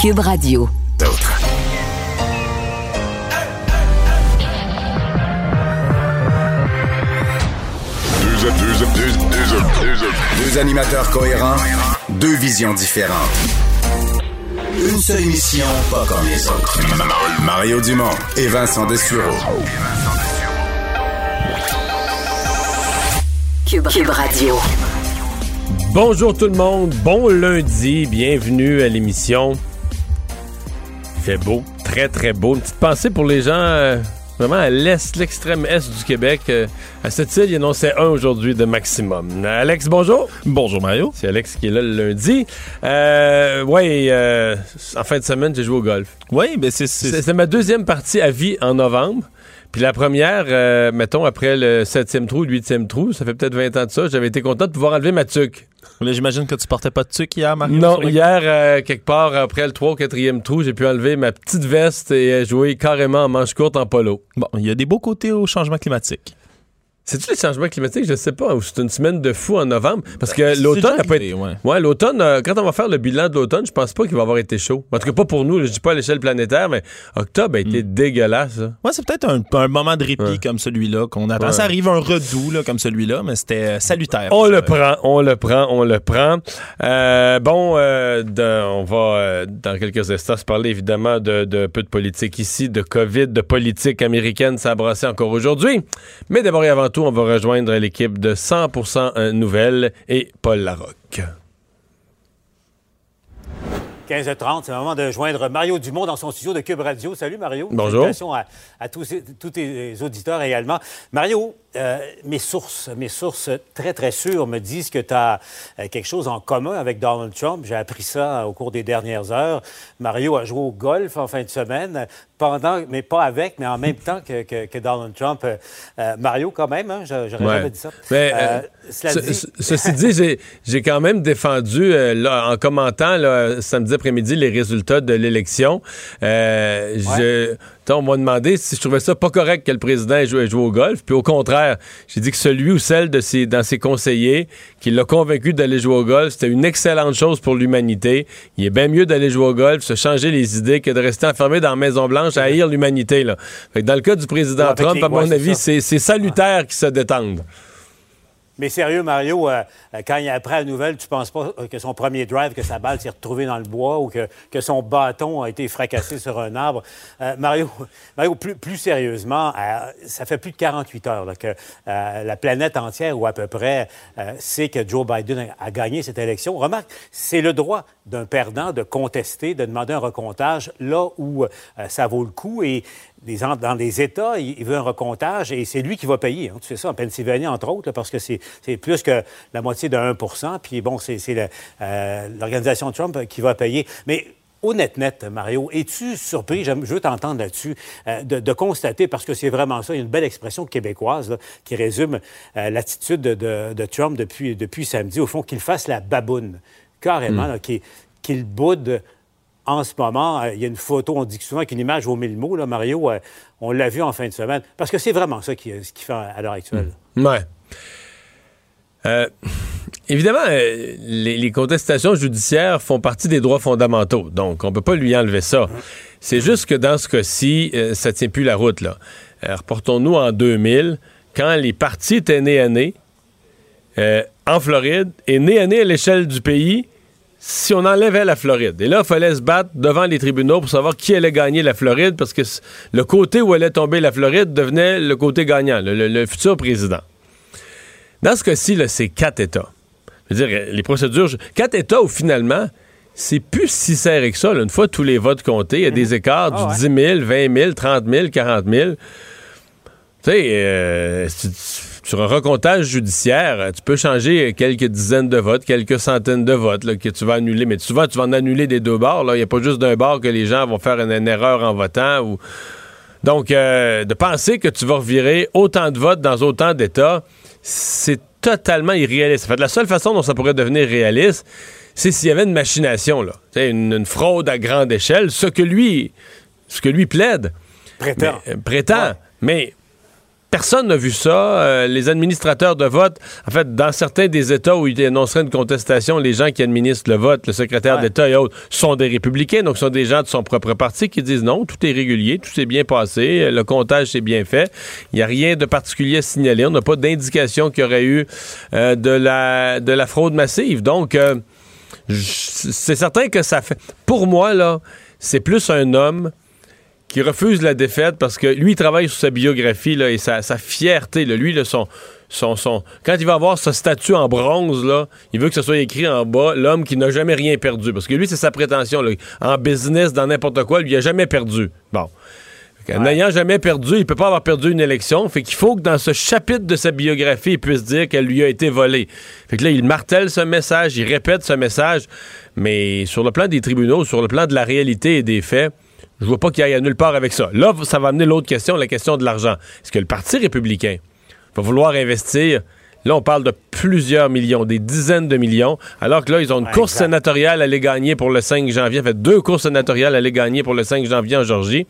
Cube Radio. D'autres. Deux, deux, deux, deux, deux animateurs cohérents, deux visions différentes. Une seule émission, pas comme les autres. Mario Dumont et Vincent Dessureau. Cube, Cube Radio. Bonjour tout le monde, bon lundi, bienvenue à l'émission. Il fait beau, très très beau. Une petite pensée pour les gens euh, vraiment à l'est, l'extrême est du Québec. Euh, à cette île, il annonçait un aujourd'hui de maximum. Alex, bonjour. Bonjour Mario. C'est Alex qui est là le lundi. Euh, oui, euh, en fin de semaine, j'ai joué au golf. Oui, mais c'est... C'est ma deuxième partie à vie en novembre. Puis la première, euh, mettons, après le septième trou, le huitième trou, ça fait peut-être 20 ans de ça, j'avais été content de pouvoir enlever ma tuque. Là, j'imagine que tu portais pas de tuque hier, Mario? Non, hier, euh, quelque part, après le 3 ou 4e trou, j'ai pu enlever ma petite veste et jouer carrément en manche courte en polo. Bon, il y a des beaux côtés au changement climatique. C'est-tu les changements climatiques? Je sais pas. Ou c'est une semaine de fou en novembre? Parce que C'est l'automne n'a pas été. ouais. Ouais, l'automne, euh, quand on va faire le bilan de l'automne, je pense pas qu'il va avoir été chaud. En tout cas, pas pour nous. Je dis pas à l'échelle planétaire, mais octobre a été dégueulasse. là. Ouais, c'est peut-être un, un moment de répit Ouais. comme celui-là qu'on attend. Ouais. Ça arrive un redout là, comme celui-là, mais c'était euh, salutaire. On Ça, le euh, prend, on le prend, on le prend. Euh, bon, de- on va dans quelques instants se parler évidemment de, de peu de politique ici, de COVID, de politique américaine s'embrasser encore aujourd'hui. Mais d'abord et avant tout, on va rejoindre l'équipe de 100% Nouvelles et Paul Larocque. 15h30, c'est le moment de joindre Mario Dumont dans son studio de Cube Radio. Salut Mario. Bonjour. Salutations à, à tous, tous tes auditeurs également. Mario, euh, mes sources, mes sources très très sûres me disent que tu as quelque chose en commun avec Donald Trump. J'ai appris ça au cours des dernières heures. Mario a joué au golf en fin de semaine, pendant, mais pas avec, mais en même temps que, que- que Donald Trump. Euh, euh, Mario, quand même, hein, j'a- j'aurais Ouais. jamais dit ça. Mais, Euh, euh, cela ce- dit- ce- ceci dit, j'ai- j'ai quand même défendu, euh, là, en commentant là, samedi après-midi les résultats de l'élection. Euh, je- on m'a demandé si je trouvais ça pas correct que le président ait joué, ait joué au golf. Puis au contraire, j'ai dit que celui ou celle de ses, dans ses conseillers qui l'a convaincu d'aller jouer au golf, c'était une excellente chose pour l'humanité. Il est bien mieux d'aller jouer au golf, se changer les idées, que de rester enfermé dans la Maison-Blanche à haïr l'humanité. Dans le cas du président Ouais, Trump, les- à mon ouais, avis, c'est salutaire qu'il se détende. Mais sérieux, Mario, euh, euh, quand il apprend la nouvelle, tu penses pas euh, que son premier drive, que sa balle s'est retrouvée dans le bois ou que, que son bâton a été fracassé sur un arbre? Mario, Mario plus, plus sérieusement, ça fait plus de 48 heures que la planète entière, ou à peu près, sait que Joe Biden a, gagné cette élection. Remarque, c'est le droit d'un perdant de contester, de demander un recomptage là où ça vaut le coup. Et des dans les États, il, veut un recomptage et c'est lui qui va payer. hein. Tu sais ça, en Pennsylvanie, entre autres, là, parce que c'est plus que la moitié de 1% Puis bon, c'est euh, l'organisation Trump qui va payer. Mais honnête net, Mario, es-tu surpris, je veux t'entendre là-dessus, euh, de, de constater, parce que c'est vraiment ça, il y a une belle expression québécoise là, qui résume euh, l'attitude de, de- de Trump depuis, depuis samedi, au fond, qu'il fasse la baboune, carrément, qu'il qu'il boude en ce moment, euh, il y a une photo, on dit souvent qu'une image vaut mille mots, là, Mario. euh, on l'a vu en fin de semaine. Parce que c'est vraiment ça qui, ce qu'il fait à l'heure actuelle. Ouais. Euh, évidemment, euh, les, contestations judiciaires font partie des droits fondamentaux, donc on peut pas lui enlever ça. C'est juste que dans ce cas-ci, euh, ça tient plus la route. Euh, Reportons-nous en 2000, quand les partis étaient nés à nez, euh, en Floride, et nés à nez à l'échelle du pays, si on enlevait la Floride. Et là, il fallait se battre devant les tribunaux pour savoir qui allait gagner la Floride, parce que le côté où allait tomber la Floride devenait le côté gagnant, le- le- le futur président. Dans ce cas-ci, c'est quatre États. Je veux dire, les procédures. Quatre États où finalement, c'est plus si serré que ça. là. Une fois tous les votes comptés, il y a des écarts Ah du 10 000, 20 000, 30 000, 40 000. Tu sais, euh, sur un recomptage judiciaire, euh, tu peux changer quelques dizaines de votes, quelques centaines de votes là, que tu vas annuler. Mais souvent, tu vas en annuler des deux bords. Il n'y a pas juste d'un bord que les gens vont faire une, une erreur en votant. Ou... Donc, euh, de penser que tu vas revirer autant de votes dans autant d'États, c'est totalement irréaliste. En fait, la seule façon dont ça pourrait devenir réaliste, c'est s'il y avait une machination, là. Tu Une, une fraude à grande échelle, ce que lui, ce que lui plaide. Prétend. Mais, euh, prétend. Ouais. Mais Personne n'a vu ça. Euh, les administrateurs de vote, en fait, dans certains des États où il annoncerait une contestation, les gens qui administrent le vote, le secrétaire d'État et autres, sont des républicains, donc sont des gens de son propre parti qui disent non, tout est régulier, tout s'est bien passé, le comptage s'est bien fait, il n'y a rien de particulier à signaler, on n'a pas d'indication qu'il y aurait eu euh, de, la, de la fraude massive. Donc, euh, c'est certain que ça fait... Pour moi, là, c'est plus un homme qui refuse la défaite parce que lui, il travaille sur sa biographie là, et sa, fierté. Là, lui, là, son, son, son, quand il va avoir ce statut en bronze, là, il veut que ce soit écrit en bas l'homme qui n'a jamais rien perdu. Parce que lui, c'est sa prétention. Là. En business, dans n'importe quoi, lui, il n'a jamais perdu. Bon. N'ayant jamais perdu, il peut pas avoir perdu une élection. Fait qu'il faut que dans ce chapitre de sa biographie, il puisse dire qu'elle lui a été volée. Fait que là, il martèle ce message, il répète ce message. Mais sur le plan des tribunaux, sur le plan de la réalité et des faits, je vois pas qu'il y ait nulle part avec ça. Là, ça va amener l'autre question, la question de l'argent. Est-ce que le Parti républicain va vouloir investir? Là, on parle de plusieurs millions, des dizaines de millions, alors que là, ils ont une course sénatoriale à aller gagner pour le 5 janvier. En fait, deux courses sénatoriales à aller gagner pour le 5 janvier en Georgie.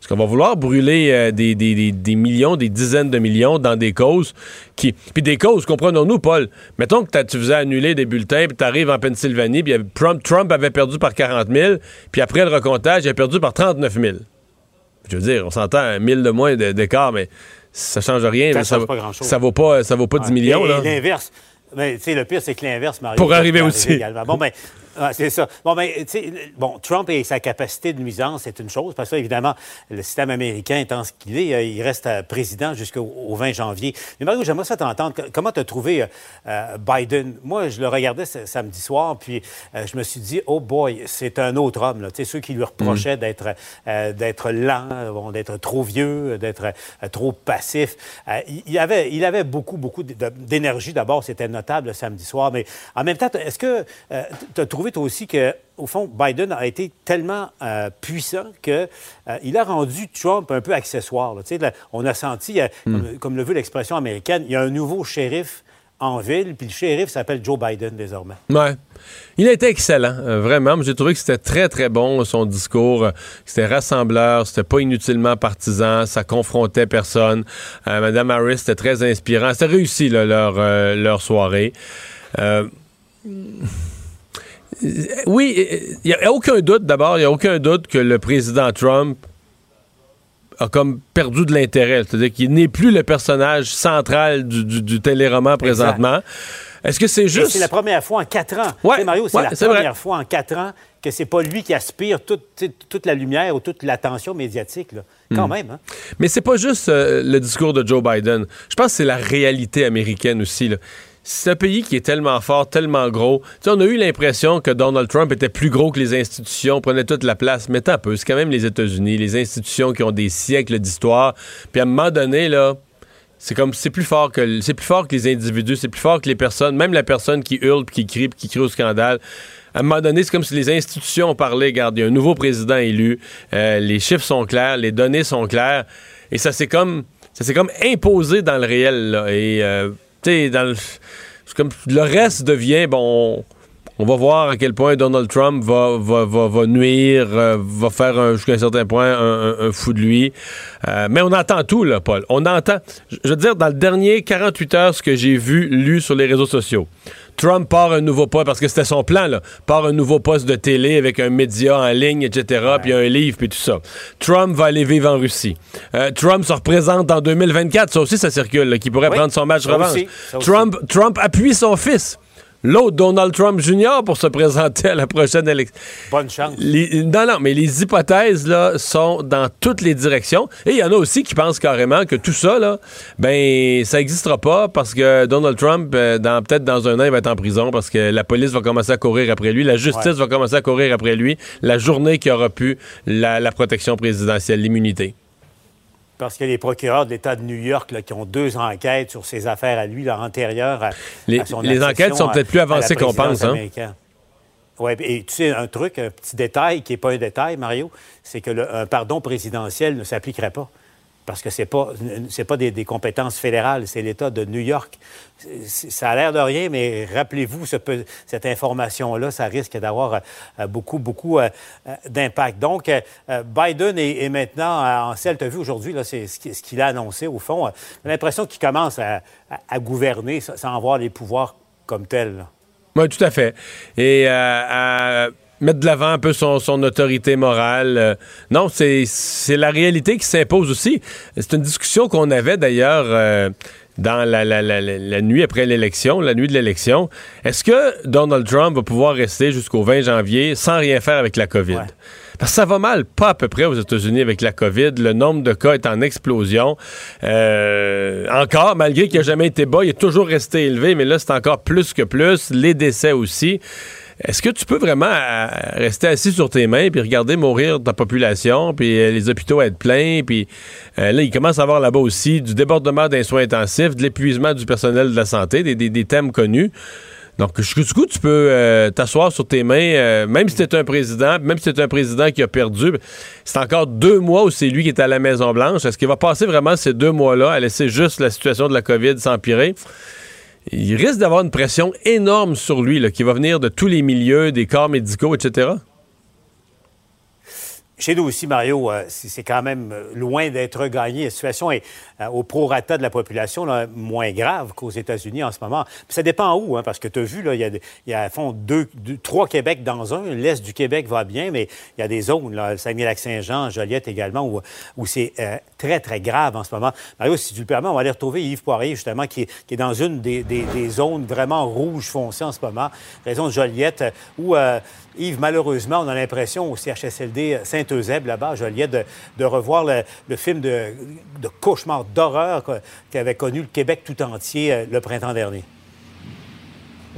Est-ce qu'on va vouloir brûler euh, des, des, millions, des dizaines de millions dans des causes qui. Puis des causes, comprenons-nous, Paul. Mettons que tu faisais annuler des bulletins, puis tu arrives en Pennsylvanie, puis Trump, Trump avait perdu par 40 000, puis après le recomptage, il a perdu par 39 000. Je veux dire, on s'entend un 1000 de moins d'écart, mais ça change rien. Ça, ça, ça, vaut pas, ça vaut pas 10 millions. L'inverse. Mais, le pire, c'est que l'inverse, Mario. Pour arriver aussi. Bon, ben, c'est ça. Bon, ben, bon, Trump et sa capacité de nuisance, c'est une chose, parce que, évidemment, le système américain étant ce qu'il est, euh, il reste euh, président jusqu'au 20 janvier. Mais Mario, j'aimerais ça t'entendre. Comment tu as trouvé euh, Biden? Moi, je le regardais samedi soir, puis je me suis dit, oh boy, c'est un autre homme. Là. Ceux qui lui reprochaient mm. d'être d'être lent, d'être trop vieux, d'être trop passif. il, avait, il avait beaucoup, beaucoup d'énergie. D'abord, c'était notable samedi soir. Mais en même temps, est-ce que tu as trouvé aussi que, au fond, Biden a été tellement euh, puissant qu'il euh, a rendu Trump un peu accessoire. on a senti, euh, hmm. comme, le veut l'expression américaine, il y a un nouveau shérif en ville, puis le shérif s'appelle Joe Biden désormais. Ouais. Il a été excellent, vraiment. J'ai trouvé que c'était très, très bon, son discours. C'était rassembleur, c'était pas inutilement partisan, ça confrontait personne. Madame Harris, c'était très inspirant. C'était réussi, leur, leur soirée. Oui, il n'y a aucun doute, d'abord, il n'y a aucun doute que le président Trump a comme perdu de l'intérêt. C'est-à-dire qu'il n'est plus le personnage central du, du, téléroman présentement. Est-ce que c'est juste. C'est la première fois en quatre ans. Ouais, Mario, c'est la première fois en quatre ans que c'est pas lui qui aspire toute, toute la lumière ou toute l'attention médiatique. Quand hmm. même. Hein? Mais c'est pas juste euh, le discours de Joe Biden. Je pense que c'est la réalité américaine aussi. C'est un pays qui est tellement fort, tellement gros. on a eu l'impression que Donald Trump était plus gros que les institutions, prenait toute la place. Mais tant peu, c'est quand même les États-Unis, les institutions qui ont des siècles d'histoire. Puis à un moment donné, là, c'est comme c'est plus fort que c'est plus fort que les individus, c'est plus fort que les personnes, même la personne qui hurle, qui crie, qui crie au scandale. À un moment donné, c'est comme si les institutions parlaient. Regarde, il y a un nouveau président élu, euh, les chiffres sont clairs, les données sont claires, et ça c'est comme ça s'est comme imposé dans le réel. Et euh, dans comme le reste devient bon. On va voir à quel point Donald Trump va, va, nuire, euh, va faire jusqu'à un certain point un, fou de lui. Euh, mais on entend tout, là, Paul. On entend, je veux dire, dans le dernier 48 heures, ce que j'ai vu, lu sur les réseaux sociaux. Trump part un nouveau poste, parce que c'était son plan, là, part un nouveau poste de télé avec un média en ligne, etc., puis un livre, puis tout ça. Trump va aller vivre en Russie. Euh, Trump se représente en 2024, ça aussi, ça circule, qui pourrait prendre son match revanche. Trump, Trump appuie son fils l'autre Donald Trump Jr. pour se présenter à la prochaine élection. Bonne chance. non, non, mais les hypothèses là, sont dans toutes les directions. Et il y en a aussi qui pensent carrément que tout ça, là, ben, ça n'existera pas parce que Donald Trump, euh, dans, peut-être dans un an, il va être en prison parce que la police va commencer à courir après lui, la justice va commencer à courir après lui, la journée qui aura pu la protection présidentielle, l'immunité. Parce que les procureurs de l'État de New York qui ont deux enquêtes sur ses affaires à lui, là, antérieures à, les, Les enquêtes sont peut-être plus avancées qu'on pense. Hein? Oui, et tu sais, un truc, un petit détail qui n'est pas un détail, Mario, c'est que le, un pardon présidentiel ne s'appliquerait pas. Parce que ce n'est pas, pas des, compétences fédérales, c'est l'État de New York. Ça a l'air de rien, mais rappelez-vous, cette information-là, ça risque d'avoir euh, beaucoup, beaucoup euh, euh, d'impact. Donc, Biden est, maintenant en selle. Tu as aujourd'hui, c'est ce qu'il a annoncé, au fond. J'ai l'impression qu'il commence à, gouverner sans avoir les pouvoirs comme tels. Oui, tout à fait. Et mettre de l'avant un peu son, autorité morale. Euh, non, c'est la réalité qui s'impose aussi. C'est une discussion qu'on avait d'ailleurs euh, dans la, nuit après l'élection, la nuit de l'élection. Est-ce que Donald Trump va pouvoir rester jusqu'au 20 janvier sans rien faire avec la COVID? Parce que ça va mal, pas à peu près aux États-Unis avec la COVID. Le nombre de cas est en explosion. Euh, encore, malgré qu'il n'a jamais été bas, il est toujours resté élevé, mais là, c'est encore plus que plus. Les décès aussi. Est-ce que tu peux vraiment euh, rester assis sur tes mains puis regarder mourir ta population, puis euh, les hôpitaux être pleins, puis euh, là, il commence à avoir là-bas aussi du débordement d'un soins intensifs, de l'épuisement du personnel de la santé, des, thèmes connus. Donc, du coup, tu peux t'asseoir sur tes mains, même si tu es un président, même si tu un président qui a perdu, c'est encore deux mois où c'est lui qui est à la Maison-Blanche. Est-ce qu'il va passer vraiment ces deux mois-là à laisser juste la situation de la COVID s'empirer? Il risque d'avoir une pression énorme sur lui, qui va venir de tous les milieux, des corps médicaux, etc. Chez nous aussi, Mario, euh, c'est quand même euh, loin d'être gagné. La situation est euh, au prorata de la population moins grave qu'aux États-Unis en ce moment. ça dépend où, hein, parce que tu as vu, il y a, y a à fond deux, trois Québec dans un. L'Est du Québec va bien, mais il y a des zones, là, Saguenay-Lac-Saint-Jean, Joliette également, où, où c'est très, très grave en ce moment. Mario, si tu le permets, on va aller retrouver Yves Poirier, justement, qui est, qui est dans une des, des, zones vraiment rouges foncées en ce moment, raison de Joliette, où Yves, malheureusement, on a l'impression au CHSLD Saint-Eusèbe, là-bas, Joliette, de, de revoir le, film de, cauchemar, d'horreur qu'avait connu le Québec tout entier euh, le printemps dernier.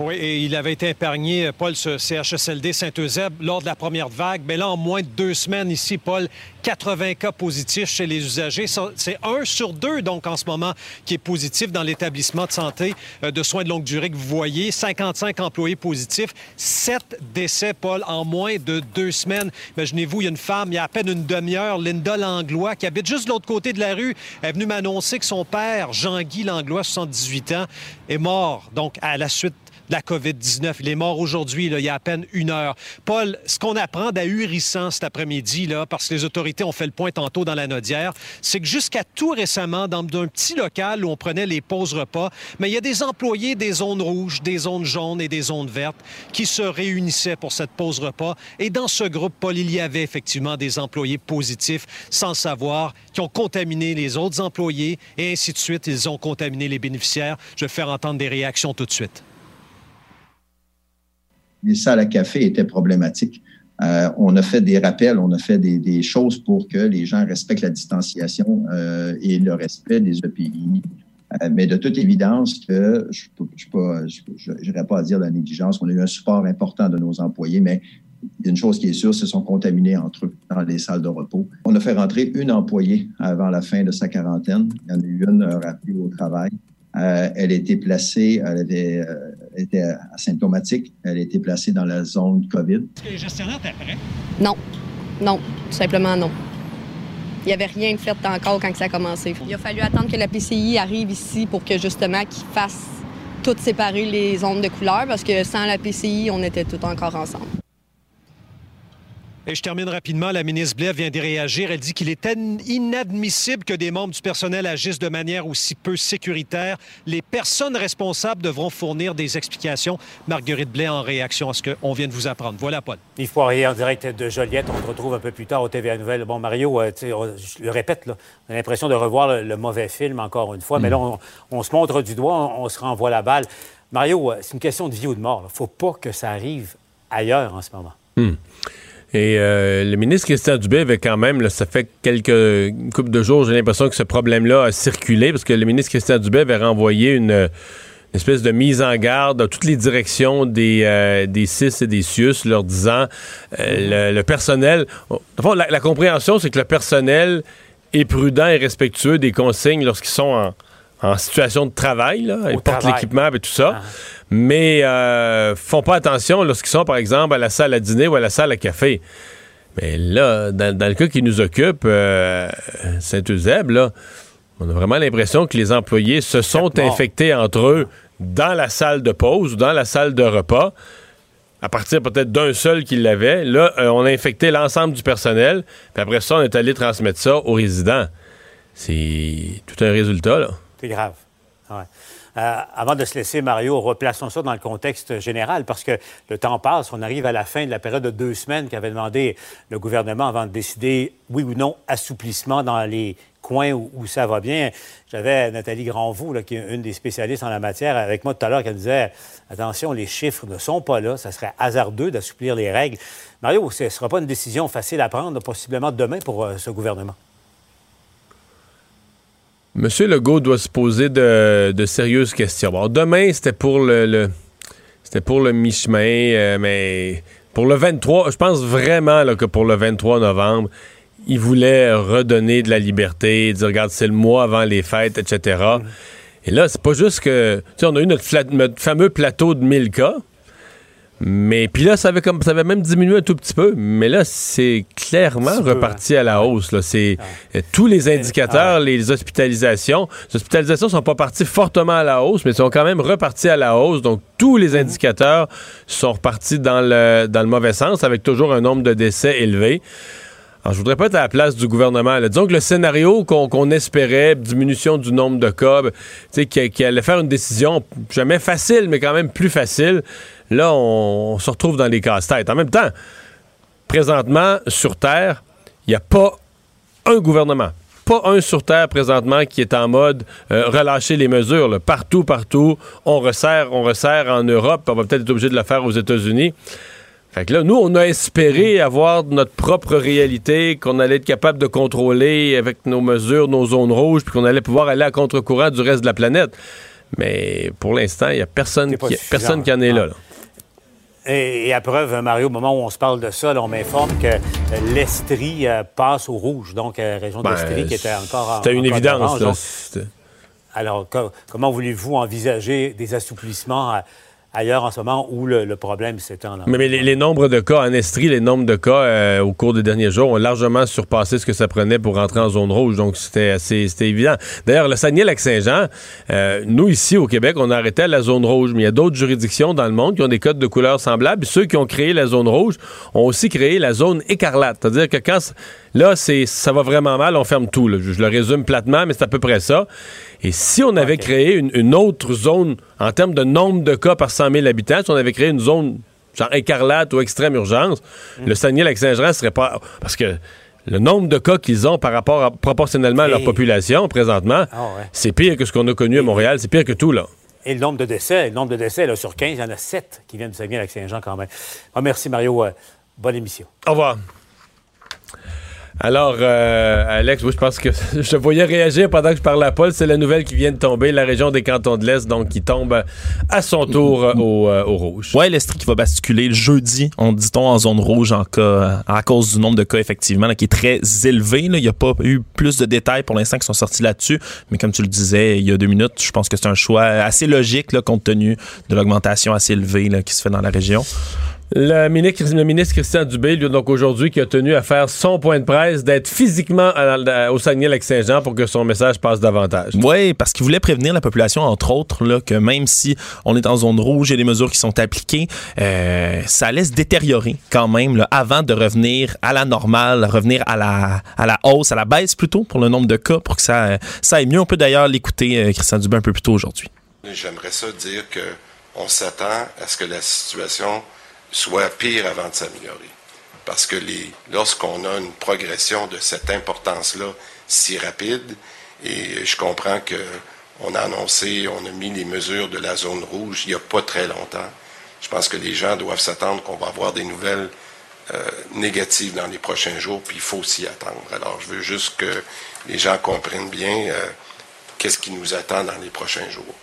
Oui, et il avait été épargné, Paul, ce CHSLD Saint-Eusèbe lors de la première vague. Mais là, en moins de deux semaines ici, Paul, 80 cas positifs chez les usagers. C'est un sur deux, donc, en ce moment, qui est positif dans l'établissement de santé euh, de soins de longue durée que vous voyez. 55 employés positifs, 7 décès, Paul, en moins de deux semaines. Imaginez-vous, il y a une femme, il y a à peine une demi-heure, Linda Langlois, qui habite juste de l'autre côté de la rue, est venue m'annoncer que son père, Jean-Guy Langlois, 78 ans, est mort, donc, à la suite la COVID-19. Il est mort aujourd'hui, il y a à peine une heure. Paul, ce qu'on apprend d'ahurissant cet après-midi, là, parce que les autorités ont fait le point tantôt dans la Nodière, c'est que jusqu'à tout récemment, dans un petit local où on prenait les pauses repas, mais il y a des employés des zones rouges, des zones jaunes et des zones vertes qui se réunissaient pour cette pause repas. Et dans ce groupe, Paul, il y avait effectivement des employés positifs, sans savoir, qui ont contaminé les autres employés et ainsi de suite. Ils ont contaminé les bénéficiaires. Je vais faire entendre des réactions tout de suite les salles à café étaient problématiques. Euh, on a fait des rappels, on a fait des, choses pour que les gens respectent la distanciation euh, et le respect des EPI. Euh, mais de toute évidence, que je n'irai pas à dire de la négligence, on a eu un support important de nos employés, mais une chose qui est sûre, qu'ils sont contaminés entre eux dans les salles de repos. On a fait rentrer une employée avant la fin de sa quarantaine. Il y en a eu une rappelée au travail. Euh, elle a été placée, elle, avait, euh, était asymptomatique, elle a été placée dans la zone COVID. Est-ce que les gestionnaires étaient prêts? Non, non, tout simplement non. Il n'y avait rien de fait encore quand ça a commencé. Il a fallu attendre que la PCI arrive ici pour que justement qu'ils fassent toutes séparer les zones de couleur parce que sans la PCI, on était tous encore ensemble. Et je termine rapidement. La ministre Blair vient de réagir. Elle dit qu'il est inadmissible que des membres du personnel agissent de manière aussi peu sécuritaire. Les personnes responsables devront fournir des explications. Marguerite Blais en réaction à ce qu'on vient de vous apprendre. Voilà, Paul. Yves Poirier en direct de Joliette. On se retrouve un peu plus tard au TVA Nouvelle. Bon, Mario, euh, je le répète, là, on a l'impression de revoir le, mauvais film encore une fois. Mais là, mm. on, se montre du doigt, on, se renvoie la balle. Mario, euh, c'est une question de vie ou de mort. Il ne faut pas que ça arrive ailleurs en ce moment. Mm. Et euh, le ministre Christian Dubé avait quand même, ça fait quelques coupes de jours, j'ai l'impression que ce problème-là a circulé parce que le ministre Christian Dubé avait renvoyé une, espèce de mise en garde à toutes les directions des, euh, des CIS et des CIUS, leur disant euh, le, personnel. la, la compréhension, c'est que le personnel est prudent et respectueux des consignes lorsqu'ils sont en en situation de travail, là, ils portent l'équipement et tout ça, ah. mais euh, font pas attention lorsqu'ils sont, par exemple, à la salle à dîner ou à la salle à café. Mais là, dans, dans le cas qui nous occupe, euh, Saint-Eusèbe, là, on a vraiment l'impression que les employés se sont infectés entre eux dans la salle de pause ou dans la salle de repas, à partir peut-être d'un seul qui l'avait. Là, euh, on a infecté l'ensemble du personnel, puis après ça, on est allé transmettre ça aux résidents. C'est tout un résultat, là. C'est grave. Ouais. Euh, avant de se laisser, Mario, replaçons ça dans le contexte général, parce que le temps passe, on arrive à la fin de la période de deux semaines qu'avait demandé le gouvernement avant de décider, oui ou non, assouplissement dans les coins où, où ça va bien. J'avais Nathalie Granvaux, là, qui est une des spécialistes en la matière, avec moi tout à l'heure, qui me disait, attention, les chiffres ne sont pas là, ça serait hasardeux d'assouplir les règles. Mario, ce ne sera pas une décision facile à prendre, possiblement demain pour euh, ce gouvernement. Monsieur Legault doit se poser de, sérieuses questions. Bon, demain, c'était pour le, c'était pour le mi-chemin, euh, mais pour le 23, je pense vraiment que pour le 23 novembre, il voulait redonner de la liberté, dire regarde, c'est le mois avant les fêtes, etc. Et là, c'est pas juste que. Tu sais, on a eu notre, notre fameux plateau de 1000 cas. Mais puis là, ça avait, comme, ça avait même diminué un tout petit peu. Mais là, c'est clairement peu, reparti à la hausse. Là. C'est, euh, tous les indicateurs, les hospitalisations. Les hospitalisations sont pas parties fortement à la hausse, mais sont quand même reparties à la hausse. Donc, tous les indicateurs sont repartis dans le, dans le mauvais sens, avec toujours un nombre de décès élevé. Alors, je voudrais pas être à la place du gouvernement. là. Disons que le scénario qu'on espérait, diminution du nombre de cas, ben, tu sais, qui, qui allait faire une décision jamais facile, mais quand même plus facile, là, on, on se retrouve dans les casse-têtes. En même temps, présentement, sur Terre, il n'y a pas un gouvernement, pas un sur Terre présentement qui est en mode euh, relâcher les mesures. là. Partout, partout, on resserre, on resserre en Europe, on va peut-être être obligé de le faire aux États-Unis. Fait que là, nous, on a espéré avoir notre propre réalité, qu'on allait être capable de contrôler avec nos mesures, nos zones rouges, puis qu'on allait pouvoir aller à contre-courant du reste de la planète. Mais pour l'instant, il n'y a personne qui, personne qui en est là. là. Et, et à preuve, Mario, au moment où on se parle de ça, là, on m'informe que euh, l'Estrie euh, passe au rouge, donc euh, région Ben, d'Estrie qui était encore en C'était une évidence. orange. là. Donc, alors, co- comment voulez-vous envisager des assouplissements ailleurs en ce moment où le, problème s'étend? Mais, mais les, nombres de cas en Estrie, les nombres de cas euh, au cours des derniers jours ont largement surpassé ce que ça prenait pour rentrer en zone rouge. Donc, c'était assez évident. D'ailleurs, le Saguenay-Lac-Saint-Jean, euh, nous, ici, au Québec, on a arrêté à la zone rouge. Mais il y a d'autres juridictions dans le monde qui ont des codes de couleur semblables. Ceux qui ont créé la zone rouge ont aussi créé la zone écarlate. C'est-à-dire que quand... Là, c'est ça va vraiment mal, on ferme tout. je le résume platement, mais c'est à peu près ça. Et si on avait créé une, une autre zone en termes de nombre de cas par 100 000 habitants, si on avait créé une zone genre écarlate ou extrême urgence, le Saguenay-Lac-Saint-Jean serait pas... Parce que le nombre de cas qu'ils ont par rapport à- proportionnellement à leur population présentement, Ah ouais. c'est pire que ce qu'on a connu à Montréal, c'est pire que tout, là. Et le nombre de décès, le nombre de décès, là, sur 15, il y en a 7 qui viennent de Saguenay-Lac-Saint-Jean quand même. Ah, merci, Mario. Euh, bonne émission. Au revoir. Alors, euh, Alex, oui, je pense que je te voyais réagir pendant que je parlais à Paul. C'est la nouvelle qui vient de tomber, la région des cantons de l'Est, donc qui tombe à son tour euh, au, euh, au rouge. Ouais, l'Estrie qui va basculer le jeudi, on dit-on, en zone rouge en cas, à cause du nombre de cas, effectivement, là, qui est très élevé. là. Il n'y a pas eu plus de détails pour l'instant qui sont sortis là-dessus. Mais comme tu le disais il y a deux minutes, je pense que c'est un choix assez logique, là, compte tenu de l'augmentation assez élevée là, qui se fait dans la région. Le ministre, le ministre Christian Dubé, lui, donc aujourd'hui, qui a tenu à faire son point de presse, d'être physiquement à- à- au Saguenay-Lac-Saint-Jean pour que son message passe davantage. Oui, parce qu'il voulait prévenir la population, entre autres, là, que même si on est en zone rouge et les mesures qui sont appliquées, euh, ça laisse détériorer quand même là, avant de revenir à la normale, revenir à la, à la hausse, à la baisse plutôt pour le nombre de cas, pour que ça, ça aille mieux. On peut d'ailleurs l'écouter, euh, Christian Dubé, un peu plus tôt aujourd'hui. J'aimerais ça dire que on s'attend à ce que la situation soit pire avant de s'améliorer. Parce que lorsqu'on a une progression de cette importance-là si rapide, et je comprends que on a annoncé, on a mis les mesures de la zone rouge il n'y a pas très longtemps. Je pense que les gens doivent s'attendre qu'on va avoir des nouvelles euh, négatives dans les prochains jours, puis il faut s'y attendre. Alors, je veux juste que les gens comprennent bien euh, qu'est-ce qui nous attend dans les prochains jours.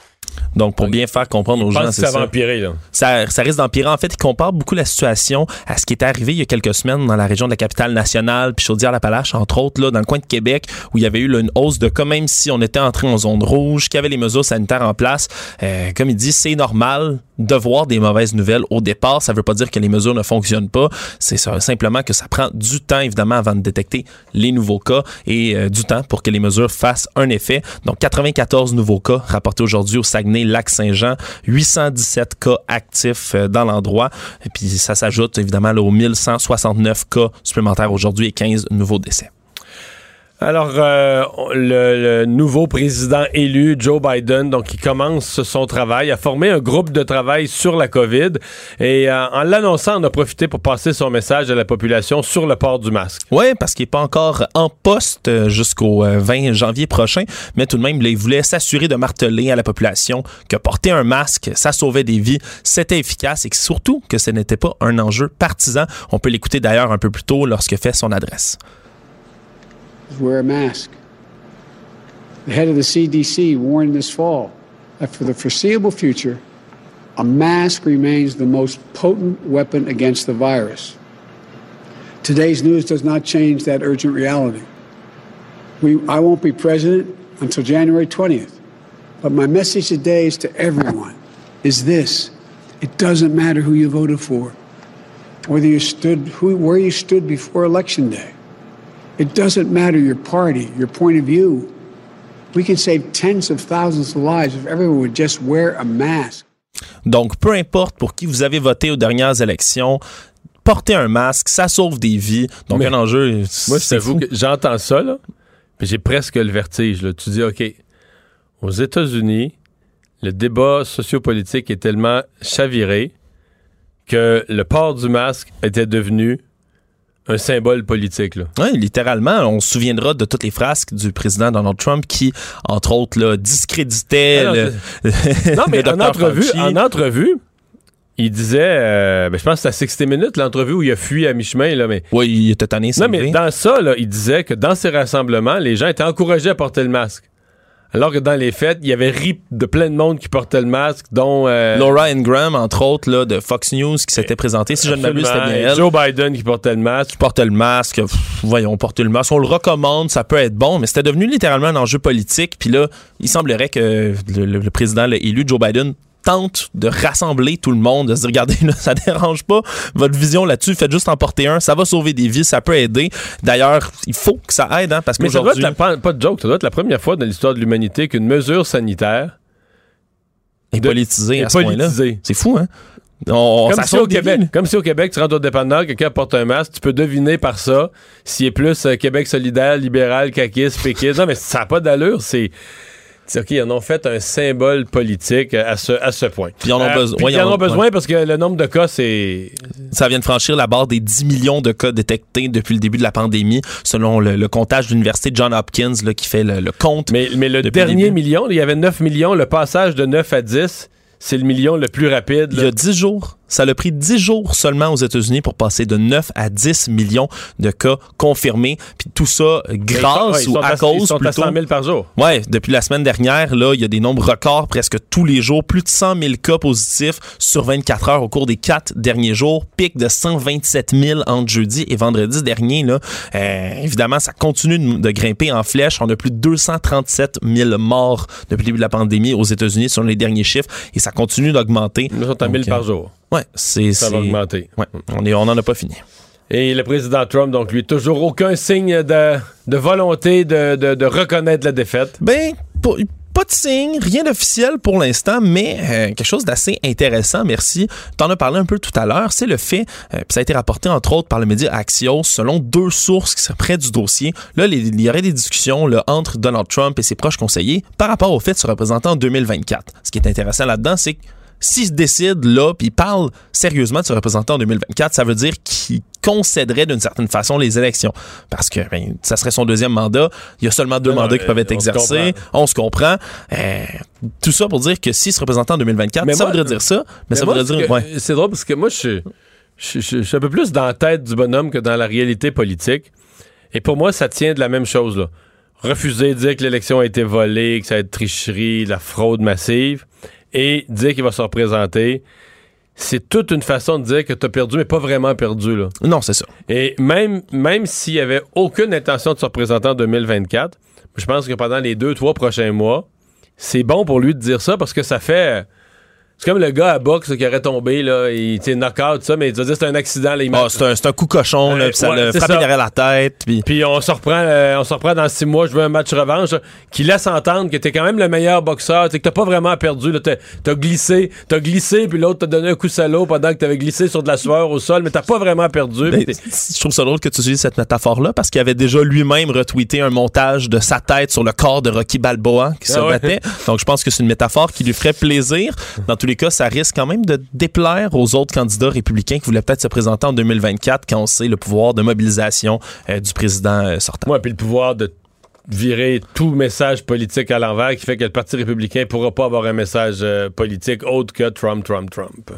Donc, pour bien faire comprendre aux gens, c'est ça va empirer, là. Ça, ça risque d'empirer. En fait, il compare beaucoup la situation à ce qui est arrivé il y a quelques semaines dans la région de la capitale nationale, puis Chaudière-Appalaches, entre autres, là, dans le coin de Québec, où il y avait eu là, une hausse de cas, même si on était entré en zone rouge, qu'il y avait les mesures sanitaires en place. Euh, comme il dit, c'est normal de voir des mauvaises nouvelles au départ. Ça veut pas dire que les mesures ne fonctionnent pas. C'est simplement que ça prend du temps, évidemment, avant de détecter les nouveaux cas et euh, du temps pour que les mesures fassent un effet. Donc, 94 nouveaux cas rapportés aujourd'hui au Saguenay-Lac-Saint-Jean, 817 cas actifs euh, dans l'endroit. Et puis, ça s'ajoute évidemment aux 1169 cas supplémentaires aujourd'hui et 15 nouveaux décès. Alors, euh, le, nouveau président élu, Joe Biden, donc il commence son travail, a formé un groupe de travail sur la COVID et euh, en l'annonçant, on a profité pour passer son message à la population sur le port du masque. Oui, parce qu'il n'est pas encore en poste euh, jusqu'au euh, 20 janvier prochain, mais tout de même, là, il voulait s'assurer de marteler à la population que porter un masque, ça sauvait des vies, c'était efficace et que surtout que ce n'était pas un enjeu partisan. On peut l'écouter d'ailleurs un peu plus tôt lorsque fait son adresse. Wear a mask. The head of the CDC warned this fall that for the foreseeable future, a mask remains the most potent weapon against the virus. Today's news does not change that urgent reality. We, I won't be president until January 20th, but my message today is to everyone is this. It doesn't matter who you voted for, whether you stood, who, where you stood before Election Day. It doesn't matter your party, your point of view. We can save tens of thousands of lives if everyone would just wear a mask. Donc, peu importe pour qui vous avez voté aux dernières élections, porter un masque, ça sauve des vies. Donc, Mais un enjeu. Moi, je c'est t'avoue que j'entends ça, là, puis j'ai presque le vertige. Là. Tu dis, OK, aux États-Unis, le débat sociopolitique est tellement chaviré que le port du masque était devenu un symbole politique. Là. Oui, littéralement, on se souviendra de toutes les frasques du président Donald Trump qui, entre autres, là, discréditait Ah non, le, Non, mais le en entrevue, en entrevue, il disait, euh, ben, je pense que c'est à 60 minutes, l'entrevue où il a fui à mi-chemin, là, mais. Oui, il était tanné, Non, mais vrai. dans ça, là, il disait que dans ces rassemblements, les gens étaient encouragés à porter le masque. Alors que dans les fêtes, il y avait ri de plein de monde qui portait le masque, dont. euh, Laura Ingram, entre autres, là, de Fox News, qui s'était présentée. Si je ne m'abuse, c'était bien elle. Joe Biden qui portait le masque. porte le masque. Pff, voyons, porter le masque. On le recommande, ça peut être bon, mais c'était devenu littéralement un enjeu politique. Puis là, il semblerait que le, le- le président élu, Joe Biden, tente de rassembler tout le monde, de se dire, regardez, là, ça dérange pas votre vision là-dessus, faites juste en porter un, ça va sauver des vies, ça peut aider. D'ailleurs, il faut que ça aide, hein, parce Mais ça doit être qu'aujourd'hui... la, pas, de joke, ça doit être la première fois dans l'histoire de l'humanité qu'une mesure sanitaire est de- politisé est à ce point-là. politisée. C'est fou, hein? On, Comme ça si, sauve au des Québec, vies. comme si au Québec, tu rentres au dépanneur, quelqu'un porte un masque, tu peux deviner par ça s'il est plus euh, Québec solidaire, libéral, caquiste, péquiste. Non, mais ça n'a pas d'allure. C'est. C'est OK, ils en ont fait un symbole politique à ce, à ce point. Puis ils en ont Euh, puis Ouais, ils en ont besoin parce que le nombre de cas, c'est. Ça vient de franchir la barre des 10 millions de cas détectés depuis le début de la pandémie, selon le, le comptage de l'Université John Hopkins là, qui fait le, le compte. Mais, mais le dernier million, il y avait 9 millions. Le passage de 9 à 10, c'est le million le plus rapide. Il y a 10 jours, ça a pris 10 jours seulement aux États-Unis pour passer de 9 à 10 millions de cas confirmés. Puis tout ça ils grâce sont- ou sont à, cause Ils sont à plutôt. 100 000 par jour. Ouais, depuis la semaine dernière, là, il y a des nombres records presque tous les jours. Plus de 100 000 cas positifs sur 24 heures au cours des quatre derniers jours. Pic de 127 000 entre jeudi et vendredi dernier. Là. Euh, évidemment, ça continue de, de grimper en flèche. On a plus de 237 000 morts depuis le début de la pandémie aux États-Unis selon les derniers chiffres. Et ça continue d'augmenter. Ils sont à Donc, 1000 par euh, jour. C'est... Ça va augmenter. Ouais, on est, on en a pas fini. Et le président Trump, donc lui, toujours aucun signe de, de volonté de, de- de reconnaître la défaite. Ben, pas, pas de signe, rien d'officiel pour l'instant, mais euh, quelque chose d'assez intéressant, merci. Tu en as parlé un peu tout à l'heure, c'est le fait, euh, puis ça a été rapporté entre autres par le média Axios, selon deux sources qui seraient près du dossier. Là, il y aurait des discussions là, entre Donald Trump et ses proches conseillers par rapport au fait de se représenter en 2024. Ce qui est intéressant là-dedans, c'est que s'il se décide là, puis il parle sérieusement de se représenter en 2024, ça veut dire qu'il concéderait d'une certaine façon les élections. Parce que ben, ça serait son deuxième mandat. Il y a seulement deux Non, mandats qui peuvent être on exercés. On se comprend. Euh, tout ça pour dire que s'il se représentait en 2024, Mais ça moi- voudrait dire ça. Mais, ça moi, voudrait dire. ouais. C'est drôle parce que moi, je suis, un peu plus dans la tête du bonhomme que dans la réalité politique. Et pour moi, ça tient de la même chose. Là. Refuser de dire que l'élection a été volée, que ça a été tricherie, de la fraude massive. Et dire qu'il va se représenter, c'est toute une façon de dire que tu as perdu, mais pas vraiment perdu. Là. Non, c'est ça. Et même, même s'il n'y avait aucune intention de se représenter en 2024, je pense que pendant les deux, trois prochains mois, c'est bon pour lui de dire ça parce que ça fait c'est comme le gars à boxe qui aurait tombé, là, il était knock-out, ça, mais tu vas dire c'est un accident. Là, il oh, c'est, un, c'est un, coup cochon, là, puis ça ouais, le frappe derrière la tête. Puis, puis on se reprend euh, on se reprend dans six mois, je veux un match revanche, qui laisse entendre que t'es quand même le meilleur boxeur, que t'as pas vraiment perdu, là, t'as, glissé, t'as glissé, puis l'autre t'a donné un coup salaud pendant que t'avais glissé sur de la sueur au sol, mais t'as pas vraiment perdu. Ben, je trouve ça drôle que tu utilises cette métaphore-là, parce qu'il avait déjà lui-même retweeté un montage de sa tête sur le corps de Rocky Balboa qui se ah battait. Donc je pense que c'est une métaphore qui lui ferait plaisir. Dans tous les cas, ça risque quand même de déplaire aux autres candidats républicains qui voulaient peut-être se présenter en 2024 quand on sait le pouvoir de mobilisation euh, du président euh, sortant. Oui, puis le pouvoir de virer tout message politique à l'envers qui fait que le Parti républicain ne pourra pas avoir un message euh, politique autre que Trump, Trump, Trump.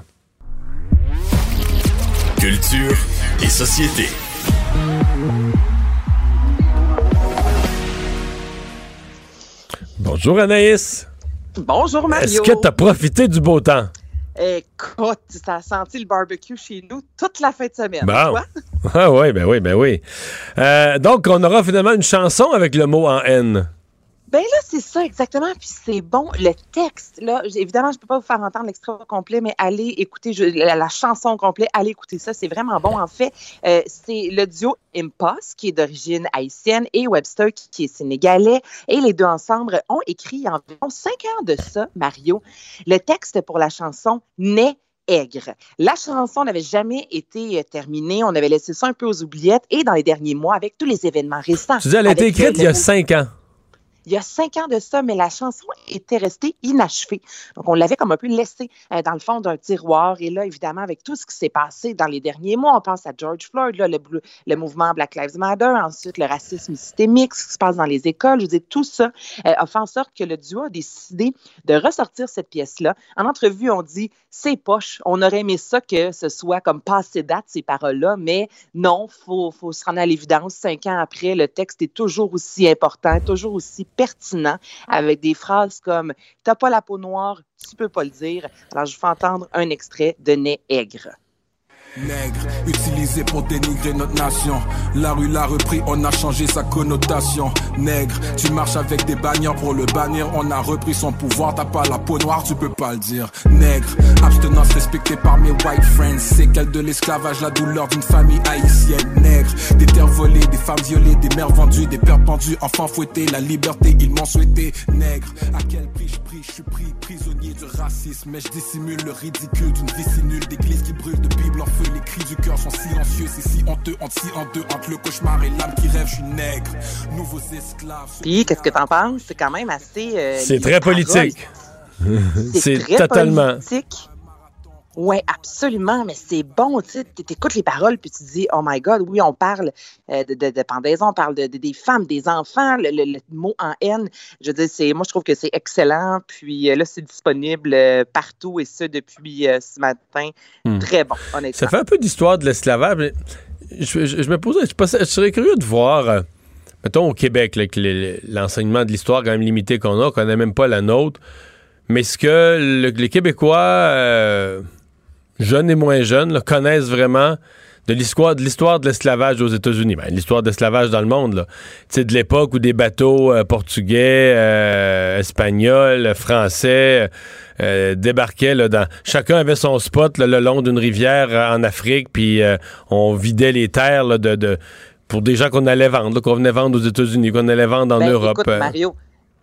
Culture et société. Bonjour Anaïs. Bonjour Mario. Est-ce que tu as profité du beau temps? Écoute, ça a senti le barbecue chez nous toute la fin de semaine. Bon. Ah oui, ben oui, ben oui. Euh, donc, on aura finalement une chanson avec le mot en N. Ben là, c'est ça exactement. Puis c'est bon. Le texte, là, évidemment, je peux pas vous faire entendre l'extrait complet, mais allez écouter la, chanson complète, allez écouter ça. C'est vraiment bon. En fait, euh, c'est le duo Impost, qui est d'origine haïtienne, et Webster, qui, est sénégalais. Et les deux ensemble ont écrit environ cinq ans de ça, Mario. Le texte pour la chanson naît aigre. La chanson n'avait jamais été euh, terminée. On avait laissé ça un peu aux oubliettes. Et dans les derniers mois, avec tous les événements récents. Tu dis, elle a été écrite il y a cinq ans il y a cinq ans de ça, mais la chanson était restée inachevée. Donc, on l'avait comme un peu laissée euh, dans le fond d'un tiroir. Et là, évidemment, avec tout ce qui s'est passé dans les derniers mois, on pense à George Floyd, là, le, le, mouvement Black Lives Matter, ensuite le racisme systémique, ce qui se passe dans les écoles. Je veux dire, tout ça euh, a fait en sorte que le duo a décidé de ressortir cette pièce-là. En entrevue, on dit c'est poche. On aurait aimé ça que ce soit comme passé date, ces paroles-là, mais non, il faut, faut se rendre à l'évidence. Cinq ans après, le texte est toujours aussi important, toujours aussi pertinent avec des phrases comme T'as pas la peau noire, tu peux pas le dire. Alors, je vous fais entendre un extrait de Nez aigre. Nègre, utilisé pour dénigrer notre nation. La rue l'a repris, on a changé sa connotation. Nègre, tu marches avec des bannières pour le bannir. On a repris son pouvoir, t'as pas la peau noire, tu peux pas le dire. Nègre, abstenance respectée par mes white friends. C'est quelle de l'esclavage, la douleur d'une famille haïtienne. Nègre, des terres volées, des femmes violées, des mères vendues, des pères pendus, enfants fouettés. La liberté, ils m'ont souhaité. Nègre, à quel prix je prie, je suis pris prisonnier du racisme. Mais je dissimule le ridicule d'une vie nulle, d'église qui brûle de Bible en les cris du cœur sont silencieux, c'est si honteux, entre si en deux, entre le cauchemar et l'âme qui rêve, je suis nègre. Nouveaux esclaves. Puis, qu'est-ce que t'en penses? C'est quand même assez. Euh, c'est très politique. c'est totalement. Politique. Oui, absolument, mais c'est bon, tu écoutes les paroles, puis tu dis, oh my God, oui, on parle euh, de, de, de, pendaison, on parle de, des femmes, des enfants, le, mot en haine, je veux dire, c'est, moi, je trouve que c'est excellent, puis euh, là, c'est disponible euh, partout, et ce, depuis ce matin, hmm. très bon, honnêtement. Ça fait un peu d'histoire de l'esclavage, mais je, je, me posais, je, serais curieux de voir, mettons, au Québec, l'enseignement de l'histoire quand même limité qu'on a, qu'on n'a même pas la nôtre, mais est-ce que les Québécois jeunes et moins jeunes, connaissent vraiment de l'histoire de l'histoire de l'esclavage aux États-Unis, ben, l'histoire de l'esclavage dans le monde, là. de l'époque où des bateaux euh, portugais, euh, espagnols, français euh, débarquaient là, dans chacun avait son spot le long d'une rivière en Afrique, puis on vidait les terres de, de, pour des gens qu'on allait vendre, qu'on venait vendre aux États-Unis, qu'on allait vendre en ben, Europe. Écoute, Mario,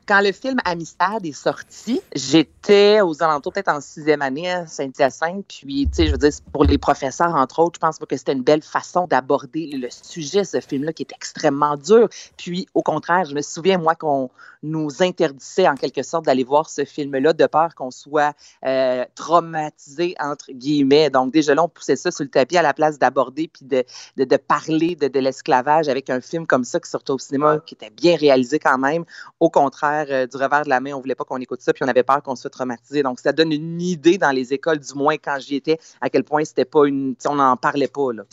quand le film Amistad est sorti, j'étais aux alentours peut-être en sixième année à Saint-Hyacinthe. Puis, tu sais, je veux dire, pour les professeurs, entre autres, je pense que c'était une belle façon d'aborder le sujet, ce film-là, qui est extrêmement dur. Puis, au contraire, je me souviens, moi, qu'on nous interdisait en quelque sorte d'aller voir ce film-là de peur qu'on soit euh, traumatisé, entre guillemets. Donc, déjà là, on poussait ça sur le tapis à la place d'aborder puis de, de, parler de, de l'esclavage avec un film comme ça qui sortait au cinéma, qui était bien réalisé quand même. Au contraire, euh, du revers de la main. On voulait pas qu'on écoute ça, puis on avait peur qu'on soit traumatisé. Donc, ça donne une idée dans les écoles, du moins quand j'y étais, à quel point c'était pas une. On n'en parlait pas, là.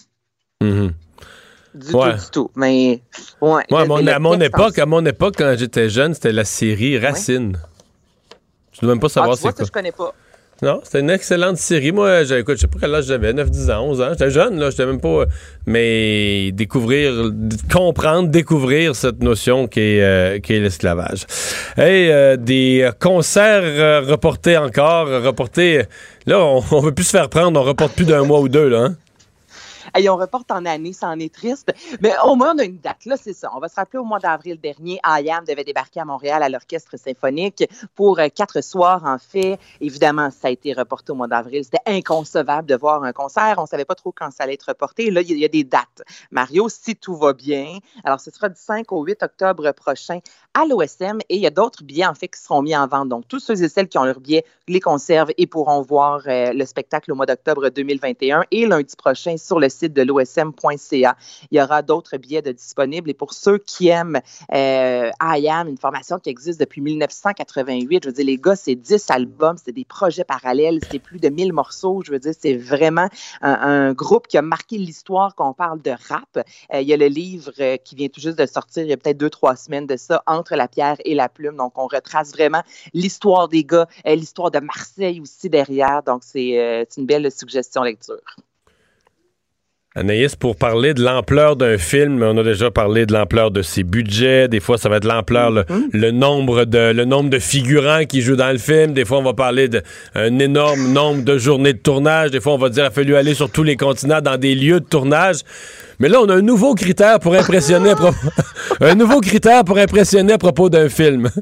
Mm-hmm. Du tout, du tout. Mais, à, mon, époque, à mon époque, quand j'étais jeune, c'était la série Racine. Tu dois même pas savoir ah, tu vois, c'est quoi. je connais pas. Non, c'était une excellente série. Moi, j'ai- écoute, je sais pas quel âge j'avais, 9, 10 ans, 11 ans. J'étais jeune, là, j'étais même pas... Mais découvrir, comprendre, découvrir cette notion qui est, euh, est l'esclavage. Et euh, des concerts euh, reportés encore, reportés... Là, on, on veut plus se faire prendre, on reporte plus d'un mois ou deux, là, hein? Hey, on reporte en année, ça en est triste. Mais au moins, on a une date. Là, c'est ça. On va se rappeler au mois d'avril dernier, IAM devait débarquer à Montréal à l'Orchestre symphonique pour euh, quatre soirs, en fait. Évidemment, ça a été reporté au mois d'avril. C'était inconcevable de voir un concert. On savait pas trop quand ça allait être reporté. Là, il y, a- des dates. Mario, si tout va bien, alors ce sera du 5 au 8 octobre prochain à l'OSM et il y a d'autres billets, en fait, qui seront mis en vente. Donc, tous ceux et celles qui ont leur billet les conservent et pourront voir euh, le spectacle au mois d'octobre 2021 et lundi prochain sur le site de l'osm.ca. Il y aura d'autres billets de disponibles et pour ceux qui aiment euh, I Am, une formation qui existe depuis 1988, je veux dire, les gars, c'est 10 albums, c'est des projets parallèles, c'est plus de 1000 morceaux, je veux dire, c'est vraiment un, groupe qui a marqué l'histoire quand on parle de rap. Euh, il y a le livre euh, qui vient tout juste de sortir, il y a peut-être deux, trois semaines de ça, Entre la pierre et la plume. Donc, on retrace vraiment l'histoire des gars, euh, l'histoire de Marseille aussi derrière. Donc, c'est une belle suggestion lecture. Anaïs, pour parler de l'ampleur d'un film, on a déjà parlé de l'ampleur de ses budgets. Des fois, ça va être l'ampleur, le, le nombre de le nombre de figurants qui jouent dans le film. Des fois, on va parler d'un énorme nombre de journées de tournage. Des fois, on va dire qu'il a fallu aller sur tous les continents dans des lieux de tournage. Mais là, on a un nouveau critère pour impressionner à propos, un nouveau critère pour impressionner à propos d'un film.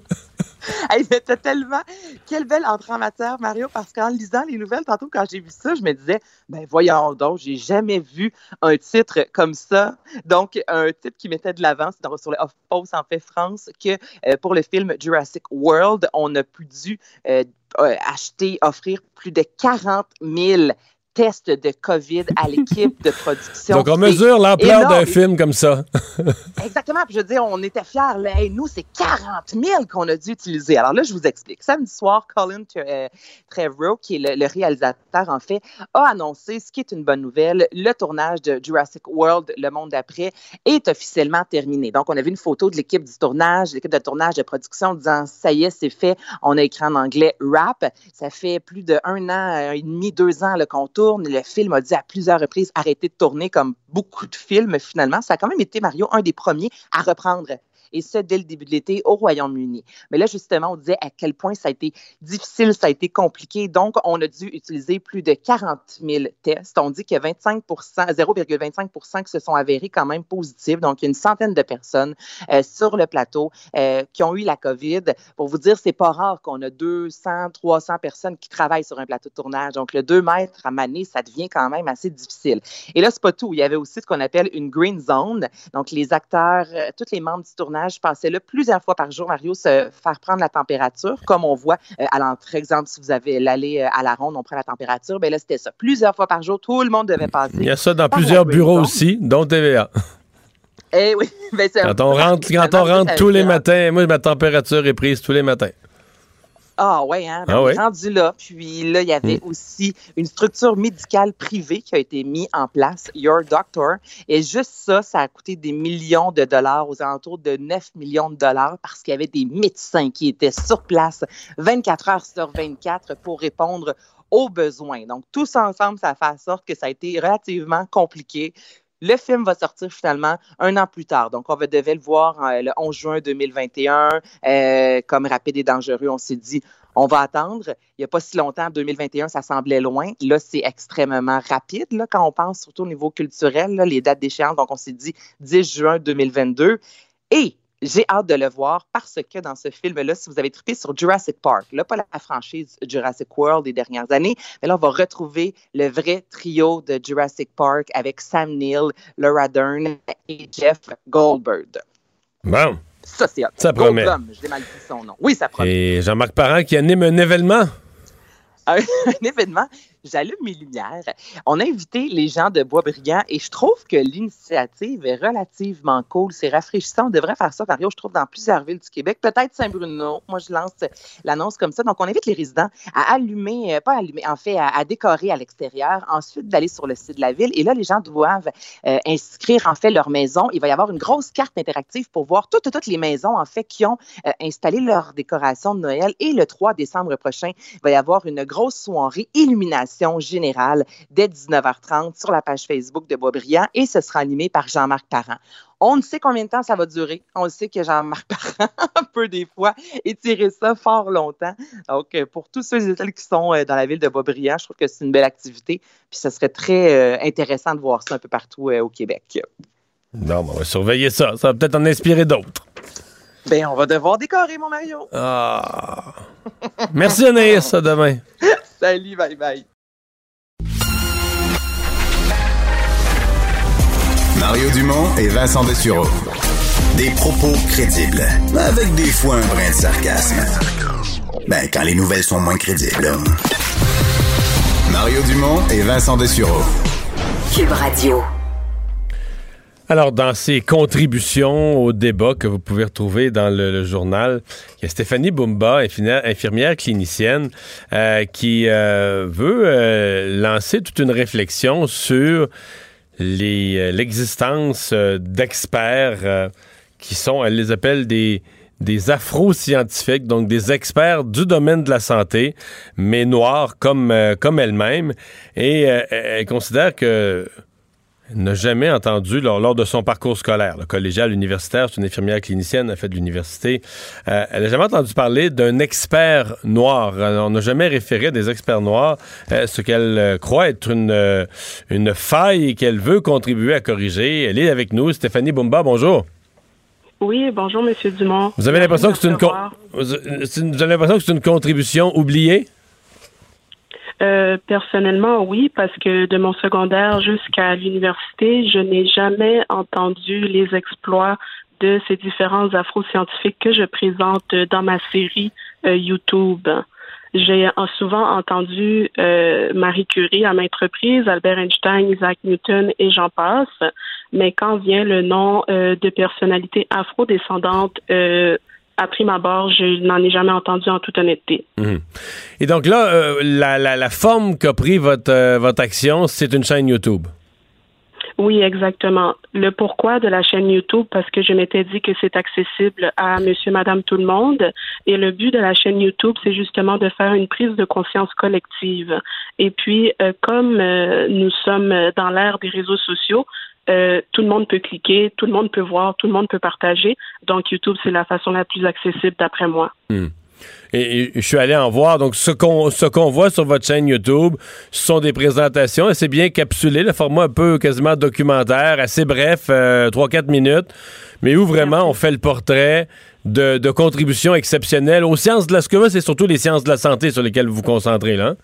Hey, t'as tellement. Quelle belle entrée en matière, Mario, parce qu'en lisant les nouvelles, tantôt, quand j'ai vu ça, je me disais, ben voyons donc, j'ai jamais vu un titre comme ça. Donc, un titre qui mettait de dans- sur le Off-Post en fait France, que euh, pour le film Jurassic World, on a pu dû euh, euh, acheter, offrir plus de 40 000 tests de COVID à l'équipe de production. Donc, on mesure l'ampleur d'un film comme ça. Exactement. Puis je veux dire, on était fiers. Là. Hey, nous, c'est 40 000 qu'on a dû utiliser. Alors là, je vous explique. Samedi soir, Colin euh, Trevorrow, qui est le, le réalisateur, en fait, a annoncé, ce qui est une bonne nouvelle, le tournage de Jurassic World, Le Monde d'après, est officiellement terminé. Donc, on a vu une photo de l'équipe du tournage, l'équipe de tournage de production, disant, ça y est, c'est fait. On a écrit en anglais rap. Ça fait plus de un an, un et demi, deux ans qu'on tourne. Le film a dit à plusieurs reprises arrêter de tourner comme beaucoup de films, finalement. Ça a quand même été, Mario, un des premiers à reprendre et ce, dès le début de l'été au Royaume-Uni. Mais là, justement, on disait à quel point ça a été difficile, ça a été compliqué. Donc, on a dû utiliser plus de 40 000 tests. On dit que 25 0,25% qui se sont avérés quand même positifs. Donc, une centaine de personnes euh, sur le plateau euh, qui ont eu la COVID. Pour vous dire, c'est pas rare qu'on a 200, 300 personnes qui travaillent sur un plateau de tournage. Donc, le 2 mètres à maner, ça devient quand même assez difficile. Et là, c'est pas tout. Il y avait aussi ce qu'on appelle une green zone. Donc, les acteurs, euh, tous les membres du tournage passaient là plusieurs fois par jour, Mario, se faire prendre la température, comme on voit euh, à l'entrée. Exemple, si vous avez l'allée euh, à la ronde, on prend la température. Bien là, c'était ça. Plusieurs fois par jour, tout le monde devait passer. Il y a ça dans plusieurs bureaux aussi, dont TVA. Eh oui. Ben, Quand on rentre, quand on rentre tous les matins, moi, ma température est prise tous les matins. Ah ouais, hein? Ben, Ah ouais? rendu là. Puis là, il y avait aussi une structure médicale privée qui a été mise en place, Your Doctor. Et juste ça, ça a coûté des millions de dollars, aux alentours de 9 millions de dollars, parce qu'il y avait des médecins qui étaient sur place 24 heures sur 24 pour répondre aux besoins. Donc, tout ça ensemble, ça a fait en sorte que ça a été relativement compliqué. Le film va sortir finalement un an plus tard. Donc, on va- devait le voir euh, le 11 juin 2021. Euh, comme Rapide et Dangereux, on s'est dit, on va attendre. Il n'y a pas si longtemps, 2021, ça semblait loin. Là, c'est extrêmement rapide là, quand on pense surtout au niveau culturel, les dates d'échéance. Donc, on s'est dit 10 juin 2022. Et j'ai hâte de le voir parce que dans ce film-là, si vous avez trippé sur Jurassic Park, là, pas la franchise Jurassic World des dernières années, mais là, on va retrouver le vrai trio de Jurassic Park avec Sam Neill, Laura Dern et Jeff Goldberg. Bon. Ça, c'est. Ça promet. Goldblum, je l'ai mal dit son nom. Oui, ça promet. Et Jean-Marc Parent qui anime un événement. un, un événement j'allume mes lumières. On a invité les gens de Boisbriand et je trouve que l'initiative est relativement cool. C'est rafraîchissant. On devrait faire ça, Mario, je trouve, dans plusieurs villes du Québec. Peut-être Saint-Bruno. Moi, je lance l'annonce comme ça. Donc, on invite les résidents à allumer, euh, pas allumer, en fait, à, décorer à l'extérieur, ensuite d'aller sur le site de la ville. Et là, les gens doivent euh, inscrire, en fait, leur maison. Il va y avoir une grosse carte interactive pour voir toutes, toutes les maisons, en fait, qui ont euh, installé leur décoration de Noël. Et le 3 décembre prochain, il va y avoir une grosse soirée illumination générale dès 19h30 sur la page Facebook de Boisbriand et ce sera animé par Jean-Marc Parent. On ne sait combien de temps ça va durer. On sait que Jean-Marc Parent peut des fois étirer ça fort longtemps. Donc, euh, pour tous ceux et celles qui sont euh, dans la ville de Boisbriand, je trouve que c'est une belle activité. Puis, ce serait très euh, intéressant de voir ça un peu partout au Québec. Non, on va surveiller ça. Ça va peut-être en inspirer d'autres. Ben, on va devoir décorer, mon Mario. Ah. Merci, Anaïs. À demain. Salut, bye bye. Mario Dumont et Vincent Dessureau. Des propos crédibles, avec des fois un brin de sarcasme. Ben, quand les nouvelles sont moins crédibles. Mario Dumont et Vincent Dessureau. Cube Radio. Alors, dans ces contributions au débat que vous pouvez retrouver dans le, journal, il y a Stéphanie Bumba, infirmière, clinicienne, euh, qui euh, veut euh, lancer toute une réflexion sur l'existence d'experts qui sont, elle les appelle des, des afro-scientifiques, donc des experts du domaine de la santé, mais noirs comme, comme elle-même. Et elle considère que n'a jamais entendu lors, de son parcours scolaire, le collégial, universitaire, c'est une infirmière clinicienne, elle a fait de l'université. Euh, elle n'a jamais entendu parler d'un expert noir. On n'a jamais référé des experts noirs, euh, ce qu'elle euh, croit être une, une faille qu'elle veut contribuer à corriger. Elle est avec nous, Stéphanie Bumba, bonjour. Oui, bonjour, Monsieur Dumont. Vous avez l'impression que c'est une, vous avez l'impression que c'est une contribution oubliée? Euh, personnellement, oui, parce que de mon secondaire jusqu'à l'université, je n'ai jamais entendu les exploits de ces différents afro-scientifiques que je présente dans ma série euh, YouTube. J'ai souvent entendu euh, Marie Curie à maintes reprises, Albert Einstein, Isaac Newton et j'en passe. Mais quand vient le nom de personnalités afro-descendantes à prime abord, je n'en ai jamais entendu en toute honnêteté. Mhm. Et donc là, euh, la, forme qu'a pris votre, euh, votre action, c'est une chaîne YouTube? Oui, exactement. Le pourquoi de la chaîne YouTube, parce que je m'étais dit que c'est accessible à monsieur, madame, tout le monde. Et le but de la chaîne YouTube, c'est justement de faire une prise de conscience collective. Et puis, euh, comme nous sommes dans l'ère des réseaux sociaux, euh, tout le monde peut cliquer, tout le monde peut voir, tout le monde peut partager. Donc, YouTube, c'est la façon la plus accessible d'après moi. Hmm. Et, je suis allé en voir. Donc, ce qu'on voit sur votre chaîne YouTube, ce sont des présentations et c'est bien capsulé, le format un peu quasiment documentaire, assez bref, 3-4 euh, minutes, mais où vraiment on fait le portrait de, de contributions exceptionnelles aux sciences de la... Ce que c'est surtout les sciences de la santé sur lesquelles vous vous concentrez, là. Hein?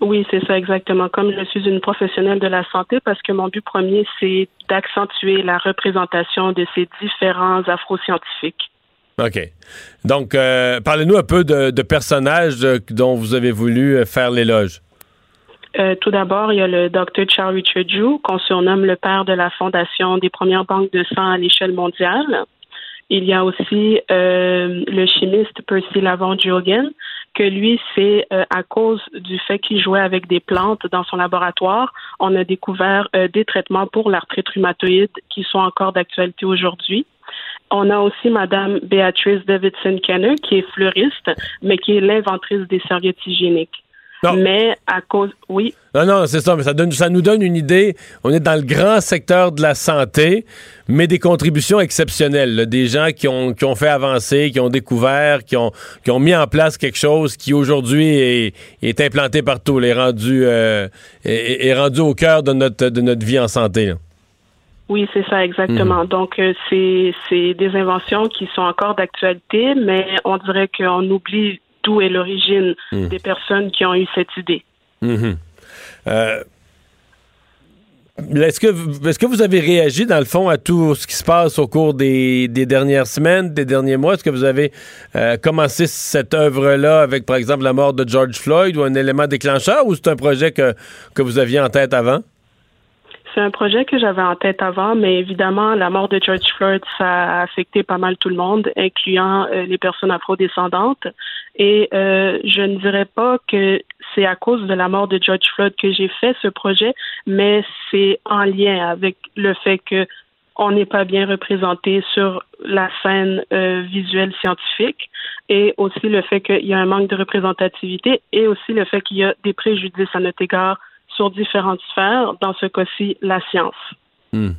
Oui, c'est ça exactement. Comme je suis une professionnelle de la santé, parce que mon but premier, c'est d'accentuer la représentation de ces différents afro-scientifiques. OK. Donc, euh, parlez-nous un peu de, personnages dont vous avez voulu euh, faire l'éloge. Euh, tout d'abord, il y a le Dr. Charlie Chudju, qu'on surnomme le père de la fondation des premières banques de sang à l'échelle mondiale. Il y a aussi le chimiste Percy Lavon Jogan, que lui, c'est à cause du fait qu'il jouait avec des plantes dans son laboratoire, on a découvert des traitements pour l'arthrite rhumatoïde qui sont encore d'actualité aujourd'hui. On a aussi Madame Beatrice Davidson Kenner, qui est fleuriste, mais qui est l'inventrice des serviettes hygiéniques. Mais à cause, oui. Non, non, c'est ça, mais ça, donne, ça nous donne une idée. On est dans le grand secteur de la santé, mais des contributions exceptionnelles. Des gens qui ont, qui ont fait avancer, qui ont découvert, qui ont, qui ont mis en place quelque chose qui aujourd'hui est, est implanté partout, est rendu, euh, est, rendu au cœur de notre, de notre vie en santé. Oui, c'est ça, exactement. Mhm. Donc, euh, c'est des inventions qui sont encore d'actualité, mais on dirait qu'on oublie d'où est l'origine hmm. des personnes qui ont eu cette idée. Mhm. Euh, est-ce que, est que vous avez réagi, dans le fond, à tout ce qui se passe au cours des, dernières semaines, des derniers mois? Est-ce que vous avez euh, commencé cette œuvre-là avec, par exemple, la mort de George Floyd ou un élément déclencheur ou c'est un projet que, que vous aviez en tête avant? C'est un projet que j'avais en tête avant, mais évidemment, la mort de George Floyd, ça a affecté pas mal tout le monde, incluant euh, les personnes afrodescendantes. Et euh, je ne dirais pas que c'est à cause de la mort de George Floyd que j'ai fait ce projet, mais c'est en lien avec le fait que on n'est pas bien représenté sur la scène euh, visuelle scientifique et aussi le fait qu'il y a un manque de représentativité et aussi le fait qu'il y a des préjudices à notre égard sur différentes sphères, dans ce cas-ci, la science. Hmm.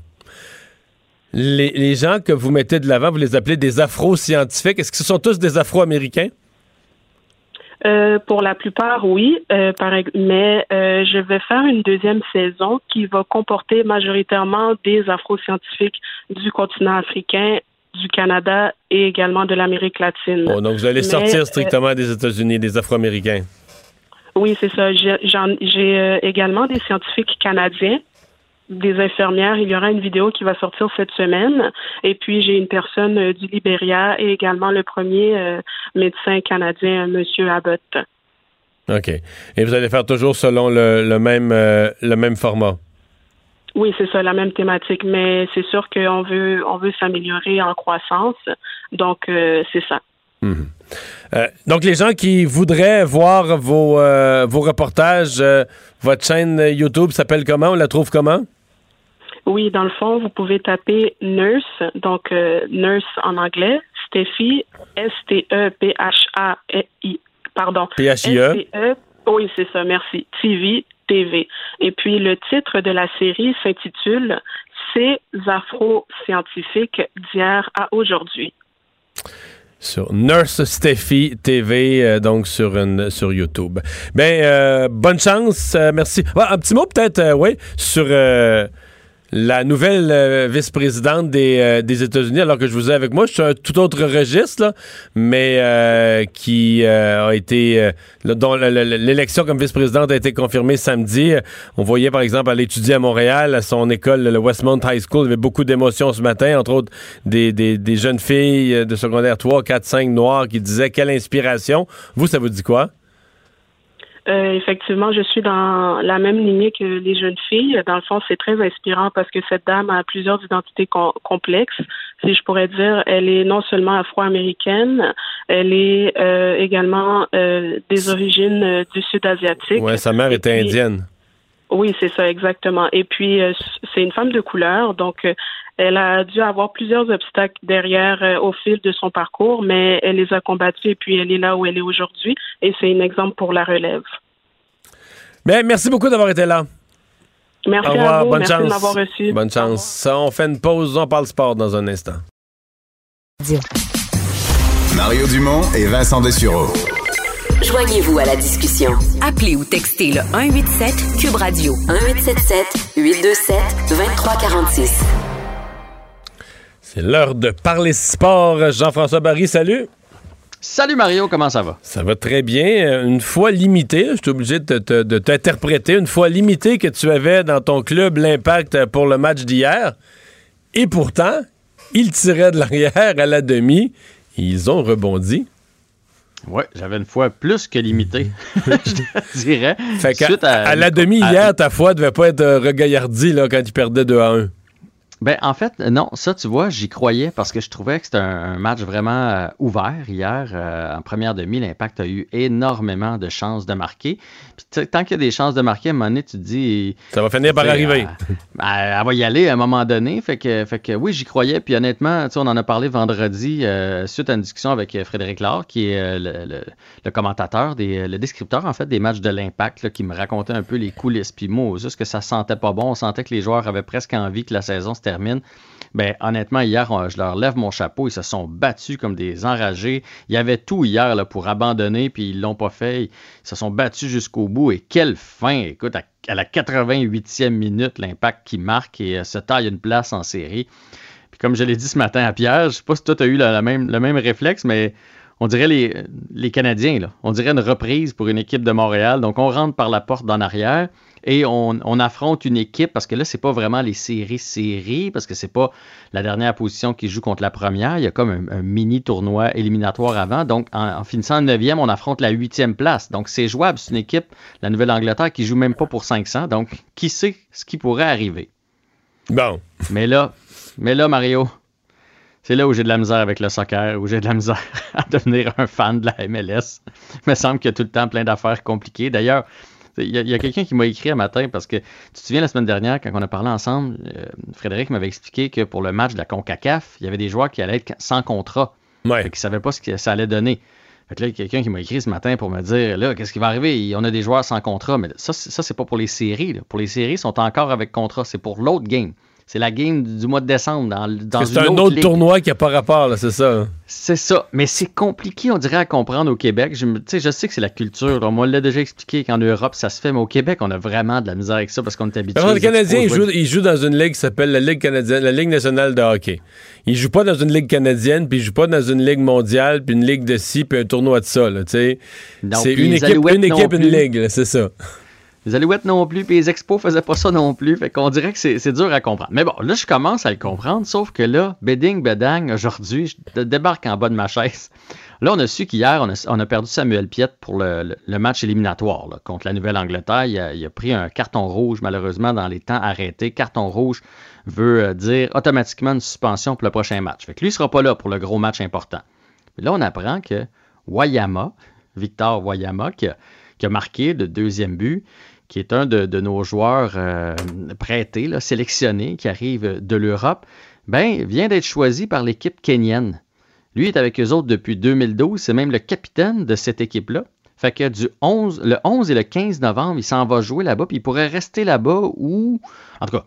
Les, gens que vous mettez de l'avant, vous les appelez des afro-scientifiques. Est-ce que ce sont tous des afro-américains? Euh, pour la plupart, oui, euh, mais euh, je vais faire une deuxième saison qui va comporter majoritairement des afro-scientifiques du continent africain, du Canada et également de l'Amérique latine. Oh, donc vous allez sortir strictement des États-Unis, des Afro-Américains. Oui, c'est ça. J'ai euh, également des scientifiques canadiens, des infirmières. Il y aura une vidéo qui va sortir cette semaine. Et puis, j'ai une personne euh, du Libéria et également le premier euh, médecin canadien, M. Abbott. OK. Et vous allez faire toujours selon le, même, le même format? Oui, c'est ça, la même thématique. Mais c'est sûr qu'on veut, on veut s'améliorer en croissance. Donc, c'est ça. Mhm. Euh, donc, les gens qui voudraient voir vos, euh, vos reportages, euh, votre chaîne YouTube s'appelle comment? On la trouve comment? Oui, dans le fond, vous pouvez taper Nurse, donc Nurse en anglais, Steffi, S-T-E-P-H-A-I, pardon. P-H-I-E. E, oui, c'est ça, merci. TV, TV. Et puis, le titre de la série s'intitule Ces afro-scientifiques d'hier à aujourd'hui sur Nurse Steffi TV, euh, donc sur, une, sur YouTube. Ben, euh, bonne chance, euh, merci. un petit mot peut-être, oui, sur la nouvelle euh, vice-présidente des, euh, des États-Unis, alors que je vous ai avec moi, je suis un tout autre registre, mais euh, qui a été, dont l'élection comme vice-présidente a été confirmée samedi. On voyait par exemple, à l'étudier à Montréal, à son école, le Westmont High School, il y avait beaucoup d'émotions ce matin, entre autres des, des, des jeunes filles de secondaire 3, 4, 5 noires qui disaient quelle inspiration. Vous, ça vous dit quoi? Euh, effectivement, je suis dans la même lignée que les jeunes filles. Dans le fond, c'est très inspirant parce que cette dame a plusieurs identités complexes. Si je pourrais dire, elle est non seulement afro-américaine, elle est euh, également euh, des origines du sud asiatique. Ouais, sa mère était indienne. Oui, c'est ça, exactement. Et puis, c'est une femme de couleur, donc elle a dû avoir plusieurs obstacles derrière euh, au fil de son parcours, mais elle les a combattus et puis elle est là où elle est aujourd'hui. Et c'est un exemple pour la relève. Bien, merci beaucoup d'avoir été là. Merci Au revoir. à vous. Bonne merci chance. de m'avoir reçu. Bonne chance. On fait une pause, on parle sport dans un instant. Mario Dumont et Vincent Dessureau. Joignez-vous à la discussion. Appelez ou textez le 187 Cube Radio 1877 827 2346. C'est l'heure de parler sport. Jean-François Barry, salut. Salut Mario, comment ça va? Ça va très bien. Une fois limité, je suis obligé de, t'interpréter, une fois limité que tu avais dans ton club l'impact pour le match d'hier. Et pourtant, ils tiraient de l'arrière à la demi. Ils ont rebondi. Oui, j'avais une fois plus que limité, je te dirais. Fait à, la demi hier, ta foi devait pas être regaillardie là, quand ils perdaient 2 à 1. Ben, en fait, non, ça, tu vois, j'y croyais parce que je trouvais que c'était un, match vraiment euh, ouvert hier. Euh, en première demi, l'Impact a eu énormément de chances de marquer. Puis, tant qu'il y a des chances de marquer, à un moment donné, tu te dis. Ça va finir par arriver. Euh, ben, elle, va y aller à un moment donné. Fait que, fait que oui, j'y croyais. Puis, honnêtement, on en a parlé vendredi suite à une discussion avec Frédéric Laure, qui est le, commentateur, des, le descripteur, en fait, des matchs de l'Impact, qui me racontait un peu les coulisses. Puis, moi, juste que ça sentait pas bon. On sentait que les joueurs avaient presque envie que la saison se termine. Ben, honnêtement, hier, je leur lève mon chapeau. Ils se sont battus comme des enragés. Il y avait tout hier pour abandonner, puis ils l'ont pas fait. Ils se sont battus jusqu'au bout. Et quelle fin! Écoute, à, la 88e minute, l'impact qui marque et euh, se taille une place en série. Puis comme je l'ai dit ce matin à Pierre, je sais pas si toi tu eu le même réflexe, mais on dirait les, les Canadiens, on dirait une reprise pour une équipe de Montréal. Donc on rentre par la porte d'en arrière. Et on, affronte une équipe, parce que là, c'est pas vraiment les séries-séries, parce que c'est pas la dernière position qui joue contre la première. Il y a comme un, mini tournoi éliminatoire avant. Donc, en, finissant en 9e, on affronte la huitième place. Donc, c'est jouable. C'est une équipe, la Nouvelle-Angleterre, qui joue même pas pour 500. Donc, qui sait ce qui pourrait arriver? Bon. Mais là, mais là, Mario, c'est là où j'ai de la misère avec le soccer, où j'ai de la misère à devenir un fan de la MLS. Il me semble qu'il y a tout le temps plein d'affaires compliquées. D'ailleurs, il y a, quelqu'un qui m'a écrit un matin parce que tu te souviens la semaine dernière, quand on a parlé ensemble, euh, Frédéric m'avait expliqué que pour le match de la CONCACAF, il y avait des joueurs qui allaient être sans contrat. Ouais. Qui ne savaient pas ce que ça allait donner. Fait là, il y a quelqu'un qui m'a écrit ce matin pour me dire là, qu'est-ce qui va arriver? On a des joueurs sans contrat. Mais ça, ça c'est pas pour les séries. Pour les séries, ils sont encore avec contrat. C'est pour l'autre game. C'est la game du mois de décembre dans, dans C'est un autre, tournoi qui n'a pas rapport, c'est ça. C'est ça. Mais c'est compliqué, on dirait, à comprendre au Québec. Je, je sais que c'est la culture. On l'a déjà expliqué qu'en Europe, ça se fait, mais au Québec, on a vraiment de la misère avec ça parce qu'on est habitué. Les Canadiens, ils jouent, dans une ligue qui s'appelle la Ligue canadienne, la Ligue nationale de hockey. Ils jouent pas dans une ligue canadienne, puis ils jouent pas dans une ligue mondiale, puis une ligue de ci, puis un tournoi de ça. C'est une équipe, une équipe, une ligue, c'est ça. Les Alouettes non plus, puis les Expos faisaient pas ça non plus. Fait qu'on dirait que c'est dur à comprendre. Mais bon, là, je commence à le comprendre, sauf que là, bedding, bedang, aujourd'hui, je débarque en bas de ma chaise. Là, on a su qu'hier, on a, perdu Samuel Piette pour le, match éliminatoire contre la Nouvelle-Angleterre. Il, a, pris un carton rouge, malheureusement, dans les temps arrêtés. Carton rouge veut euh, dire automatiquement une suspension pour le prochain match. Fait que lui, il sera pas là pour le gros match important. Mais là, on apprend que Wayama, Victor Wayama, qui a, qui a marqué le deuxième but, qui est un de, nos joueurs euh, prêtés, sélectionnés, qui arrive de l'Europe, ben, vient d'être choisi par l'équipe kenyenne. Lui est avec eux autres depuis 2012, c'est même le capitaine de cette équipe-là. Fait que du 11, le 11 et le 15 novembre, il s'en va jouer là-bas, puis il pourrait rester là-bas ou. En tout cas,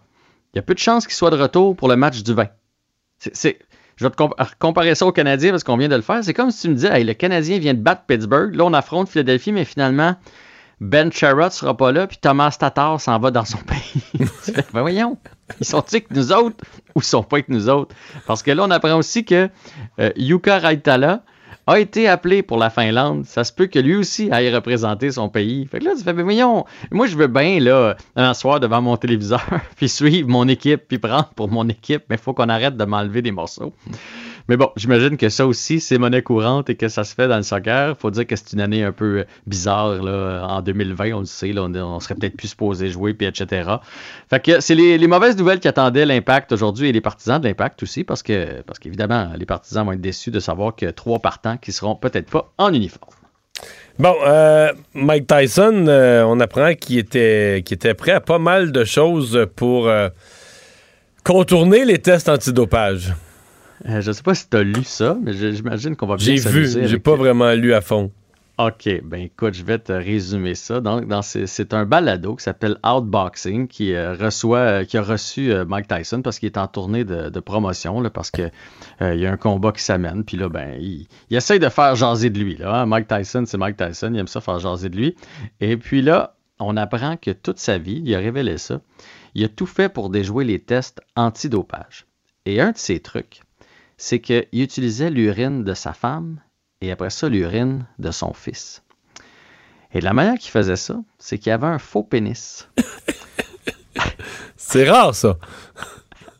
il y a peu de chances qu'il soit de retour pour le match du 20. C'est, je vais te comparer ça au Canadien parce qu'on vient de le faire. C'est comme si tu me disais, le Canadien vient de battre Pittsburgh. Là, on affronte Philadelphie, mais finalement, ben Sherrod sera pas là, puis Thomas Tatar s'en va dans son pays. ben voyons, ils sont-ils avec nous autres ou ils sont pas avec nous autres? Parce que là, on apprend aussi que euh, Yuka Raitala a été appelé pour la Finlande. Ça se peut que lui aussi aille représenter son pays. Fait que là, tu fais, ben voyons, moi je veux bien, là, un soir devant mon téléviseur, puis suivre mon équipe, puis prendre pour mon équipe, mais il faut qu'on arrête de m'enlever des morceaux. Mais bon, j'imagine que ça aussi, c'est monnaie courante et que ça se fait dans le soccer. faut dire que c'est une année un peu euh, bizarre. Là. En 2020, on le sait, là, on, serait peut-être plus supposé jouer, puis etc. Fait que c'est les, mauvaises nouvelles qui attendaient l'impact aujourd'hui et les partisans de l'impact aussi, parce que parce qu'évidemment, les partisans vont être déçus de savoir que trois partants qui seront peut-être pas en uniforme. Bon, euh, Mike Tyson, euh, on apprend qu'il était, était prêt à pas mal de choses pour contourner les tests antidopage. Euh, je sais pas si tu as lu ça, mais j'imagine qu'on va bien J'ai vu, j'ai pas vraiment lu à fond. OK, ben écoute, je vais te résumer ça. Donc, c'est un balado qui s'appelle Outboxing qui euh, reçoit, euh, qui a reçu Mike Tyson parce qu'il est en tournée de, promotion, là, parce que il y a un combat qui s'amène. Puis là, ben, il, essaye de faire jaser de lui. Là, hein. Mike Tyson, c'est Mike Tyson, il aime ça faire jaser de lui. Et puis là, on apprend que toute sa vie, il a révélé ça. Il a tout fait pour déjouer les tests antidopage. Et un de ses trucs, c'est qu'il utilisait l'urine de sa femme et après ça l'urine de son fils. Et la manière qu'il faisait ça, c'est qu'il avait un faux pénis. c'est rare ça.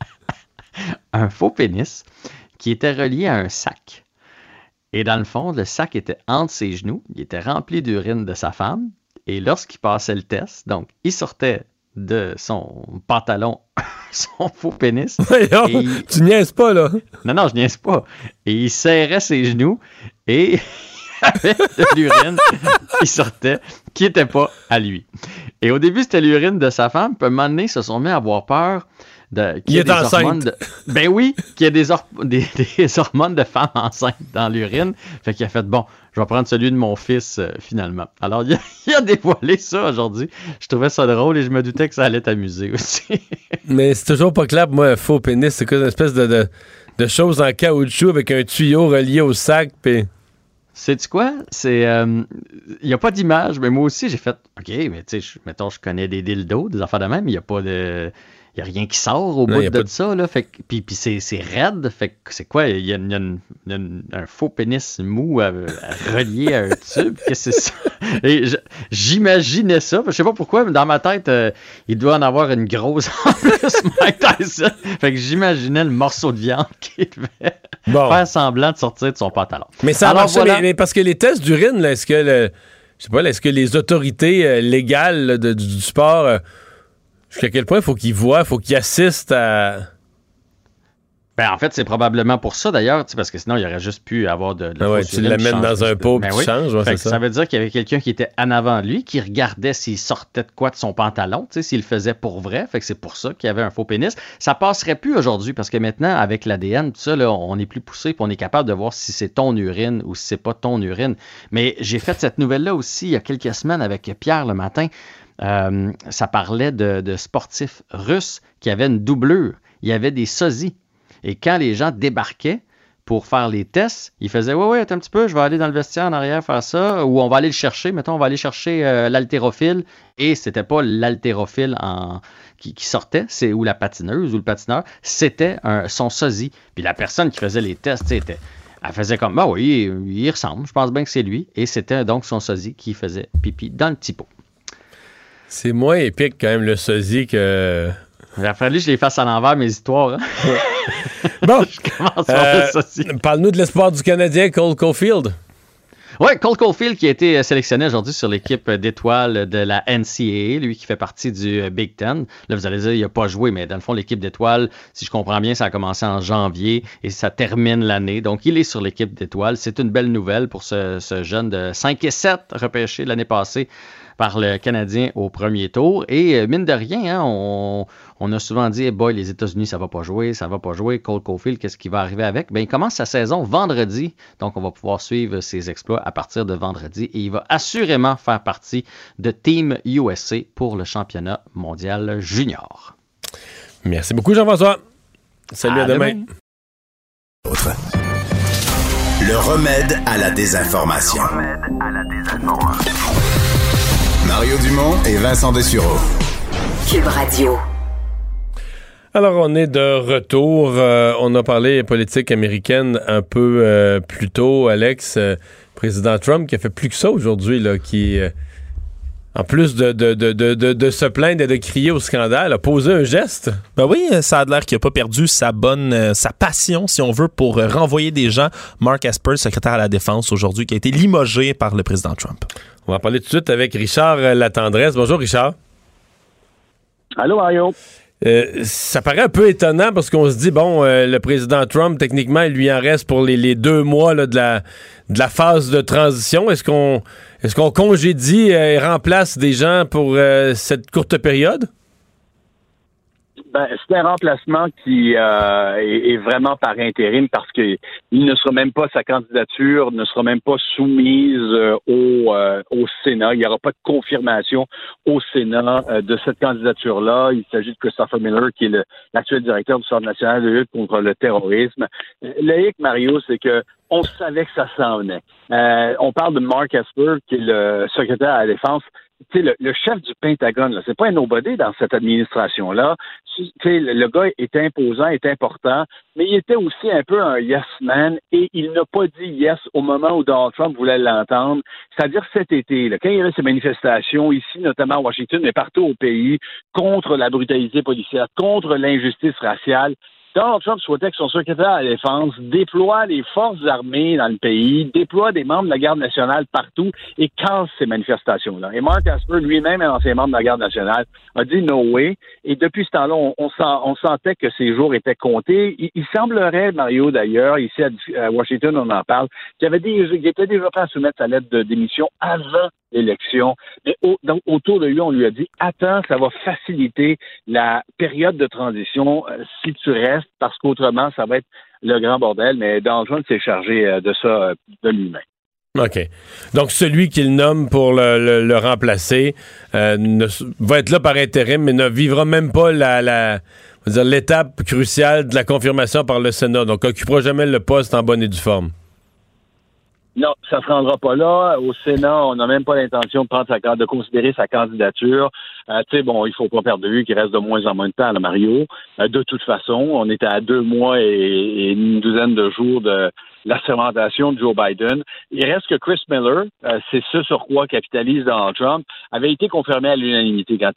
un faux pénis qui était relié à un sac. Et dans le fond, le sac était entre ses genoux, il était rempli d'urine de sa femme. Et lorsqu'il passait le test, donc il sortait de son pantalon son faux pénis. Tu niaises pas, là. Non, non, je niaise pas. Et il serrait ses genoux et il avait de l'urine qui sortait, qui n'était pas à lui. Et au début, c'était l'urine de sa femme. Puis à un moment donné, ils se sont mis à avoir peur de, qu'il y ait des hormones de, Ben oui, qu'il y ait des, des, hormones de femme enceinte dans l'urine. Fait qu'il a fait, bon, je vais prendre celui de mon fils euh, finalement. Alors, il a, dévoilé ça aujourd'hui. Je trouvais ça drôle et je me doutais que ça allait t'amuser aussi. Mais c'est toujours pas clair moi, un faux pénis. C'est quoi une espèce de, de, chose en caoutchouc avec un tuyau relié au sac. Puis... Sais-tu quoi? C'est. Il euh, n'y a pas d'image, mais moi aussi, j'ai fait. OK, mais tu sais, mettons, je connais des dildos, des affaires de même, il n'y a pas de. Il n'y a rien qui sort au Non, bout de ça. Là, fait que- puis puis c'est c'est raide. Fait que c'est quoi? Il y a, il y a une- un faux pénis mou à, à un tube? Qu'est-ce que c'est ça? Et je- J'imaginais ça. Je sais pas pourquoi, mais dans ma tête, euh, il doit en avoir une grosse en plus, Mike Tyson. Fait que j'imaginais le morceau de viande qui devait faire semblant de sortir de son pantalon. Mais ça a Alors, marché, voilà. mais, mais parce que les tests d'urine, là, est-ce que le- je sais pas, là, est-ce que les autorités euh, légales là, de- du, du sport, euh, jusqu'à quel point il faut qu'ils voient, il faut qu'ils assistent à. Ben, en fait, c'est probablement pour ça d'ailleurs, tu sais, parce que sinon, il aurait juste pu avoir de, de la Ah ouais, tu l'amènes dans un pot, Ben puis oui. tu changes, ouais, ça. ça veut dire qu'il y avait quelqu'un qui était en avant de lui, qui regardait s'il sortait de quoi de son pantalon, tu s'il le faisait pour vrai. Fait que c'est pour ça qu'il y avait un faux pénis. Ça passerait plus aujourd'hui parce que maintenant, avec l'ADN, tout ça, là, on est plus poussé puis on est capable de voir si c'est ton urine ou si c'est pas ton urine. Mais j'ai fait cette nouvelle-là aussi il y a quelques semaines avec Pierre le matin. Euh, ça parlait de, sportifs russes qui avaient une doublure. Il y avait des sosies. Et quand les gens débarquaient pour faire les tests, ils faisaient Ouais, ouais, attends un petit peu, je vais aller dans le vestiaire en arrière faire ça, ou on va aller le chercher, mettons, on va aller chercher euh, l'haltérophile, et c'était pas l'haltérophile qui, sortait, c'est ou la patineuse ou le patineur, c'était son sosie. Puis la personne qui faisait les tests, tu sais, était. Elle faisait comme, bah oui, il, il ressemble, je pense bien que c'est lui. Et c'était donc son sosie qui faisait pipi dans le petit pot. C'est moins épique quand même le sosie que. Il a fallu que je les fasse à l'envers, mes histoires. hein. Bon, je commence par Euh. Parle-nous de l'espoir du Canadien, Cole Caulfield. Oui, Cole Caulfield qui a été sélectionné aujourd'hui sur l'équipe d'étoiles de la NCAA, lui qui fait partie du euh, Big Ten. Là, vous allez dire, il n'a pas joué, mais dans le fond, l'équipe d'étoiles, si je comprends bien, ça a commencé en janvier et ça termine l'année. Donc, il est sur l'équipe d'étoiles. C'est une belle nouvelle pour ce, ce jeune de 5 et 7 repêché l'année passée par le Canadien au premier tour. Et euh, mine de rien, hein, on, on a souvent dit, boy, les États-Unis, ça va pas jouer, ça va pas jouer. Cole Caulfield, qu'est-ce qui va arriver avec? Ben, il commence sa saison vendredi, donc on va pouvoir suivre ses exploits à partir de vendredi et il va assurément faire partie de Team USA pour le championnat mondial junior. Merci beaucoup, Jean-François. Salut, à, À demain. demain. Le remède à la désinformation. Mario Dumont et Vincent Dessureau. Cube Radio. Alors, on est de retour. Euh, on a parlé politique américaine un peu euh, plus tôt. Alex, euh, président Trump, qui a fait plus que ça aujourd'hui, là, qui, euh, en plus de, de, de, de, de- de se plaindre et de crier au scandale, a posé un geste. Ben oui, ça a l'air qu'il n'a pas perdu sa bonne, euh, sa passion, si on veut, pour renvoyer des gens. Mark Esper, secrétaire à la Défense aujourd'hui, qui a été limogé par le président Trump. On va en parler tout de suite avec Richard euh, Latendresse. Bonjour, Richard. Allô, Mario. Euh, ça paraît un peu étonnant parce qu'on se dit, bon, euh, le président Trump, techniquement, il lui en reste pour les, les deux mois là, de, la, de la phase de transition. Est-ce qu'on est qu'on congédie et remplace des gens pour euh, cette courte période? Ben, c'est un remplacement qui euh, est, vraiment par intérim parce que il ne sera même pas sa candidature ne sera même pas soumise euh, au, euh, au Sénat. Il n'y aura pas de confirmation au Sénat euh, de cette candidature-là. Il s'agit de Christopher Miller, qui est l'actuel directeur du Centre national de lutte contre le terrorisme. Le hic, Mario, c'est que on savait que ça s'en venait. Euh, on parle de Mark Esper, qui est le secrétaire à la défense. Le, le chef du Pentagone, c'est pas un nobody dans cette administration-là. Le, le gars est imposant, est important, mais il était aussi un peu un yes man et il n'a pas dit yes au moment où Donald Trump voulait l'entendre. C'est-à-dire cet été, là, quand il y avait ces manifestations ici, notamment à Washington, mais partout au pays, contre la brutalité policière, contre l'injustice raciale, Donald Trump souhaitait que son secrétaire à la Défense déploie les forces armées dans le pays, déploie des membres de la Garde nationale partout et casse ces manifestations-là. Et Mark Asper, lui-même, un ancien membre de la Garde nationale, a dit no way. Et depuis ce temps-là, on, on, sent- on sentait que ces jours étaient comptés. Il, semblerait, Mario, d'ailleurs, ici à, à Washington, on en parle, qu'il avait des, il était déjà prêt à soumettre sa lettre de démission avant l'élection. Mais donc, autour de lui, on lui a dit attends, ça va faciliter la période de transition euh, si tu restes, parce qu'autrement, ça va être le grand bordel. Mais Trump s'est chargé euh, de ça euh, de lui-même. OK. Donc, celui qu'il nomme pour le, remplacer va être là par intérim, mais ne vivra même pas la, l'étape cruciale de la confirmation par le Sénat. Donc, occupera jamais le poste en bonne et due forme. Non, ça se rendra pas là. Au Sénat, on n'a même pas l'intention de prendre sa de considérer sa candidature. Euh, tu sais, bon, il faut pas perdre de vue qu'il reste de moins en moins de temps à Mario. Euh, de toute façon, on était à deux mois et une douzaine de jours de la sermentation de Joe Biden. Il reste que Chris Miller, euh, c'est ce sur quoi capitalise Donald Trump, avait été confirmé à l'unanimité quand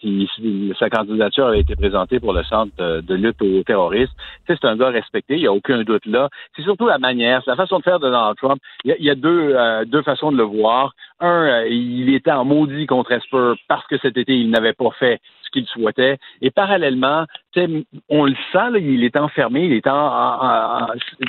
sa candidature avait été présentée pour le centre de, lutte au terrorisme. C'est un gars respecté, il n'y a aucun doute là. C'est surtout la manière, la façon de faire de Donald Trump. Il y a, il y a deux, euh, deux façons de le voir. Un, euh, il était en maudit contre Esper parce que cet été, il n'avait pas fait ce qu'il souhaitait. Et parallèlement, on le sent, il est enfermé, il est en,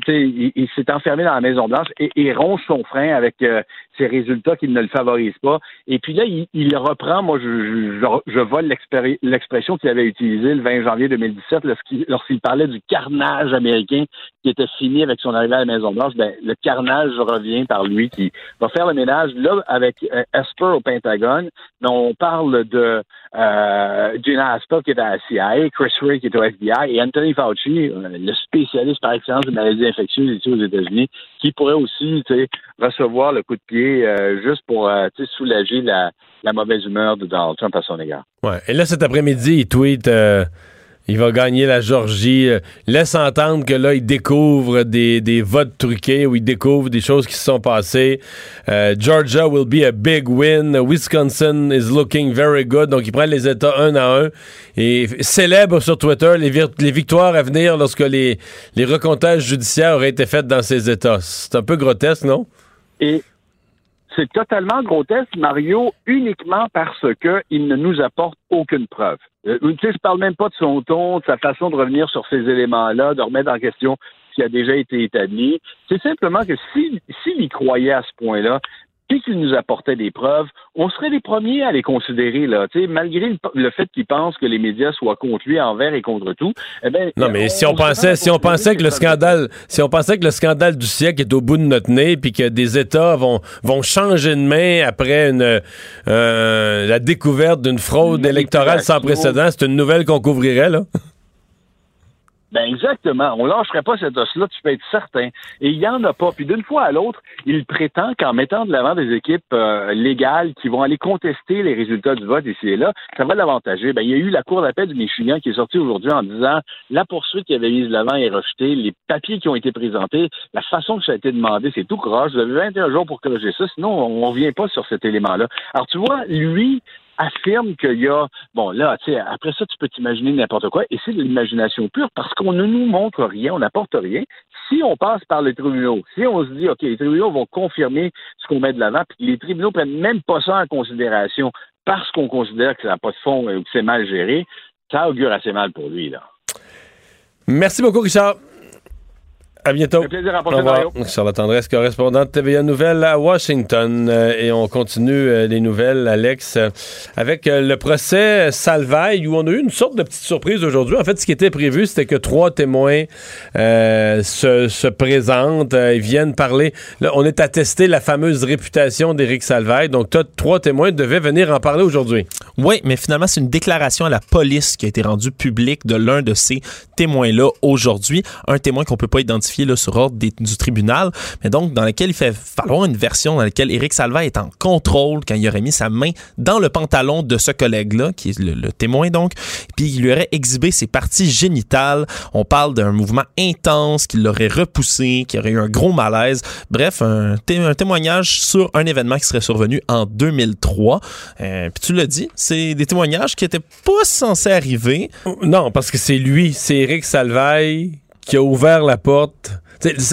il, s'est enfermé dans la Maison Blanche et, et ronge son frein avec euh, ses résultats qui ne le favorisent pas. Et puis là, il, reprend, moi, je, je, je vole l'expression qu'il avait utilisée le 20 janvier 2017 lorsqu'il, parlait du carnage américain qui était fini avec son arrivée à la Maison Blanche. Ben, le carnage revient par lui qui va faire le ménage là avec euh, Esper au Pentagone. On parle de euh, Gina Aspel qui est à la CIA, Chris Ray qui est au FBI et Anthony Fauci, euh, le spécialiste par excellence des maladies infectieuses ici aux États-Unis, qui pourrait aussi recevoir le coup de pied euh, juste pour euh, soulager la, mauvaise humeur de Donald Trump à son égard. Ouais. Et là, cet après-midi, il tweet il va gagner la Georgie. Laisse entendre que là, il découvre des, des, votes truqués ou il découvre des choses qui se sont passées. Euh, Georgia will be a big win. Wisconsin is looking very good. Donc, il prend les États un à un et célèbre sur Twitter les, les victoires à venir lorsque les, les recomptages judiciaires auraient été faits dans ces États. C'est un peu grotesque, non? Et c'est totalement grotesque, Mario, uniquement parce qu'il ne nous apporte aucune preuve. Euh, tu sais, je parle même pas de son ton, de sa façon de revenir sur ces éléments-là, de remettre en question ce qui a déjà été établi. C'est simplement que s'il y croyait à ce point-là, puis qu'il nous apportait des preuves, on serait les premiers à les considérer là. Tu sais, malgré le, fait qu'ils pensent que les médias soient contre lui envers et contre tout. Eh ben, non, mais si on, pensait, si on pensait que le scandale, si on pensait que le scandale du siècle est au bout de notre nez, puis que des États vont vont changer de main après une euh, la découverte d'une fraude électorale sans précédent, c'est une nouvelle qu'on couvrirait là. Ben exactement. On lâcherait pas cet os-là, tu peux être certain. Et il y en a pas. Puis d'une fois à l'autre, il prétend qu'en mettant de l'avant des équipes euh, légales qui vont aller contester les résultats du vote ici et là, ça va l'avantager. Ben il y a eu la Cour d'appel du Michigan qui est sortie aujourd'hui en disant la poursuite qui avait mise de l'avant est rejetée, les papiers qui ont été présentés, la façon que ça a été demandé, c'est tout croche. Vous avez 21 jours pour corriger ça, sinon on, on revient pas sur cet élément-là. Alors tu vois, lui, affirme qu'il y a, bon là, tu sais, après ça, tu peux t'imaginer n'importe quoi, et c'est de l'imagination pure parce qu'on ne nous montre rien, on n'apporte rien. Si on passe par les tribunaux, si on se dit, OK, les tribunaux vont confirmer ce qu'on met de l'avant, puis les tribunaux prennent même pas ça en considération parce qu'on considère que ça n'a pas de fond ou que c'est mal géré, ça augure assez mal pour lui, là. Merci beaucoup, Richard. À bientôt. plaisir à Mario. Charlotte Tendresse, correspondante TVA Nouvelles à Washington. Euh, et on continue euh, les nouvelles, Alex, euh, avec le procès Salvaille, où on a eu une sorte de petite surprise aujourd'hui. En fait, ce qui était prévu, c'était que trois témoins se, se, présentent, ils viennent parler. Là, on est attesté la fameuse réputation d'Éric Salvaille. Donc, trois témoins devaient venir en parler aujourd'hui. Oui, mais finalement, c'est une déclaration à la police qui a été rendue publique de l'un de ces témoins-là aujourd'hui. Un témoin qu'on peut pas identifier sur ordre du tribunal, mais donc dans lequel il fait falloir une version dans laquelle Éric Salva est en contrôle quand il aurait mis sa main dans le pantalon de ce collègue-là, qui est le, témoin donc, puis il lui aurait exhibé ses parties génitales. On parle d'un mouvement intense qui l'aurait repoussé, qui aurait eu un gros malaise. Bref, un, témoignage sur un événement qui serait survenu en 2003. Euh, puis tu l'as dit, c'est des témoignages qui étaient pas censés arriver. Non, parce que c'est lui, c'est Éric Salvaille qui a ouvert la porte.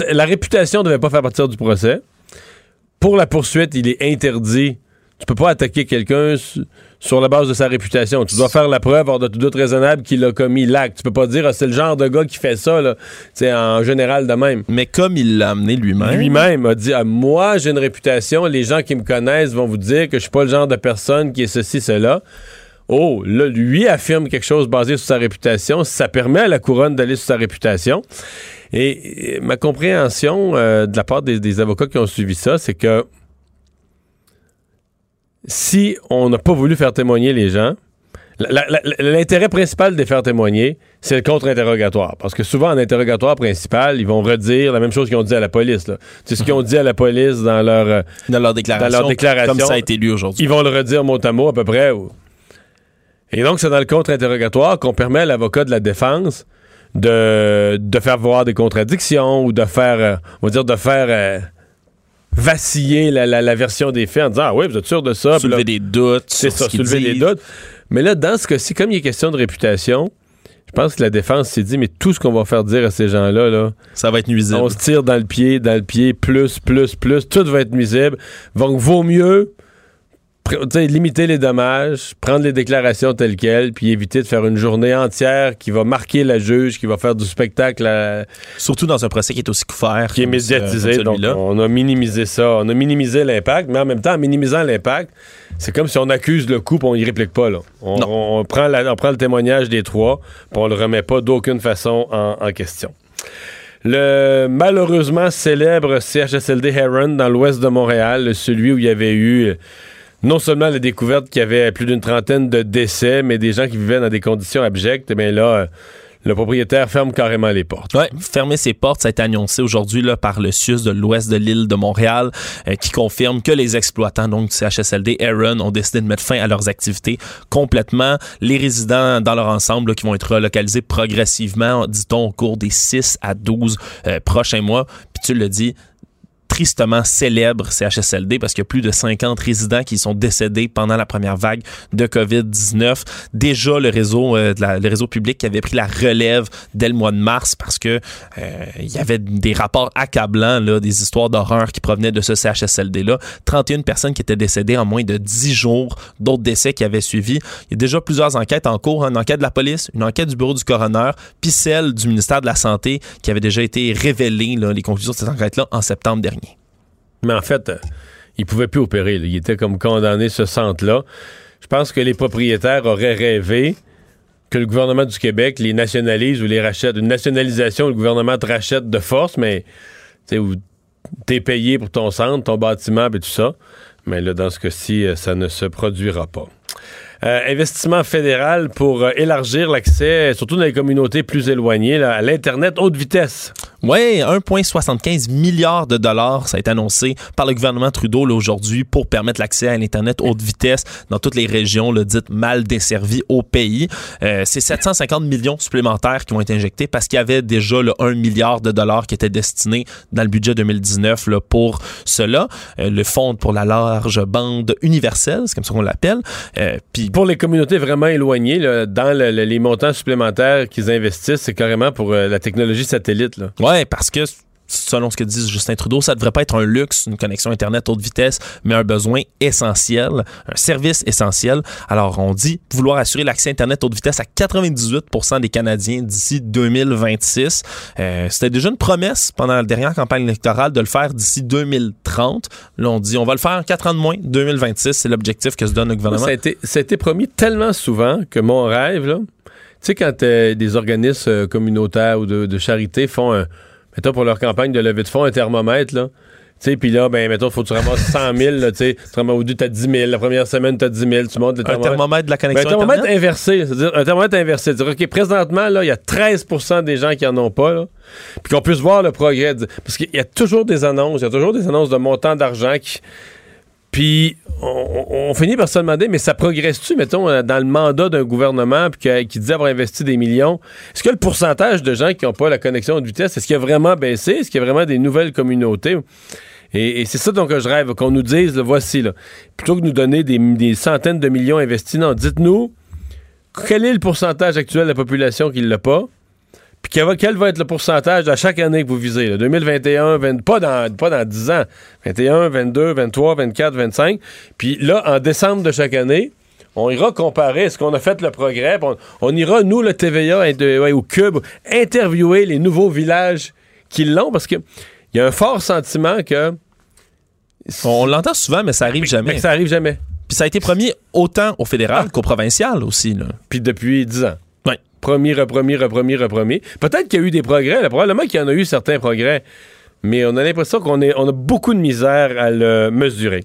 la réputation ne devait pas faire partir du procès. Pour la poursuite, il est interdit. Tu peux pas attaquer quelqu'un sur la base de sa réputation. Tu dois faire la preuve hors de tout doute raisonnable qu'il a commis l'acte. Tu peux pas dire ah, c'est le genre de gars qui fait ça là, en général de même. Mais comme il l'a amené lui-même. Lui-même a dit ah, moi j'ai une réputation, les gens qui me connaissent vont vous dire que je suis pas le genre de personne qui est ceci cela. Oh, là, lui affirme quelque chose basé sur sa réputation. Ça permet à la couronne d'aller sur sa réputation. Et, ma compréhension euh, de la part des, avocats qui ont suivi ça, c'est que si on n'a pas voulu faire témoigner les gens, l'intérêt principal de les faire témoigner, c'est le contre-interrogatoire. Parce que souvent, en interrogatoire principal, ils vont redire la même chose qu'ils ont dit à la police. C'est ce qu'ils ont dit à la police dans leur, euh, dans leur, déclaration, déclaration. Comme ça a été lu aujourd'hui. Ils vont le redire mot à mot à peu près. Et donc, c'est dans le contre-interrogatoire qu'on permet à l'avocat de la défense de, de faire voir des contradictions ou de faire, euh, on va dire, de faire euh, vaciller la, la- la version des faits en disant Ah oui, vous êtes sûr de ça. Soulever là, des doutes. C'est ça, ce soulever des doutes. Mais là, dans ce cas-ci, comme il est question de réputation, je pense que la défense s'est dit, mais tout ce qu'on va faire dire à ces gens-là, là, ça va être nuisible. On se tire dans le pied, dans le pied, plus, plus, plus, tout va être nuisible. Donc, vaut mieux limiter les dommages, prendre les déclarations telles quelles, puis éviter de faire une journée entière qui va marquer la juge, qui va faire du spectacle à- Surtout dans un procès qui est aussi couvert. qui est médiatisé. Donc, on a minimisé ça. On a minimisé l'impact, mais en même temps, en minimisant l'impact, c'est comme si on accuse le coup puis on y réplique pas. Là. On, on prend la- on prend le témoignage des trois puis on le remet pas d'aucune façon en, en question. Le malheureusement célèbre CHSLD Heron dans l'ouest de Montréal, celui où il y avait eu non seulement la découverte qu'il y avait plus d'une trentaine de décès, mais des gens qui vivaient dans des conditions abjectes, mais là, euh, le propriétaire ferme carrément les portes. Ouais, fermer ses portes, ça a été annoncé aujourd'hui par le CIUS de l'ouest de l'île de Montréal, euh, qui confirme que les exploitants, donc du CHSLD Aaron, ont décidé de mettre fin à leurs activités complètement. Les résidents dans leur ensemble qui vont être relocalisés progressivement, dit-on, au cours des 6 à 12 euh, prochains mois. Puis tu le dis, tristement célèbre CHSLD parce qu'il y a plus de 50 résidents qui sont décédés pendant la première vague de COVID-19. Déjà, le réseau, euh, le réseau public qui avait pris la relève dès le mois de mars parce que euh, il y avait des rapports accablants, là, des histoires d'horreur qui provenaient de ce CHSLD-là. 31 personnes qui étaient décédées en moins de 10 jours, d'autres décès qui avaient suivi. Il y a déjà plusieurs enquêtes en cours, hein. une enquête de la police, une enquête du bureau du coroner, puis celle du ministère de la Santé qui avait déjà été révélée, là, les conclusions de cette enquête-là, en septembre dernier. Mais en fait, euh, il pouvait plus opérer. Il était comme condamné ce centre-là. Je pense que les propriétaires auraient rêvé que le gouvernement du Québec les nationalise ou les rachète. Une nationalisation, le gouvernement te rachète de force, mais tu t'es payé pour ton centre, ton bâtiment et tout ça. Mais là, dans ce cas-ci, euh, ça ne se produira pas. Euh, investissement fédéral pour élargir l'accès, surtout dans les communautés plus éloignées, à l'Internet haute vitesse. Oui, 1,75 milliard de dollars, ça a été annoncé par le gouvernement Trudeau là, aujourd'hui pour permettre l'accès à l'Internet haute vitesse dans toutes les régions là, dites mal desservies au pays. Euh, c'est 750 millions supplémentaires qui vont être injectés parce qu'il y avait déjà le 1 milliard de dollars qui était destiné dans le budget 2019 là, pour cela. Euh, le Fonds pour la large bande universelle, c'est comme ça qu'on l'appelle. Euh, puis Pour les communautés vraiment éloignées, là, dans le- le- les montants supplémentaires qu'ils investissent, c'est carrément pour euh, la technologie satellite. Là. Ouais, parce que selon ce que dit Justin Trudeau, ça devrait pas être un luxe, une connexion Internet haute vitesse, mais un besoin essentiel, un service essentiel. Alors, on dit vouloir assurer l'accès Internet haute vitesse à 98% des Canadiens d'ici 2026. Euh, C'était déjà une promesse pendant la dernière campagne électorale de le faire d'ici 2030. Là, on dit on va le faire en 4 ans de moins, 2026. C'est l'objectif que se donne le gouvernement. Ça a, été, ça a été promis tellement souvent que mon rêve, là, sais, quand euh, des organismes euh, communautaires ou de, de charité font, un, mettons, pour leur campagne de levée de fonds, un thermomètre, là, tu sais, puis là, ben, mettons, faut que tu ramasses 100 000, là, tu sais, tu ramasses au début, t'as 10 000, la première semaine, t'as 10 000, tu montes le Un thermomètre de la connexion Ben, un thermomètre Internet? inversé, c'est-à-dire un thermomètre inversé. C'est-à-dire, OK, présentement, là, il y a 13% des gens qui en ont pas, là, puis qu'on puisse voir le progrès. Parce qu'il y a toujours des annonces, il y a toujours des annonces de montants d'argent qui... Puis on, finit par se demander, mais ça progresse-tu, mettons, euh, dans le mandat d'un gouvernement que- qui dit avoir investi des millions? Est-ce que le pourcentage de gens qui n'ont pas la connexion de vitesse, est-ce qu'il a vraiment baissé? Est-ce qu'il y a vraiment des nouvelles communautés? Et, c'est ça dont que je rêve, qu'on nous dise, le voici, là. Plutôt que de nous donner des, des centaines de millions investis, non, dites-nous quel est le pourcentage actuel de la population qui ne l'a pas, puis quel va, quel va être le pourcentage à chaque année que vous visez, là, 2021, 20, pas, dans, pas dans 10 ans, 21, 22, 23, 24, 25. Puis là, en décembre de chaque année, on ira comparer est-ce qu'on a fait le progrès. On, on ira, nous, le TVA ouais, au Cube, interviewer les nouveaux villages qui l'ont, parce que il y a un fort sentiment que... On l'entend souvent, mais ça arrive jamais. Mais ça arrive jamais. Puis ça a été promis autant au fédéral qu'au provincial aussi. Là. Puis depuis 10 ans. Promis, repromis, repromis, repromis. Peut-être qu'il y a eu des progrès. Probablement qu'il y en a eu certains progrès. Mais on a l'impression qu'on on a beaucoup de misère à le mesurer.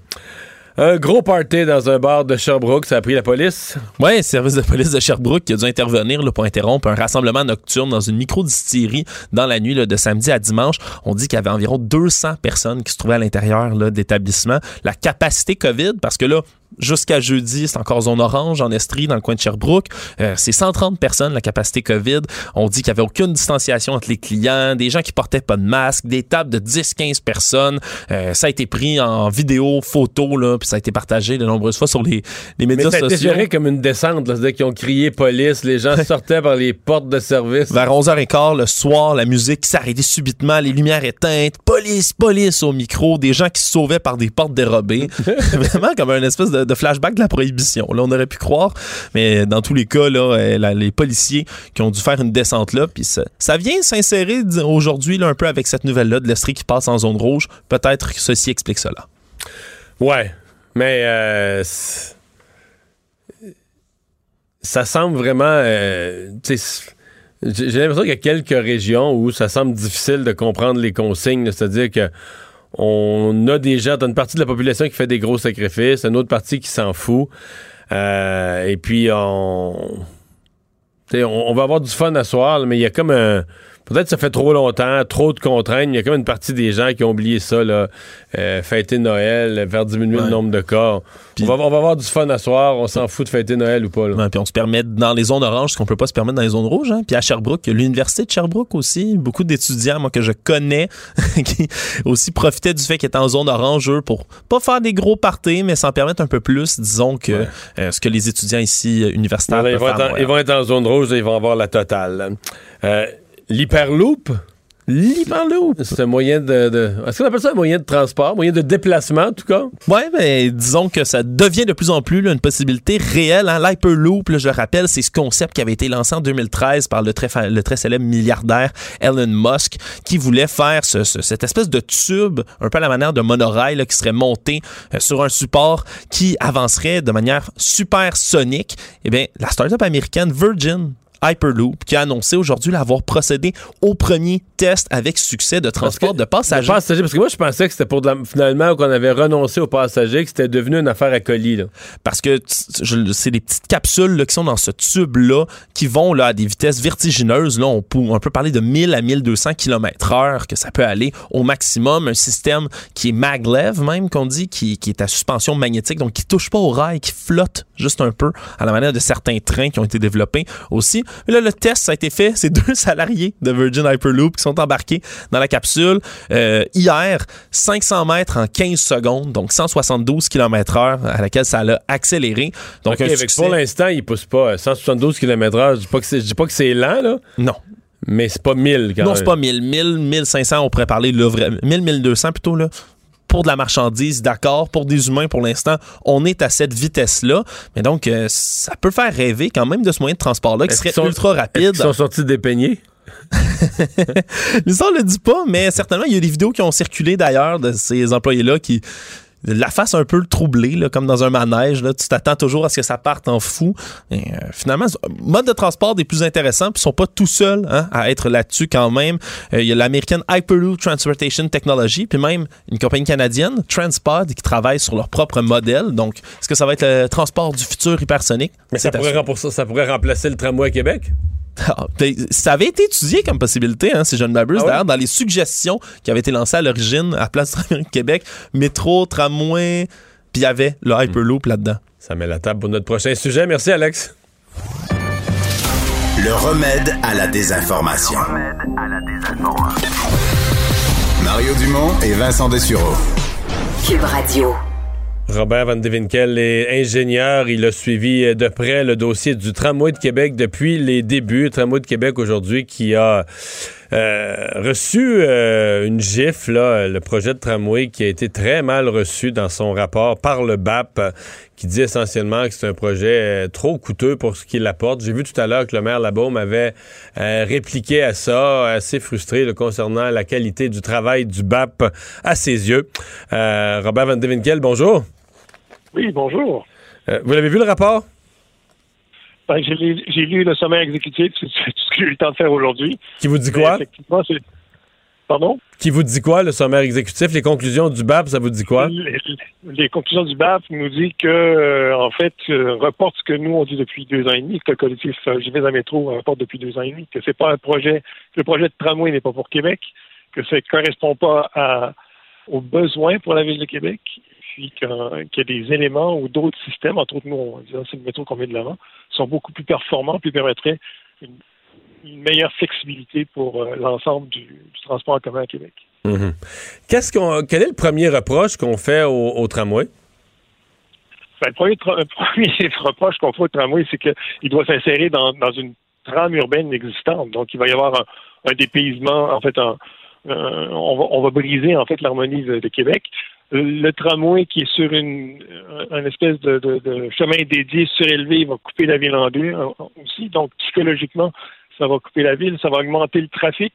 Un gros party dans un bar de Sherbrooke, ça a pris la police. Oui, le service de police de Sherbrooke qui a dû intervenir pour interrompre un rassemblement nocturne dans une micro-distillerie dans la nuit de samedi à dimanche. On dit qu'il y avait environ 200 personnes qui se trouvaient à l'intérieur là, d'établissement. La capacité COVID, parce que là, jusqu'à jeudi, c'est encore zone orange en Estrie, dans le coin de Sherbrooke. Euh, c'est 130 personnes, la capacité COVID. On dit qu'il n'y avait aucune distanciation entre les clients, des gens qui portaient pas de masque, des tables de 10-15 personnes. Euh, ça a été pris en vidéo, photo, là, puis ça a été partagé de nombreuses fois sur les, les médias Mais ça a été sociaux. géré comme une descente, c'est-à-dire qu'ils ont crié police, les gens sortaient par les portes de service. Vers 11h15 le soir, la musique s'arrêtait subitement, les lumières éteintes, police, police au micro, des gens qui se sauvaient par des portes dérobées. Vraiment comme un espèce de, de flashback de la prohibition. Là, on aurait pu croire, mais dans tous les cas, là, euh, les policiers qui ont dû faire une descente là, puis ça, ça vient s'insérer aujourd'hui un peu avec cette nouvelle-là de l'Estrie qui passe en zone rouge. Peut-être que ceci explique cela. Ouais, mais euh, ça semble vraiment. euh, j'ai l'impression qu'il y a quelques régions où ça semble difficile de comprendre les consignes. C'est-à-dire que on a déjà t'as une partie de la population qui fait des gros sacrifices, une autre partie qui s'en fout. Euh, et puis on, on, on va avoir du fun à soir, mais il y a comme un. Peut-être que ça fait trop longtemps, trop de contraintes. Il y a comme une partie des gens qui ont oublié ça, là. Euh, fêter Noël, faire diminuer le nombre de cas. on, va, on va avoir du fun à soir, on s'en fout de fêter Noël ou pas. Là. Ouais, puis on se permet dans les zones oranges ce qu'on peut pas se permettre dans les zones rouges. Hein. Puis à Sherbrooke, l'université de Sherbrooke aussi. Beaucoup d'étudiants, moi, que je connais, qui aussi profitaient du fait qu'ils étaient en zone orange, eux, pour pas faire des gros parties, mais s'en permettre un peu plus, disons, que euh, ce que les étudiants ici euh, universitaires Là, ils, vont faire. être en, moins. ils vont être en zone rouge, là, ils vont avoir la totale. Euh, L'hyperloop? L'hyperloop? C'est un moyen de. de- Est-ce qu'on appelle ça un moyen de transport, moyen de déplacement, en tout cas? Ouais, mais disons que ça devient de plus en plus là, une possibilité réelle. Hein. L'Hyperloop, je le rappelle, c'est ce concept qui avait été lancé en 2013 par le très, fa- le très célèbre milliardaire Elon Musk, qui voulait faire ce- ce- cette espèce de tube, un peu à la manière de monorail, là, qui serait monté euh, sur un support qui avancerait de manière super sonique. Eh bien, la startup américaine Virgin Hyperloop, qui a annoncé aujourd'hui l'avoir procédé au premier test avec succès de transport de passagers. De passagers, parce que moi, je pensais que c'était pour de la- finalement qu'on avait renoncé aux passagers, que c'était devenu une affaire à colis. Là. Parce que c'est des petites capsules là, qui sont dans ce tube-là qui vont là, à des vitesses vertigineuses. Là, on, peut, on peut parler de 1000 à 1200 km/h que ça peut aller au maximum. Un système qui est maglev, même, qu'on dit, qui, qui est à suspension magnétique, donc qui touche pas au rail, qui flotte juste un peu, à la manière de certains trains qui ont été développés aussi. Mais là, le test, ça a été fait. C'est deux salariés de Virgin Hyperloop qui sont embarqués dans la capsule. Euh, hier, 500 mètres en 15 secondes, donc 172 km/h à laquelle ça l'a accéléré. Donc, OK, un avec- pour l'instant, il pousse pas à 172 km/h. Je dis pas que c'est- je dis pas que c'est lent, là. Non. Mais c'est pas 1000 quand Non, même. c'est pas 1000. 1000, 1500, on pourrait parler là, vrai- 1000, 1200 plutôt, là. Pour de la marchandise, d'accord. Pour des humains, pour l'instant, on est à cette vitesse-là. Mais donc, euh, ça peut faire rêver quand même de ce moyen de transport-là qui serait sont- ultra rapide. qu'ils sont sortis des peignets? L'histoire ne le dit pas, mais certainement, il y a des vidéos qui ont circulé d'ailleurs de ces employés-là qui la face un peu troublée, là, comme dans un manège. Là, tu t'attends toujours à ce que ça parte en fou. Et, euh, finalement, mode de transport des plus intéressants, puis ils sont pas tout seuls hein, à être là-dessus quand même. Euh, Il y a l'américaine Hyperloop Transportation Technology, puis même une compagnie canadienne, Transpod, qui travaille sur leur propre modèle. Donc, est-ce que ça va être le transport du futur hypersonique? Mais ça pourrait, rembourser- ça pourrait remplacer le tramway à Québec? Ah, ben, ça avait été étudié comme possibilité, hein, si je ne m'abuse, Ah ouais? d'ailleurs, dans les suggestions qui avaient été lancées à l'origine à Place du Québec, métro, tramway, puis il y avait le Hyperloop là-dedans. Ça met la table pour notre prochain sujet. Merci, Alex. Le remède à la désinformation. Mario Dumont et Vincent Dessureau. Cube Radio. Robert Van Devinkel est ingénieur. Il a suivi euh, de près le dossier du tramway de Québec depuis les débuts. Tramway de Québec aujourd'hui qui a euh, reçu euh, une gifle, le projet de tramway qui a été très mal reçu dans son rapport par le BAP, qui dit essentiellement que c'est un projet trop coûteux pour ce qu'il apporte. J'ai vu tout à l'heure que le maire Labaume avait répliqué à ça, assez frustré concernant la qualité du travail du BAP à ses yeux. Robert Van Devinkel, bonjour. Oui, bonjour. Euh, vous l'avez vu le rapport? Ben, j'ai lu le sommaire exécutif, c'est ce que j'ai eu le temps de faire aujourd'hui. Qui vous dit quoi? Effectivement. Pardon? Qui vous dit quoi, le sommaire exécutif? Les conclusions du BAP, ça vous dit quoi? Les, les conclusions du BAP nous dit que, euh, en fait, euh, reporte ce que nous on dit depuis deux ans et demi, que le collectif euh, à métro reporte depuis deux ans et demi, que c'est pas un projet, que le projet de tramway n'est pas pour Québec, que ça ne correspond pas à, aux besoins pour la ville de Québec. Puis qu'il y a des éléments ou d'autres systèmes, entre autres, nous, on dit, c'est le métro qu'on met de l'avant, sont beaucoup plus performants, puis permettraient une, meilleure flexibilité pour euh, l'ensemble du, transport en commun à Québec. Mhm. Qu'est-ce qu'on, quel est le premier reproche qu'on fait au, tramway? Ben, le premier, reproche qu'on fait au tramway, c'est qu'il doit s'insérer dans, une trame urbaine existante. Donc, il va y avoir un, un dépaysement, en fait, un, euh, on, va, briser en fait l'harmonie de, Québec. Le tramway qui est sur une, espèce de, chemin dédié surélevé, va couper la ville en deux aussi. Donc psychologiquement, ça va couper la ville, ça va augmenter le trafic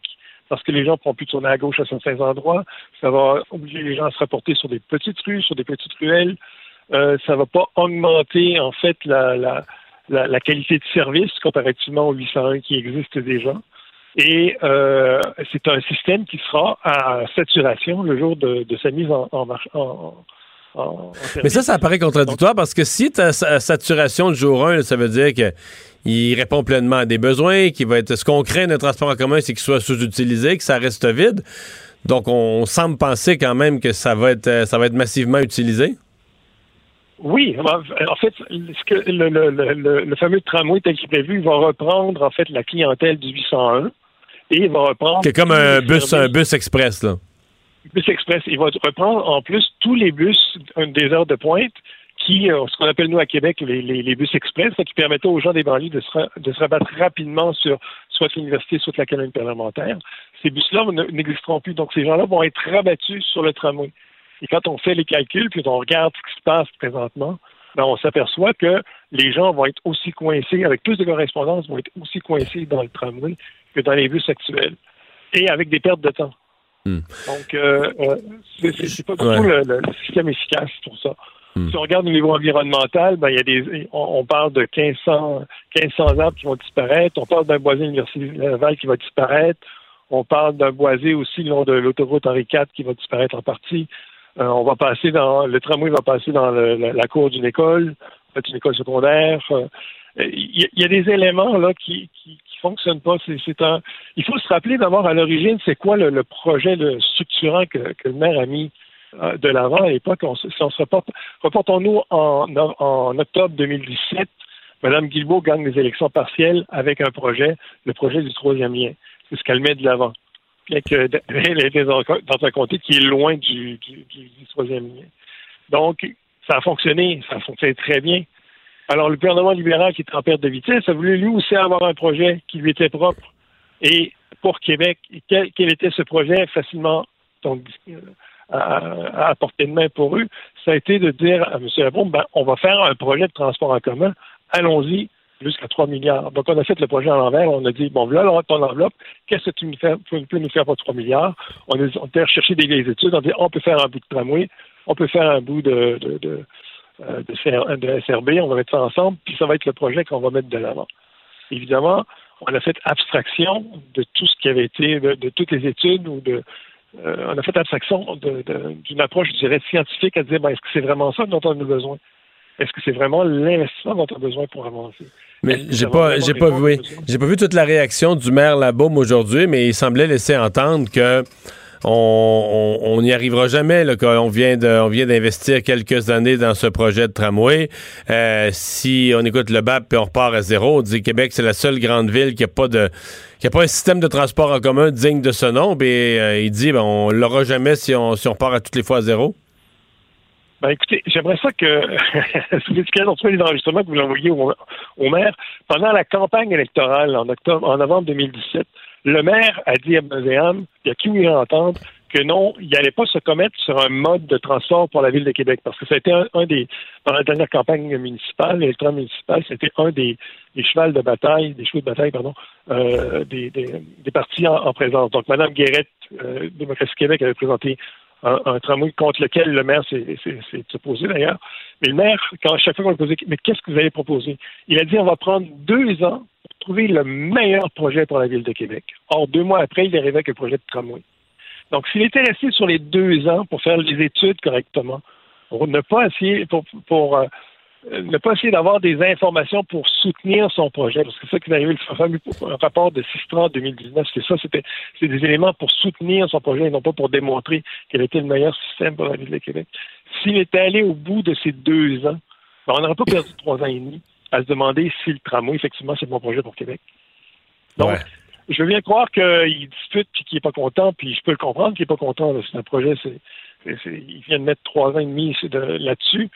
parce que les gens ne pourront plus tourner à gauche à certains endroits. Ça va obliger les gens à se rapporter sur des petites rues, sur des petites ruelles. Euh, ça ne va pas augmenter en fait la, la, qualité de service comparativement au 801 qui existe déjà. Et euh, c'est un système qui sera à saturation le jour de, sa mise en, marche. Mais ça, ça paraît contradictoire parce que si tu as saturation le jour 1, ça veut dire qu'il répond pleinement à des besoins, qu'il va être. Ce qu'on craint d'un transport en commun, c'est qu'il soit sous-utilisé, que ça reste vide. Donc, on, semble penser quand même que ça va être, ça va être massivement utilisé. Oui, en fait, ce que le, le, le, fameux tramway tel qu'il est prévu va reprendre en fait la clientèle du 801 et il va reprendre. C'est comme un bus, un bus express, là. Bus express. Il va reprendre en plus tous les bus des heures de pointe qui, euh, ce qu'on appelle nous à Québec les, les, bus express, qui permettaient aux gens des banlieues de se, de se rabattre rapidement sur soit l'université, soit la colonne parlementaire. Ces bus-là n'existeront plus. Donc, ces gens-là vont être rabattus sur le tramway. Et quand on fait les calculs, puis on regarde ce qui se passe présentement, ben, on s'aperçoit que les gens vont être aussi coincés, avec plus de correspondance, vont être aussi coincés dans le tramway que dans les bus actuels, et avec des pertes de temps. Hmm. Donc, euh, euh c'est pas du tout le, système efficace pour ça. Hmm. Si on regarde au niveau environnemental, ben, il y a des, on, parle de 1500, 1500 arbres qui vont disparaître. On parle d'un boisé université Laval qui va disparaître. On parle d'un boisé aussi le long de l'autoroute Henri IV qui va disparaître en partie. Euh, on va passer dans le tramway va passer dans la, cour d'une école, une école secondaire. Euh, il y, a des éléments là qui, qui, fonctionnent pas. C'est, un, il faut se rappeler d'abord à l'origine, c'est quoi le, projet structurant que, le maire a mis euh, de l'avant à l'époque. si on se reporte, reportons-nous en, en, octobre 2017, Mme Guilbeault gagne les élections partielles avec un projet, le projet du troisième lien. C'est ce qu'elle met de l'avant. Bien que elle était dans un comté qui est loin du, du, du troisième lien. Donc, ça a fonctionné, ça a fonctionné très bien. Alors, le gouvernement libéral qui est en perte de vitesse a voulu lui aussi avoir un projet qui lui était propre. Et pour Québec, quel, était ce projet facilement à, à, portée de main pour eux? Ça a été de dire à M. Labombe, ben, on va faire un projet de transport en commun. Allons-y jusqu'à 3 milliards. Donc, on a fait le projet à l'envers. On a dit, bon, voilà ton enveloppe. Qu'est-ce que tu nous fais, peux nous faire pour 3 milliards? On a, on a cherché des vieilles études. On dit, on peut faire un bout de tramway. On peut faire un bout de, de euh, de, SRB, on va mettre ça ensemble, puis ça va être le projet qu'on va mettre de l'avant. Évidemment, on a fait abstraction de tout ce qui avait été, de, toutes les études ou de, euh, on a fait abstraction d'une approche, je dirais, scientifique à dire, ben, est-ce que c'est vraiment ça dont on a besoin? Est-ce que c'est vraiment l'investissement dont on a besoin pour avancer? Mais j'ai pas, j'ai pas vu, j'ai pas vu toute la réaction du maire Labaume aujourd'hui, mais il semblait laisser entendre que on n'y arrivera jamais. Là, on vient de, on vient d'investir quelques années dans ce projet de tramway. Euh, si on écoute le BAP et on repart à zéro, on dit que Québec c'est la seule grande ville qui a pas de qui a pas un système de transport en commun digne de ce nom. Et euh, il dit ben, on l'aura jamais si on si on repart à toutes les fois à zéro. Ben écoutez, j'aimerais ça que si vous êtes les enregistrements que vous l'envoyez au, maire pendant la campagne électorale en octobre, en novembre 2017 le maire a dit à Muséum, il a qui voulu entendre, que non, il n'allait pas se commettre sur un mode de transport pour la ville de Québec, parce que ça a été un, des, pendant la dernière campagne municipale, l'électorat municipal, c'était un des, des chevals de bataille, des chevaux de bataille, pardon, euh, des, des, partis en, présence. Donc, Mme Guérette, euh, Démocratie Québec, avait présenté un, tramway contre lequel le maire s'est opposé d'ailleurs. Mais le maire, quand à chaque fois qu'on lui posait, mais qu'est-ce que vous allez proposer? Il a dit, on va prendre deux ans trouver le meilleur projet pour la Ville de Québec. Or, deux mois après, il arrivait avec un projet de tramway. Donc, s'il était resté sur les deux ans pour faire les études correctement, pour ne pas essayer, pour, euh, ne pas essayer d'avoir des informations pour soutenir son projet, parce que c'est ça qui est arrivé, le fameux rapport de 630 2019, c'est ça, c'était c'est des éléments pour soutenir son projet et non pas pour démontrer quel était le meilleur système pour la Ville de Québec. s'il était allé au bout de ces deux ans, ben, on n'aurait pas perdu trois ans et demi à se demander si le tramway, effectivement, c'est bon projet pour Québec. Donc, je veux bien croire qu'il dispute puis qu'il n'est pas content, puis je peux le comprendre qu'il n'est pas content. C'est un projet, c'est, il vient de mettre trois ans et demi là-dessus.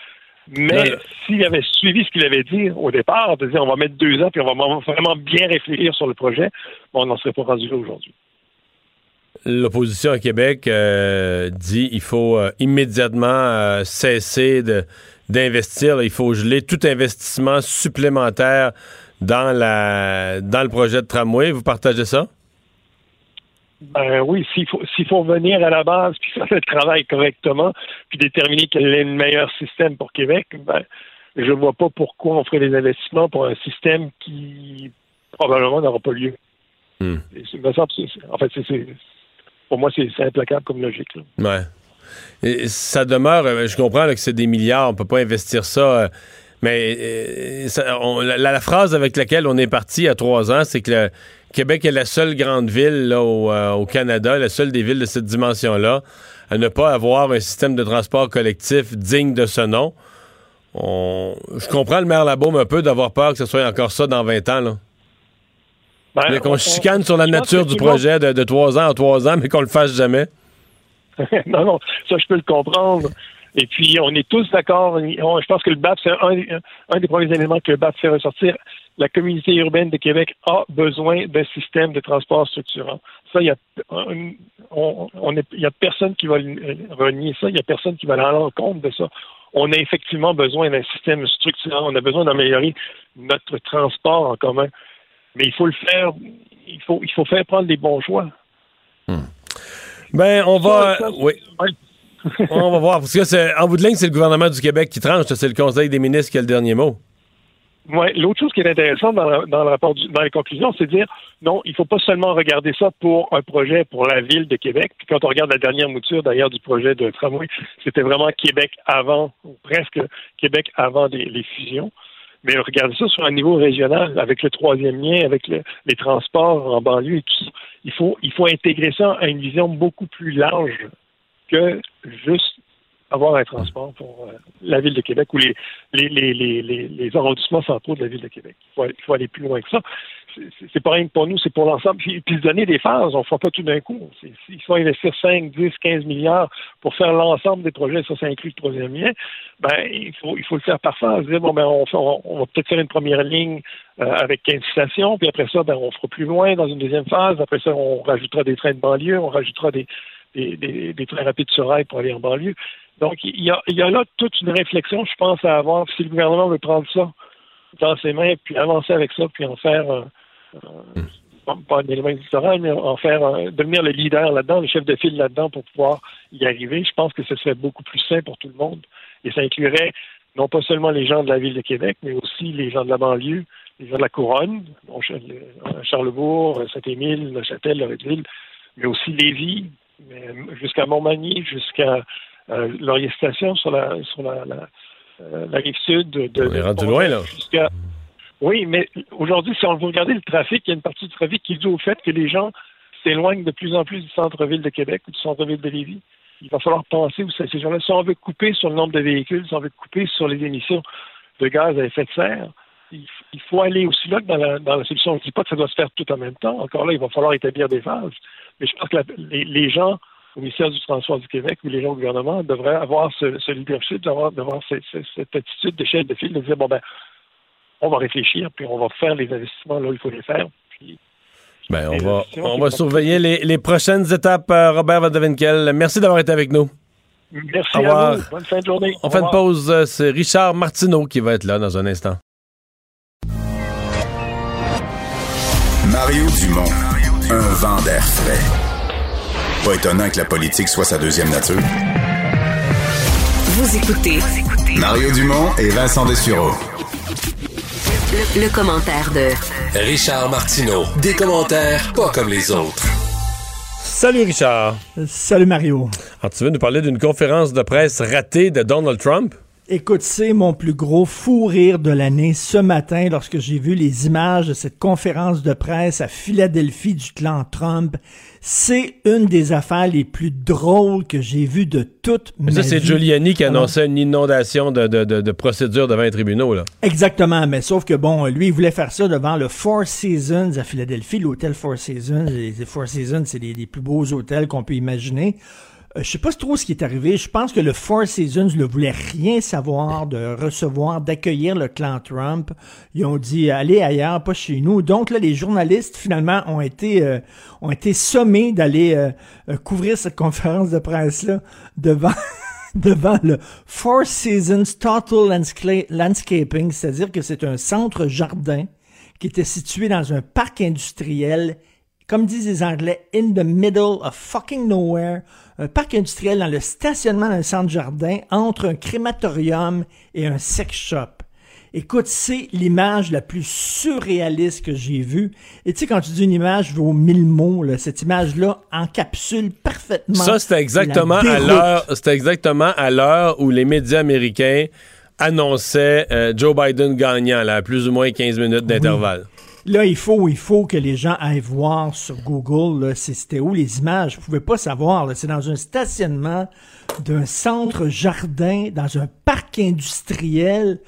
Mais s'il avait suivi ce qu'il avait dit au départ, de dire on va mettre deux ans puis on va vraiment bien réfléchir sur le projet, on n'en serait pas rendu là aujourd'hui. L'opposition à Québec euh, dit qu'il faut euh, immédiatement euh, cesser d'investir. Il faut geler tout investissement supplémentaire dans, la, dans le projet de tramway. Vous partagez ça? Ben oui, s'il faut, s'il faut venir à la base puis faire le travail correctement, puis déterminer quel est le meilleur système pour Québec, ben, je vois pas pourquoi on ferait des investissements pour un système qui probablement n'aura pas lieu. Hmm. en fait, c'est, pour moi, c'est, implacable comme logique. Ouais. Et ça demeure, euh, je comprends que c'est des milliards, on peut pas investir ça. Euh, mais euh, la, phrase avec laquelle on est parti il y a trois ans, c'est que le Québec est la seule grande ville euh, au, Canada, la seule des villes de cette dimension-là, à ne pas avoir un système de transport collectif digne de ce nom. Je comprends le maire Labaume un peu d'avoir peur que ce soit encore ça dans 20 ans. Là. Ben, qu'on chicane sur la nature du projet de, trois ans en trois ans, mais qu'on le fasse jamais. non, non, ça je peux le comprendre. Et puis, on est tous d'accord. Je pense que le BAP, c'est un, des premiers éléments que le BAP fait ressortir. La communauté urbaine de Québec a besoin d'un système de transport structurant. Ça, il y a, on, y a personne qui va renier ça. Il y a personne qui va aller en compte de ça. On a effectivement besoin d'un système structurant. On a besoin d'améliorer notre transport en commun. Mais il faut le faire. Il faut, il faut faire prendre des bons choix. Hmm. Ben, on va. oui. On va voir. Parce que en bout de ligne, c'est le gouvernement du Québec qui tranche. C'est le Conseil des ministres qui a le dernier mot. Oui, l'autre chose qui est intéressante dans, le rapport, dans les conclusions, c'est de dire non, il ne faut pas seulement regarder ça pour un projet pour la ville de Québec. Puis quand on regarde la dernière mouture d'ailleurs du projet de tramway, c'était vraiment Québec avant, ou presque Québec avant les fusions. Mais regardez ça sur un niveau régional, avec le troisième lien, avec les transports en banlieue et tout ça. Il faut, il faut intégrer ça à une vision beaucoup plus large que juste avoir un transport pour euh, la ville de Québec ou les, les, les, les, les arrondissements centraux de la ville de Québec. Il faut, aller, plus loin que ça. C'est pas rien que pour nous, c'est pour l'ensemble. Puis, puis, se donner des phases, on ne fera pas tout d'un coup. S'il faut investir 5, 10, 15 milliards pour faire l'ensemble des projets, ça, ça inclut le troisième lien, ben, il faut, il faut le faire par phase. Dire, bon, ben, on, on, va peut-être faire une première ligne euh, avec 15 stations, puis après ça, ben, on fera plus loin dans une deuxième phase. Après ça, on rajoutera des trains de banlieue, on rajoutera des, des, des, trains rapides sur rail pour aller en banlieue. Donc, il y, a, là toute une réflexion, je pense, à avoir. Si le gouvernement veut prendre ça dans ses mains, puis avancer avec ça, puis en faire, euh, euh, pas un élément électoral, mais en faire, euh, devenir le leader là-dedans, le chef de file là-dedans pour pouvoir y arriver, je pense que ce serait beaucoup plus sain pour tout le monde. Et ça inclurait non pas seulement les gens de la ville de Québec, mais aussi les gens de la banlieue, les gens de la couronne, Charlebourg, Saint-Émile, Neuchâtel, Loretteville, mais aussi Lévis, jusqu'à Montmagny, jusqu'à Laurier Station sur la sur la, la, euh, rive sud de. On est rendu loin là. Oui, mais aujourd'hui, si on veut regarder le trafic, il y a une partie du trafic qui est due au fait que les gens s'éloignent de plus en plus du centre-ville de Québec ou du centre-ville de Lévis. Il va falloir penser où ces gens-là. Si on veut couper sur le nombre de véhicules, si on veut couper sur les émissions de gaz à effet de serre, il, faut aller aussi là que dans la, dans la solution. Je ne dis pas que ça doit se faire tout en même temps. Encore là, il va falloir établir des phases. Mais je pense que les, gens au ministère du Transport du Québec ou les gens au gouvernement devraient avoir ce, leadership, d'avoir, cette attitude de chef de file, de dire bon ben, on va réfléchir, puis on va faire les investissements là où il faut les faire. ben, on va, on va surveiller les, prochaines étapes, euh, Robert Vadevinkel. Merci d'avoir été avec nous. Merci à vous. Bonne fin de journée. On fait une pause. Euh, c'est Richard Martineau qui va être là dans un instant. Mario Dumont un vent d'air frais. Pas étonnant que la politique soit sa deuxième nature. Vous écoutez Mario Dumont et Vincent Dessureau. Le, commentaire de Richard Martineau. Des commentaires pas comme les autres. Salut Richard. Salut Mario. Alors tu veux nous parler d'une conférence de presse ratée de Donald Trump? Écoute, c'est mon plus gros fou rire de l'année ce matin lorsque j'ai vu les images de cette conférence de presse à Philadelphie du clan Trump. C'est une des affaires les plus drôles que j'ai vues de toute Mais ma ça, c'est vie. Giuliani qui annonçait une inondation de, de, de, de procédures devant les tribunaux. Là. Exactement, mais sauf que bon, lui, il voulait faire ça devant le Four Seasons à Philadelphie, l'hôtel Four Seasons. Les les Four Seasons, c'est les, les plus beaux hôtels qu'on peut imaginer. Euh, je sais pas trop ce qui est arrivé. Je pense que le Four Seasons ne voulait rien savoir de recevoir, d'accueillir le clan Trump. Ils ont dit allez ailleurs, pas chez nous. Donc là, les journalistes finalement ont été euh, ont été sommés d'aller euh, couvrir cette conférence de presse là devant devant le Four Seasons Total Landscaping, c'est-à-dire que c'est un centre jardin qui était situé dans un parc industriel, comme disent les Anglais, in the middle of fucking nowhere, un parc industriel dans le stationnement d'un centre jardin entre un crématorium et un sex shop. Écoute, c'est l'image la plus surréaliste que j'ai vue. Et tu sais, quand tu dis une image vaut mille mots, là, cette image-là encapsule parfaitement. Ça, c'était exactement à l'heure. C'était exactement à l'heure où les médias américains annonçaient euh, Joe Biden gagnant, là, à plus ou moins 15 minutes d'intervalle. Là, il faut, il faut que les gens aillent voir sur Google, c'était où les images? Vous pouvez pas savoir. C'est dans un stationnement d'un centre jardin, dans un parc industriel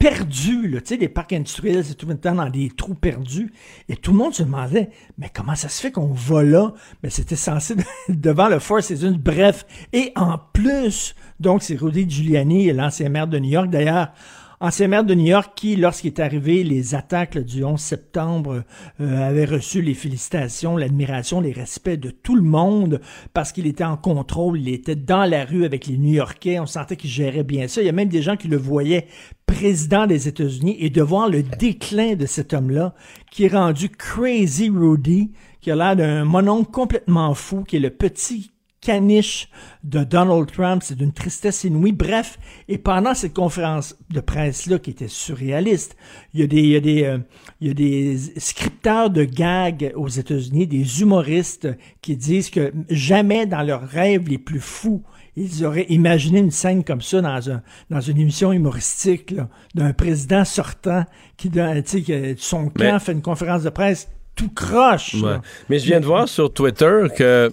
perdu. Là. Tu sais, les parcs industriels, c'est tout le temps dans des trous perdus. Et tout le monde se demandait, mais comment ça se fait qu'on va là? Mais c'était censé devant le Four Seasons. Bref. Et en plus, donc, c'est Rudy Giuliani, l'ancien maire de New York. D'ailleurs, ancien maire de New York qui, lorsqu'il est arrivé les attaques du 11 septembre, euh, avait reçu les félicitations, l'admiration, les respects de tout le monde parce qu'il était en contrôle, il était dans la rue avec les New-Yorkais, on sentait qu'il gérait bien ça. Il y a même des gens qui le voyaient président des États-Unis et de voir le déclin de cet homme-là qui est rendu crazy Rudy, qui a l'air d'un mononcle complètement fou, qui est le petit caniche de Donald Trump, c'est d'une tristesse inouïe. Bref, et pendant cette conférence de presse-là qui était surréaliste, il y a des, il y a des, euh, il y a des scripteurs de gags aux États-Unis, des humoristes qui disent que jamais dans leurs rêves les plus fous, ils auraient imaginé une scène comme ça dans, un, dans une émission humoristique d'un président sortant qui, que son camp Mais- fait une conférence de presse tout croche. Ouais. Mais je viens de voir sur Twitter que,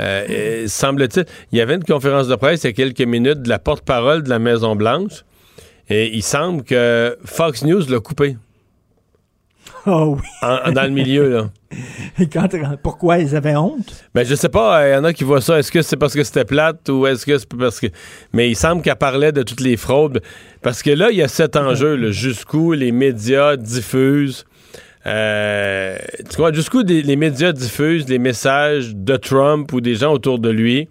euh, euh, semble-t-il, il y avait une conférence de presse il y a quelques minutes de la porte-parole de la Maison-Blanche et il semble que Fox News l'a coupé. Oh oui. En- dans le milieu, là. Et quand- pourquoi ils avaient honte? Ben, je sais pas, il y en a qui voient ça. Est-ce que c'est parce que c'était plate ou est-ce que c'est parce que. Mais il semble qu'elle parlait de toutes les fraudes. Parce que là, il y a cet enjeu, jusqu'où les médias diffusent. Euh, tu vois, jusqu'où les médias diffusent les messages de Trump ou des gens autour de lui.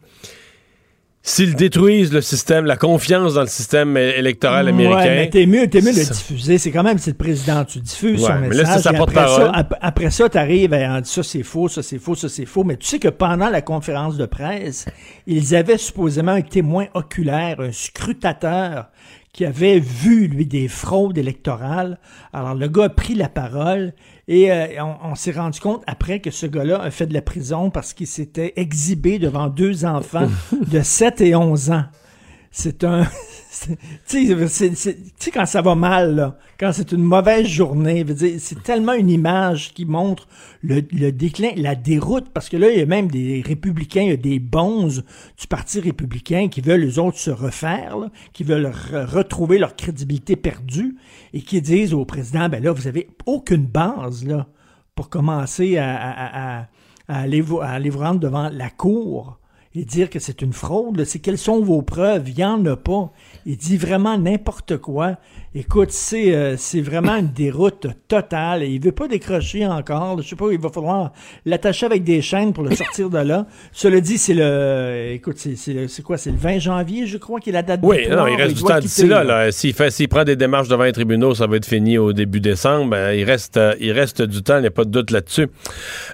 S'ils détruisent le système, la confiance dans le système électoral américain? Ouais, mais t'es mieux, t'es mieux de le Ça- diffuser. C'est quand même, c'est le président. Tu diffuses Ouais, son mais message. là, et après ça, ap- après ça, t'arrives et on dit ça c'est faux, ça c'est faux, ça c'est faux. Mais tu sais que pendant la conférence de presse, ils avaient supposément un témoin oculaire, un scrutateur qui avait vu, lui, des fraudes électorales. Alors, le gars a pris la parole et euh, on, on s'est rendu compte après que ce gars-là a fait de la prison parce qu'il s'était exhibé devant deux enfants de 7 et 11 ans. C'est un. Tu sais, quand ça va mal, là, quand c'est une mauvaise journée, c'est tellement une image qui montre le, déclin, la déroute, parce que là, il y a même des républicains, il y a des bonzes du Parti républicain qui veulent, les autres, se refaire, qui veulent re- retrouver leur crédibilité perdue et qui disent au président, ben là, vous avez aucune base, là, pour commencer à, à aller vous rendre devant la cour et dire que c'est une fraude. C'est quelles sont vos preuves? Il n'y en a pas. Il dit vraiment n'importe quoi. Écoute, c'est euh, c'est vraiment une déroute totale. Et il veut pas décrocher encore. Je sais pas, il va falloir l'attacher avec des chaînes pour le sortir de là. Cela dit, c'est le... Écoute, c'est- quoi? C'est le 20 janvier, je crois, qui est la date Oui, non, il reste du temps d'ici là. là. S'il fait, s'il prend des démarches devant les tribunaux, ça va être fini au début décembre. Ben, il reste, euh, il reste du temps, il n'y a pas de doute là-dessus.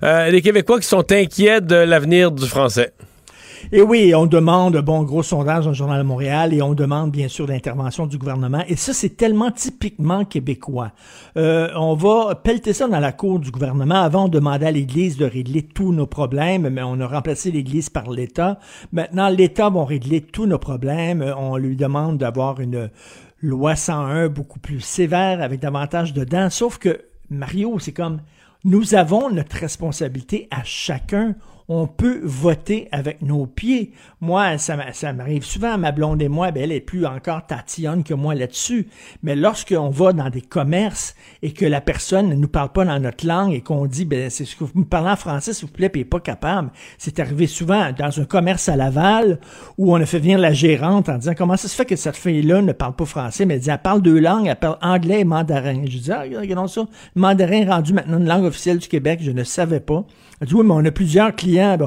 Euh, les Québécois qui sont inquiets de l'avenir du français. Et oui, on demande, bon, gros sondage dans le Journal de Montréal, et on demande bien sûr l'intervention du gouvernement. Et ça, c'est tellement typiquement québécois. Euh, on va pelleter ça dans la cour du gouvernement. Avant, on demandait à l'Église de régler tous nos problèmes, mais on a remplacé l'Église par l'État. Maintenant, l'État va régler tous nos problèmes. On lui demande d'avoir une loi 101 beaucoup plus sévère, avec davantage de dents. Sauf que, Mario, c'est comme, nous avons notre responsabilité à chacun on peut voter avec nos pieds. Moi, ça, m'arrive souvent, ma blonde et moi, ben, elle est plus encore tatillonne que moi là-dessus. Mais lorsqu'on va dans des commerces et que la personne ne nous parle pas dans notre langue et qu'on dit, ben, c'est ce que vous me parlez en français, s'il vous plaît, puis pas capable. C'est arrivé souvent dans un commerce à Laval où on a fait venir la gérante en disant, comment ça se fait que cette fille-là ne parle pas français, mais elle dit, elle parle deux langues, elle parle anglais et mandarin. Je dis, ah, regardons ça. Mandarin rendu maintenant une langue officielle du Québec, je ne savais pas. Elle dit, oui, mais on a plusieurs clients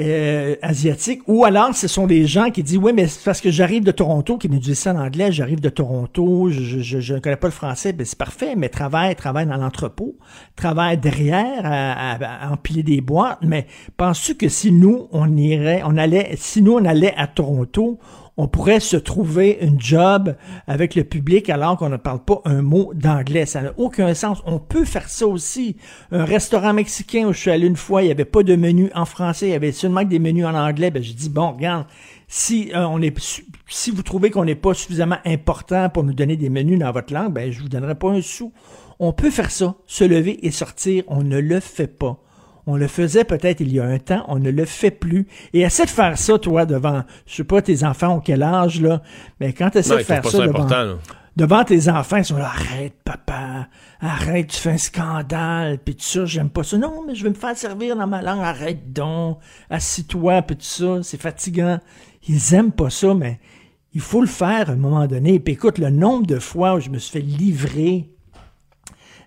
euh, asiatiques. Ou alors, ce sont des gens qui disent, oui, mais c'est parce que j'arrive de Toronto, qui nous disent ça en anglais, j'arrive de Toronto, je, ne connais pas le français, ben c'est parfait, mais travaille, travaille dans l'entrepôt, travaille derrière à, empiler des boîtes, mais penses-tu que si nous, on irait, on allait, si nous, on allait à Toronto, on pourrait se trouver une job avec le public alors qu'on ne parle pas un mot d'anglais. Ça n'a aucun sens. On peut faire ça aussi. Un restaurant mexicain où je suis allé une fois, il n'y avait pas de menu en français, il y avait seulement des menus en anglais. Ben, je dis, bon, regarde, si euh, on est si vous trouvez qu'on n'est pas suffisamment important pour nous donner des menus dans votre langue, ben je vous donnerai pas un sou. On peut faire ça, se lever et sortir, on ne le fait pas. On le faisait peut-être il y a un temps, on ne le fait plus. Et essaie de faire ça, toi, devant, je sais pas, tes enfants ont quel âge, là, mais quand tu essaies de faire ça, devant, devant, tes enfants, ils sont là, arrête, papa, arrête, tu fais un scandale, puis tout ça, j'aime pas ça. Non, mais je vais me faire servir dans ma langue, arrête donc, assis-toi, puis tout ça, c'est fatigant. Ils aiment pas ça, mais il faut le faire à un moment donné. Puis écoute, le nombre de fois où je me suis fait livrer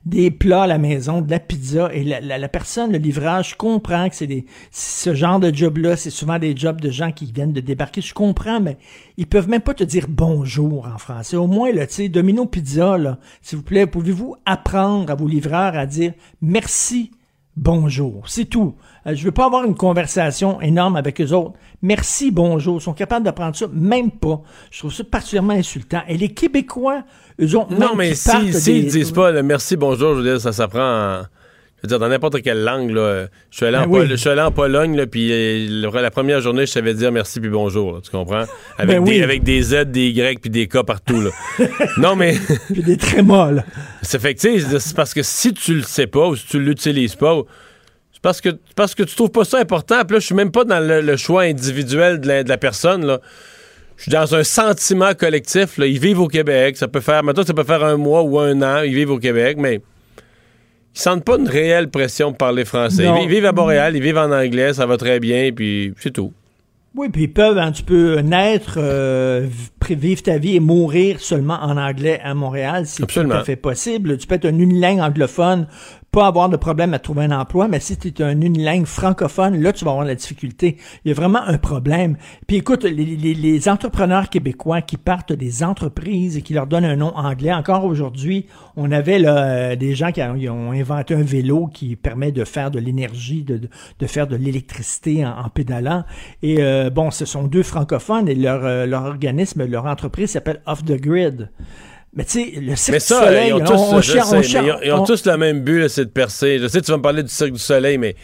des plats à la maison, de la pizza, et la, personne, le livrage, comprend que c'est des ce genre de job-là, c'est souvent des jobs de gens qui viennent de débarquer. Je comprends, mais ils peuvent même pas te dire bonjour en français. Au moins, là, tu sais, Domino Pizza, là, s'il vous plaît, pouvez-vous apprendre à vos livreurs à dire merci, bonjour. C'est tout. Euh, je veux pas avoir une conversation énorme avec eux autres. Merci, bonjour. Ils sont capables d'apprendre ça, même pas. Je trouve ça particulièrement insultant. Et les Québécois, non, mais s'ils si, disent pas le merci, bonjour, je veux dire, ça s'apprend Je veux dire, dans n'importe quelle langue, là. Je suis allé, en, ben je suis allé en Pologne, là, puis euh, la première journée, je savais dire merci puis bonjour, tu comprends? Avec, ben des, avec des Z, des Y puis des K partout, là. non, mais... puis des trémas, là. C'est fait c'est parce que si tu le sais pas ou si tu l'utilises pas, parce que, parce que tu trouves pas ça important. Puis là, je suis même pas dans le, choix individuel de la, de la personne, là je suis dans un sentiment collectif. Là. Ils vivent au Québec. Ça peut faire, maintenant, ça peut faire un mois ou un an. Ils vivent au Québec, mais ils sentent pas une réelle pression de parler français. Ils vivent à Montréal, ils vivent en anglais, ça va très bien, puis c'est tout. Oui, puis ils peuvent, hein, tu peux naître, euh, vivre ta vie et mourir seulement en anglais à Montréal, c'est tout à fait possible. Tu peux être un unilingue anglophone pas avoir de problème à trouver un emploi, mais si tu es un unilingue francophone, là, tu vas avoir la difficulté. Il y a vraiment un problème. Puis écoute, les, entrepreneurs québécois qui partent des entreprises et qui leur donnent un nom anglais, encore aujourd'hui, on avait là, des gens qui ont, inventé un vélo qui permet de faire de l'énergie, de, faire de l'électricité en, pédalant. Et euh, bon, ce sont deux francophones et euh, leur organisme, leur entreprise s'appelle Off the Grid. Mais tu sais, le Cirque du Soleil, ils ont, tous, ils ont tous le même but, c'est de percer. Je sais, tu vas me parler du Cirque du Soleil, mais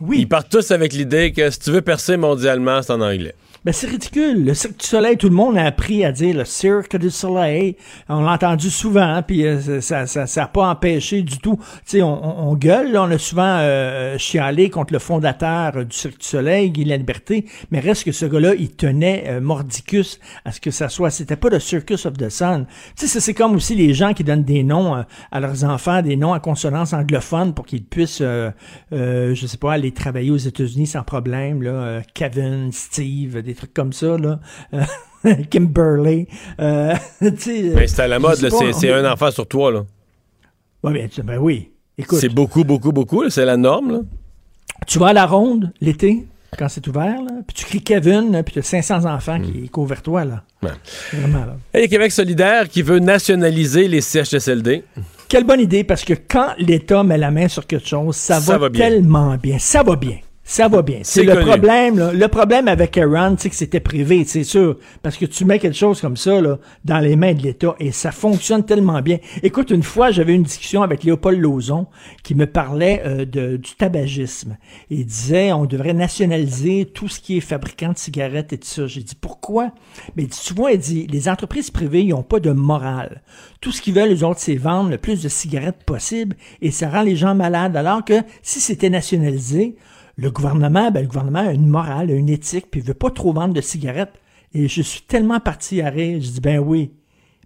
oui. ils partent tous avec l'idée que si tu veux percer mondialement, c'est en anglais. Ben, c'est ridicule. Le Cirque du Soleil, tout le monde a appris à dire le Cirque du Soleil. On l'a entendu souvent, puis euh, ça ça, ça, pas empêché du tout. Tu sais, on, on, gueule, là, on a souvent euh, chialé contre le fondateur du Cirque du Soleil, Guy Liberté, mais reste que ce gars-là, il tenait euh, mordicus à ce que ça soit. C'était pas le Circus of the Sun. Tu sais, c'est comme aussi les gens qui donnent des noms euh, à leurs enfants, des noms à consonance anglophone pour qu'ils puissent, je sais pas, aller travailler aux États-Unis sans problème. Là, Kevin, Steve, des trucs comme ça, là. Kimberly. Euh, c'est à la mode, c'est un enfant sur toi, là. Ouais, ben, oui. Écoute. C'est beaucoup, beaucoup, beaucoup, c'est la norme, là. Tu vas à la ronde l'été, quand c'est ouvert, là, puis tu cries Kevin, puis tu as 500 enfants qui hmm. courent vers toi, là. Vraiment, là. Et Québec solidaire qui veut nationaliser les CHSLD. Quelle bonne idée, parce que quand l'État met la main sur quelque chose, ça, va, tellement bien. Ça va bien Ça va bien. C'est le connu. problème. là. Le problème avec Aaron, c'est que c'était privé, c'est sûr. Parce que tu mets quelque chose comme ça là, dans les mains de l'État et ça fonctionne tellement bien. Écoute, une fois, j'avais une discussion avec Léopold Lauzon qui me parlait euh, de, du tabagisme. Il disait on devrait nationaliser tout ce qui est fabricant de cigarettes et tout ça. J'ai dit pourquoi? Mais il dit, souvent, il dit les entreprises privées, ils n'ont pas de morale. Tout ce qu'ils veulent, les autres, c'est vendre le plus de cigarettes possible et ça rend les gens malades. Alors que si c'était nationalisé, le gouvernement, ben, le gouvernement a une morale, a une éthique, puis il veut pas trop vendre de cigarettes. Et je suis tellement parti à rire. Je dis, ben oui.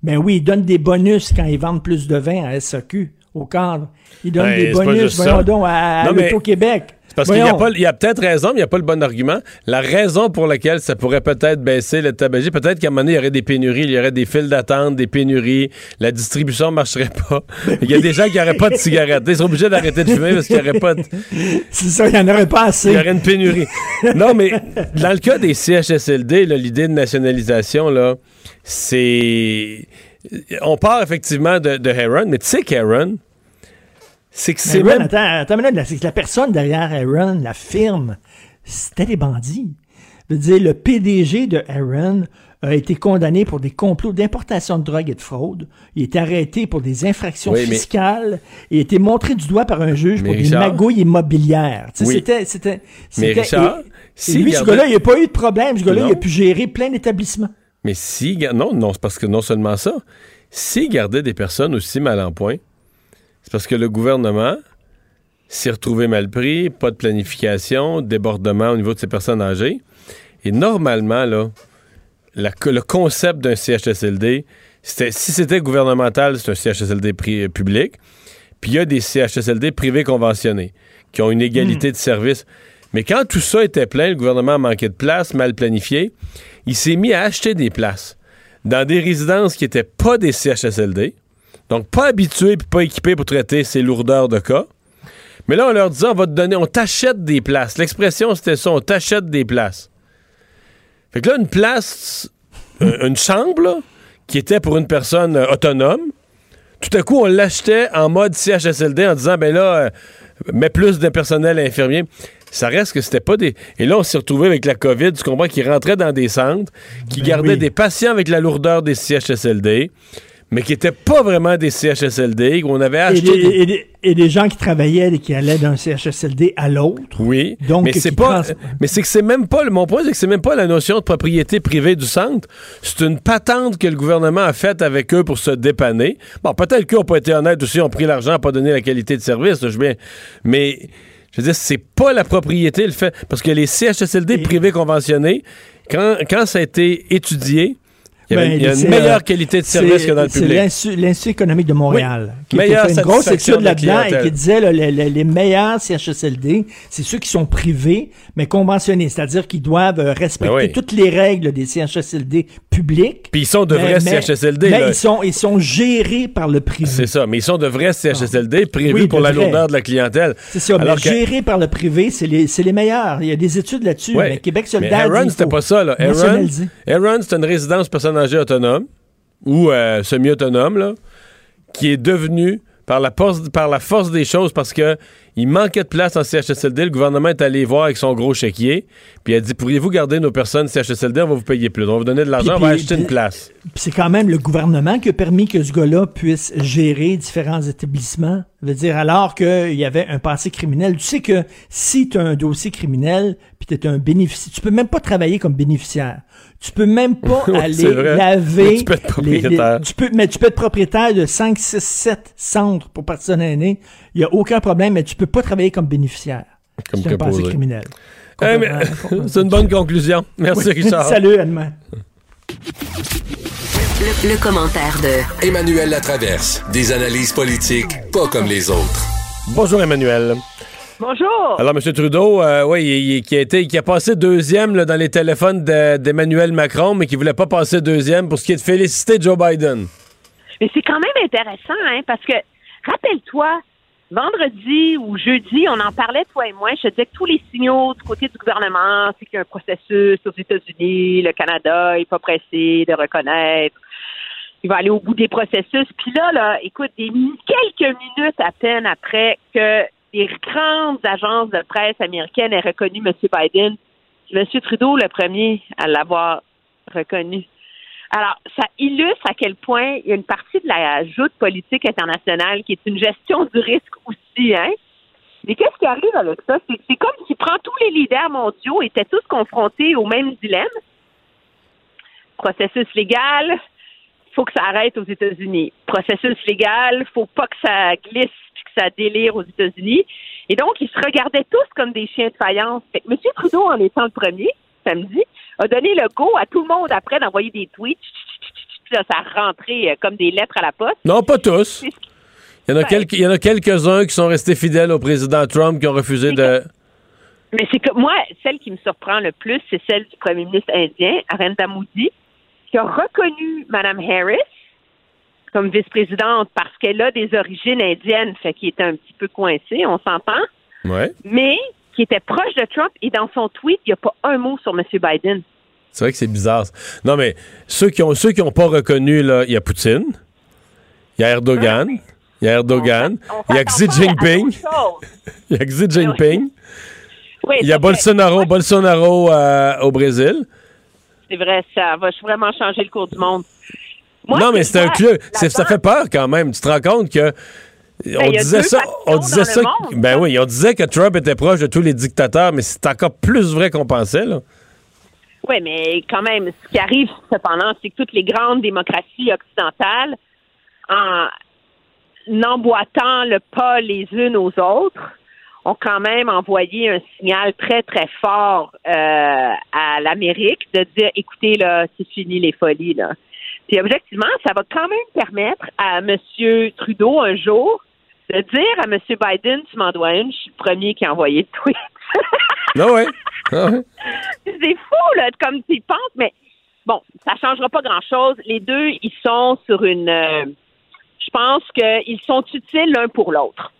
Ben oui, ils donnent des bonus quand ils vendent plus de vin à SAQ, au cadre. Ils donnent des Ben, pas bonus, voyons donc, à, à l'Auto-Québec. Parce qu'il y a, Voyons. pas- il y a peut-être raison, mais il n'y a pas le bon argument. La raison pour laquelle ça pourrait peut-être baisser le tabagisme, peut-être qu'à un moment donné, il y aurait des pénuries, il y aurait des files d'attente, des pénuries, la distribution ne marcherait pas. Il y a des gens qui n'auraient pas de cigarettes. Ils seraient obligés d'arrêter de fumer parce qu'il n'y aurait pas de... C'est ça, il n'y en aurait pas assez. Il y aurait une pénurie. non, mais dans le cas des CHSLD, l'idée de nationalisation, là, c'est... On part effectivement de, de Heron, mais tu sais qu'Heron, c'est que c'est Aaron, même... attends, attends une minute, là, c'est que la personne derrière Aaron, la firme, c'était des bandits. Je veux dire, le PDG de Aaron a été condamné pour des complots d'importation de drogue et de fraude. Il a été arrêté pour des infractions Oui, mais- fiscales. Il a été montré du doigt par un juge Mais pour Richard- des magouilles immobilières. Tu sais, Oui. C'était, c'était, Mais c'était- Richard, et- et s'il lui, ce gars-là, il n'a pas eu de problème. Ce gars-là, il a pu gérer plein d'établissements. Mais si, non, non, c'est parce que non seulement ça, s'il gardait des personnes aussi mal en point, c'est parce que le gouvernement s'est retrouvé mal pris, pas de planification, débordement au niveau de ces personnes âgées. Et normalement, là, la- le concept d'un CHSLD, c'était, si c'était gouvernemental, c'est un CHSLD pri- public. Puis il y a des CHSLD privés conventionnés qui ont une égalité de service. Mais quand tout ça était plein, le gouvernement manquait de place, mal planifié, il s'est mis à acheter des places dans des résidences qui n'étaient pas des CHSLD, donc pas habitués puis pas équipés pour traiter ces lourdeurs de cas. Mais là, on leur disait, on va te donner, on t'achète des places. L'expression, c'était ça, on t'achète des places. Fait que là, une place, euh, une chambre, là, qui était pour une personne euh, autonome, tout à coup, on l'achetait en mode CHSLD en disant, ben là, euh, mets plus de personnel infirmier. Ça reste que c'était pas des. Et là, on s'est retrouvé avec la COVID, tu comprends, qui rentrait dans des centres, qui Ben gardaient oui. des patients avec la lourdeur des CHSLD, mais qui n'étaient pas vraiment des CHSLD, où on avait Et acheté. des- et des- et des gens qui travaillaient et qui allaient d'un CHSLD à l'autre. Oui, Donc, mais c'est pas, trans- mais c'est que c'est même pas, mon point c'est que c'est même pas la notion de propriété privée du centre. C'est une patente que le gouvernement a faite avec eux pour se dépanner. Bon, peut-être qu'eux n'ont pas été honnêtes aussi, ont pris l'argent, pas donné la qualité de service, là, je veux bien- mais je veux dire, c'est pas la propriété le fait, parce que les CHSLD privés conventionnés, quand, quand ça a été étudié, il y, avait- Ben, il y a c'est, une meilleure euh, qualité de service c'est- que dans le C'est public. l'Institut l'Institut économique de Montréal Oui. qui a fait une grosse étude là-dedans et qui disait là, les, les- les meilleurs CHSLD, c'est ceux qui sont privés mais conventionnés, c'est-à-dire qu'ils doivent euh, respecter Ben oui. toutes les règles des CHSLD publics. Puis ils sont de mais- vrais mais- CHSLD. Mais là. ils sont, ils sont gérés par le privé. C'est ça, mais ils sont de vrais CHSLD prévus Oui, pour la lourdeur de la clientèle. C'est ça, mais Alors que- gérés par le privé, c'est les, c'est les meilleurs. Il y a des études là-dessus. Mais Québec Mais solidaire Aaron, dit, c'était pas ça. Là. Aaron. Aaron, c'est une résidence personne autonome ou euh, semi-autonome, là, qui est devenue par la, force, par la force des choses parce que il manquait de place en CHSLD. Le gouvernement est allé voir avec son gros chéquier, puis il a dit Pourriez-vous garder nos personnes CHSLD On va vous payer plus. On va vous donner de l'argent, on va puis- acheter une place. C'est quand même le gouvernement qui a permis que ce gars-là puisse gérer différents établissements. Je veux dire, alors qu'il y avait un passé criminel. Tu sais que si tu as un dossier criminel, puis tu es un bénéficiaire, tu peux même pas travailler comme bénéficiaire. Tu peux même pas aller laver. Mais tu peux être les- les- propriétaire. tu peux, mais tu peux être propriétaire de 5, 6, 7 centres pour personnes aînées. Il n'y a aucun problème, mais tu peux pas travailler comme bénéficiaire. Comme c'est un passé criminel. Eh, mais- c'est une bonne conclusion. Merci, Oui. Richard. Salut, à demain. Le, le commentaire de Emmanuel Latraverse. Des analyses politiques pas comme les autres. Bonjour, Emmanuel. Bonjour. Alors, M. Trudeau, euh, oui, il- il- qui, a été, qui a passé deuxième là, dans les téléphones de- d'Emmanuel Macron, mais qui voulait pas passer deuxième pour ce qui est de féliciter Joe Biden. Mais c'est quand même intéressant, hein, parce que rappelle-toi, vendredi ou jeudi, on en parlait, toi et moi. Je te disais que tous les signaux du côté du gouvernement, c'est qu'il y a un processus aux États-Unis, le Canada n'est pas pressé de reconnaître. Il va aller au bout des processus. Puis là, là, écoute, des quelques minutes à peine après que des grandes agences de presse américaines aient reconnu M. Biden. M. Trudeau, le premier à l'avoir reconnu. Alors, ça illustre à quel point il y a une partie de la joute politique internationale qui est une gestion du risque aussi, hein? Mais qu'est-ce qui arrive avec ça? C'est comme si prend tous les leaders mondiaux étaient tous confrontés au même dilemme. Processus légal, faut que ça arrête aux États-Unis. Processus légal, faut pas que ça glisse ça délire aux États-Unis. Et donc, ils se regardaient tous comme des chiens de faïence. Fait que M. Trudeau, en étant le premier, samedi, a donné le go à tout le monde après d'envoyer des tweets. Là, ça a rentré euh, comme des lettres à la poste. Non, pas tous. Il y en a, quelques, il y en a quelques-uns qui sont restés fidèles au président Trump, qui ont refusé de... Mais c'est que moi, celle qui me surprend le plus, c'est celle du premier ministre indien, Arendra Modi, qui a reconnu Mme Harris comme vice-présidente parce qu'elle a des origines indiennes, fait qu'il était un petit peu coincé, on s'entend. Ouais. Mais qui était proche de Trump et dans son tweet, il n'y a pas un mot sur M. Biden. C'est vrai que c'est bizarre. Non, mais ceux qui ont ceux qui ont pas reconnu, il y a Poutine, il y a Erdogan, il y a Erdogan, il y a Xi Jinping, il y a Xi Jinping, il y a Bolsonaro, Bolsonaro euh, au Brésil. C'est vrai, ça va vraiment changer le cours du monde. Non, mais c'est un club. Ça fait peur quand même. Tu te rends compte que Ben, on disait ça, on disait ça, ben oui, on disait que Trump était proche de tous les dictateurs, mais c'est encore plus vrai qu'on pensait, là. Oui, mais quand même, ce qui arrive cependant, c'est que toutes les grandes démocraties occidentales, en n'emboîtant le pas les unes aux autres, ont quand même envoyé un signal très, très fort euh, à l'Amérique de dire, écoutez, là, c'est fini les folies, là. Puis objectivement, ça va quand même permettre à M. Trudeau un jour de dire à M. Biden, tu m'en dois une, je suis le premier qui a envoyé le tweet. Ah ouais. Ah ouais. C'est fou, là, comme tu penses, mais bon, ça changera pas grand-chose. Les deux, ils sont sur une... euh, je pense qu'ils sont utiles l'un pour l'autre.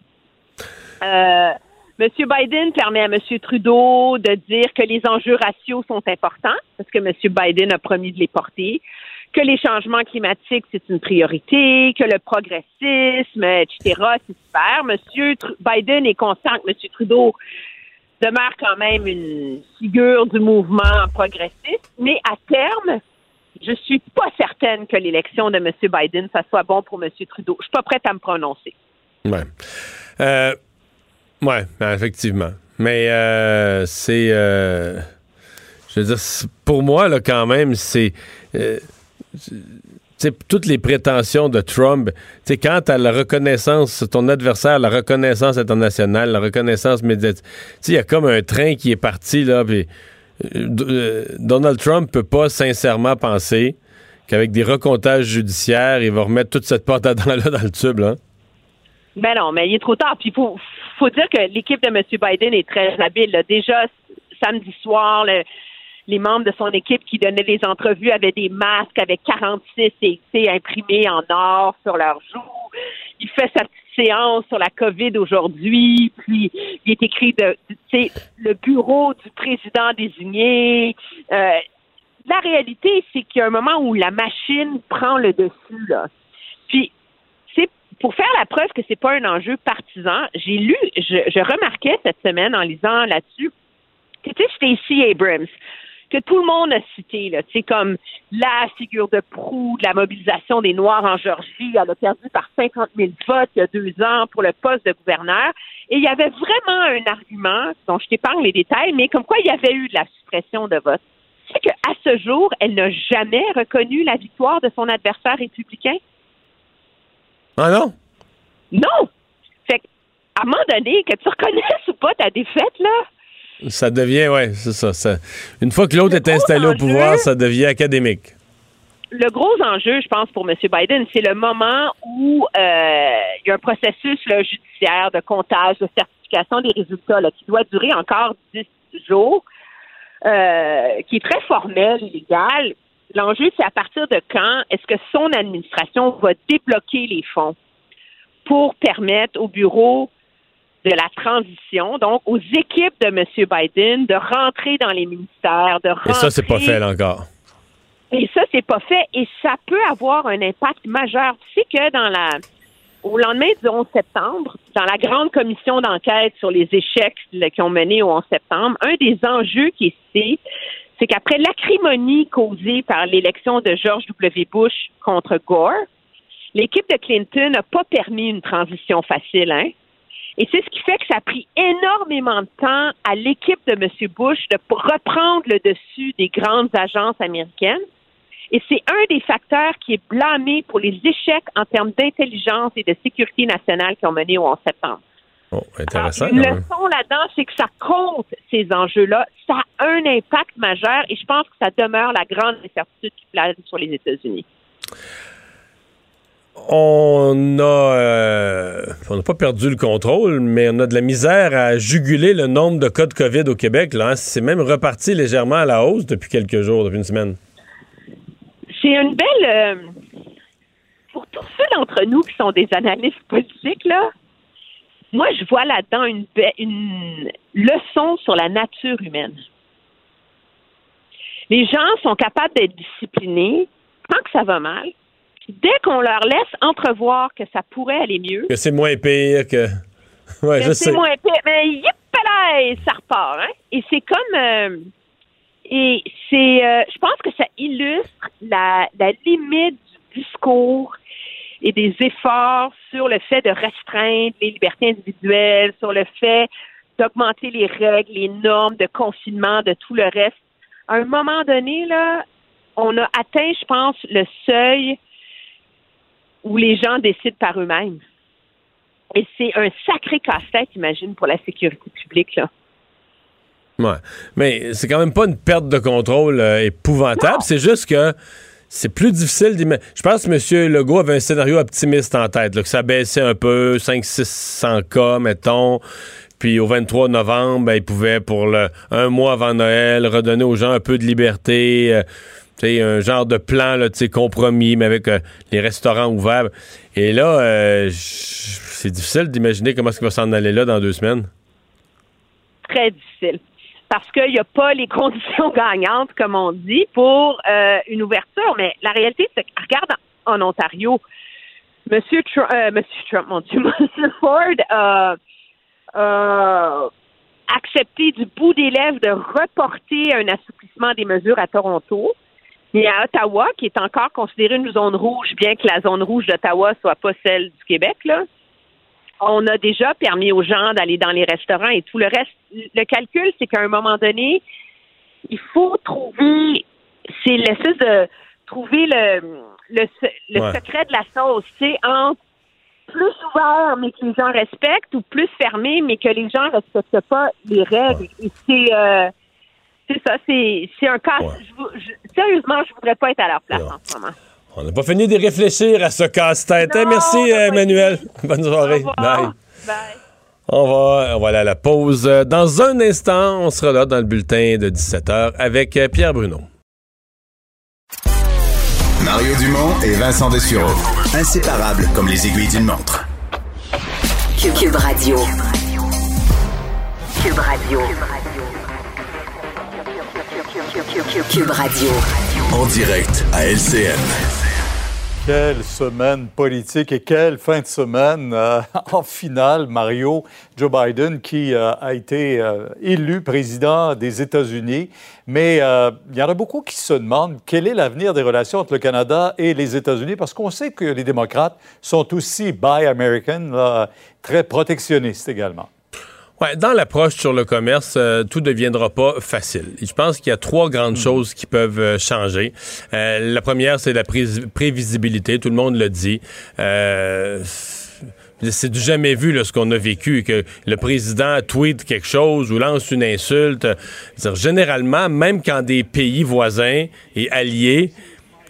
Euh, M. Biden permet à M. Trudeau de dire que les enjeux raciaux sont importants, parce que M. Biden a promis de les porter, que les changements climatiques, c'est une priorité, que le progressisme, etc., c'est super. M. Tru- Biden est conscient que M. Trudeau demeure quand même une figure du mouvement progressiste, mais à terme, je suis pas certaine que l'élection de M. Biden, ça soit bon pour M. Trudeau. Je suis pas prête à me prononcer. Ouais. Euh, ouais, ben, effectivement. Mais euh, c'est. euh, je veux dire, pour moi, là, quand même, c'est. Toutes les prétentions de Trump, tu sais, quant à la reconnaissance, ton adversaire, la reconnaissance internationale, la reconnaissance médiatique, il y a comme un train qui est parti, là, euh, euh, Donald Trump peut pas sincèrement penser qu'avec des recomptages judiciaires, il va remettre toute cette porte à dents-là dans le tube, là. Ben non, mais il est trop tard. Puis il faut, faut dire que l'équipe de M. Biden est très habile. Déjà, samedi soir, le- les membres de son équipe qui donnaient des entrevues avaient des masques avec 46 et tu sais, imprimés en or sur leurs joues. Il fait sa petite séance sur la COVID aujourd'hui, puis il est écrit de, de- le bureau du président désigné. Euh, la réalité, c'est qu'il y a un moment où la machine prend le dessus. Là. Puis c'est pour faire la preuve que c'est pas un enjeu partisan, j'ai lu, je, remarquais cette semaine en lisant là-dessus, sais, Stacey Abrams, que tout le monde a cité, là, tu sais, comme la figure de proue de la mobilisation des Noirs en Georgie, elle a perdu par 50 000 votes il y a deux ans pour le poste de gouverneur, et il y avait vraiment un argument, dont je t'épargne les détails, mais comme quoi il y avait eu de la suppression de vote. C'est qu'à ce jour, elle n'a jamais reconnu la victoire de son adversaire républicain. Ah non? Non! Fait que, à un moment donné, que tu reconnaisses ou pas ta défaite, là, Ça devient, ouais, c'est ça, ça. Une fois que l'autre est installé au pouvoir, ça devient académique. le gros enjeu, je pense, pour M. Biden, c'est le moment où euh, il y a un processus là, judiciaire de comptage, de certification des résultats là, qui doit durer encore 10 jours, euh, qui est très formel, légal. L'enjeu, c'est à partir de quand est-ce que son administration va débloquer les fonds pour permettre au bureau de la transition, donc aux équipes de M. Biden, de rentrer dans les ministères, de rentrer... Et ça, c'est pas fait, là, encore. Et ça, c'est pas fait et ça peut avoir un impact majeur. Tu sais que dans la au lendemain du 11 septembre, dans la grande commission d'enquête sur les échecs qui ont mené au 11 septembre, un des enjeux qui est cité, c'est qu'après l'acrimonie causée par l'élection de George W. Bush contre Gore, l'équipe de Clinton n'a pas permis une transition facile. Hein? Et c'est ce qui fait que ça a pris énormément de temps à l'équipe de M. Bush de reprendre le dessus des grandes agences américaines. Et c'est un des facteurs qui est blâmé pour les échecs en termes d'intelligence et de sécurité nationale qui ont mené au 11 septembre. Oh, intéressant. une leçon là-dedans, c'est que ça compte, ces enjeux-là. Ça a un impact majeur et je pense que ça demeure la grande incertitude qui plane sur les États-Unis. On a, euh, on n'a pas perdu le contrôle, mais on a de la misère à juguler le nombre de cas de COVID au Québec. Là, hein. C'est même reparti légèrement à la hausse depuis quelques jours, depuis une semaine. C'est une belle. Euh, pour tous ceux d'entre nous qui sont des analystes politiques, là, moi, je vois là-dedans une, une leçon sur la nature humaine. Les gens sont capables d'être disciplinés tant que ça va mal. Dès qu'on leur laisse entrevoir que ça pourrait aller mieux. Que c'est moins pire que. Ouais, que c'est moins pire. Mais yip ça repart. Hein? Et c'est comme. Euh, et c'est. Euh, je pense que ça illustre la, la limite du discours et des efforts sur le fait de restreindre les libertés individuelles, sur le fait d'augmenter les règles, les normes de confinement, de tout le reste. À un moment donné, là, on a atteint, je pense, le seuil où les gens décident par eux-mêmes. Et c'est un sacré casse-tête, imagine, pour la sécurité publique, là. Ouais. Mais c'est quand même pas une perte de contrôle euh, épouvantable. C'est juste que c'est plus difficile d'imaginer. Je pense que M. Legault avait un scénario optimiste en tête, que ça baissait un peu, 500-600 cas, mettons. Puis au 23 novembre, ben, il pouvait, pour le, un mois avant Noël, redonner aux gens un peu de liberté. Euh, un genre de plan là, compromis, mais avec euh, les restaurants ouverts. Et là, euh, c'est difficile d'imaginer comment est-ce qu'il va s'en aller là dans deux semaines. Très difficile parce qu'il n'y a pas les conditions gagnantes, comme on dit, pour euh, une ouverture. Mais la réalité, c'est que, regarde en, Ontario, Monsieur Trump, euh, Monsieur Trump, mon Dieu, Monsieur Ford a accepté du bout des lèvres de reporter un assouplissement des mesures à Toronto. Et à Ottawa, qui est encore considérée une zone rouge, bien que la zone rouge d'Ottawa soit pas celle du Québec, là, on a déjà permis aux gens d'aller dans les restaurants et tout le reste. Le calcul, c'est qu'à un moment donné, il faut trouver, c'est l'espèce de trouver le, le, secret de la sauce, c'est entre plus ouvert, mais que les gens respectent, ou plus fermé, mais que les gens ne respectent pas les règles. Et c'est, euh, c'est ça, c'est, un cas. Sérieusement, je voudrais pas être à leur place en ce moment. On n'a pas fini de réfléchir à ce casse-tête. Hein? Merci, Emmanuel. Bonne soirée. Bye. Bye. On va, on va aller à la pause. Dans un instant, on sera là dans le bulletin de 17h avec euh, Pierre Bruno. Mario Dumont et Vincent Dessureau. Inséparables comme les aiguilles d'une montre. Cube Radio. Cube Radio. Cube Radio. En direct à LCN. Quelle semaine politique et quelle fin de semaine. Euh, en finale, Mario, Joe Biden, qui euh, a été euh, élu président des États-Unis. Mais il y en a beaucoup qui se demandent quel est l'avenir des relations entre le Canada et les États-Unis, parce qu'on sait que les démocrates sont aussi buy American, très protectionnistes également dans l'approche sur le commerce, euh, tout ne deviendra pas facile. je pense qu'il y a trois grandes hmm. choses qui peuvent euh, changer. Euh, la première, c'est la prévisibilité. Tout le monde le dit. c'est du jamais vu là, ce qu'on a vécu, que le président tweet quelque chose ou lance une insulte. généralement, même quand des pays voisins et alliés,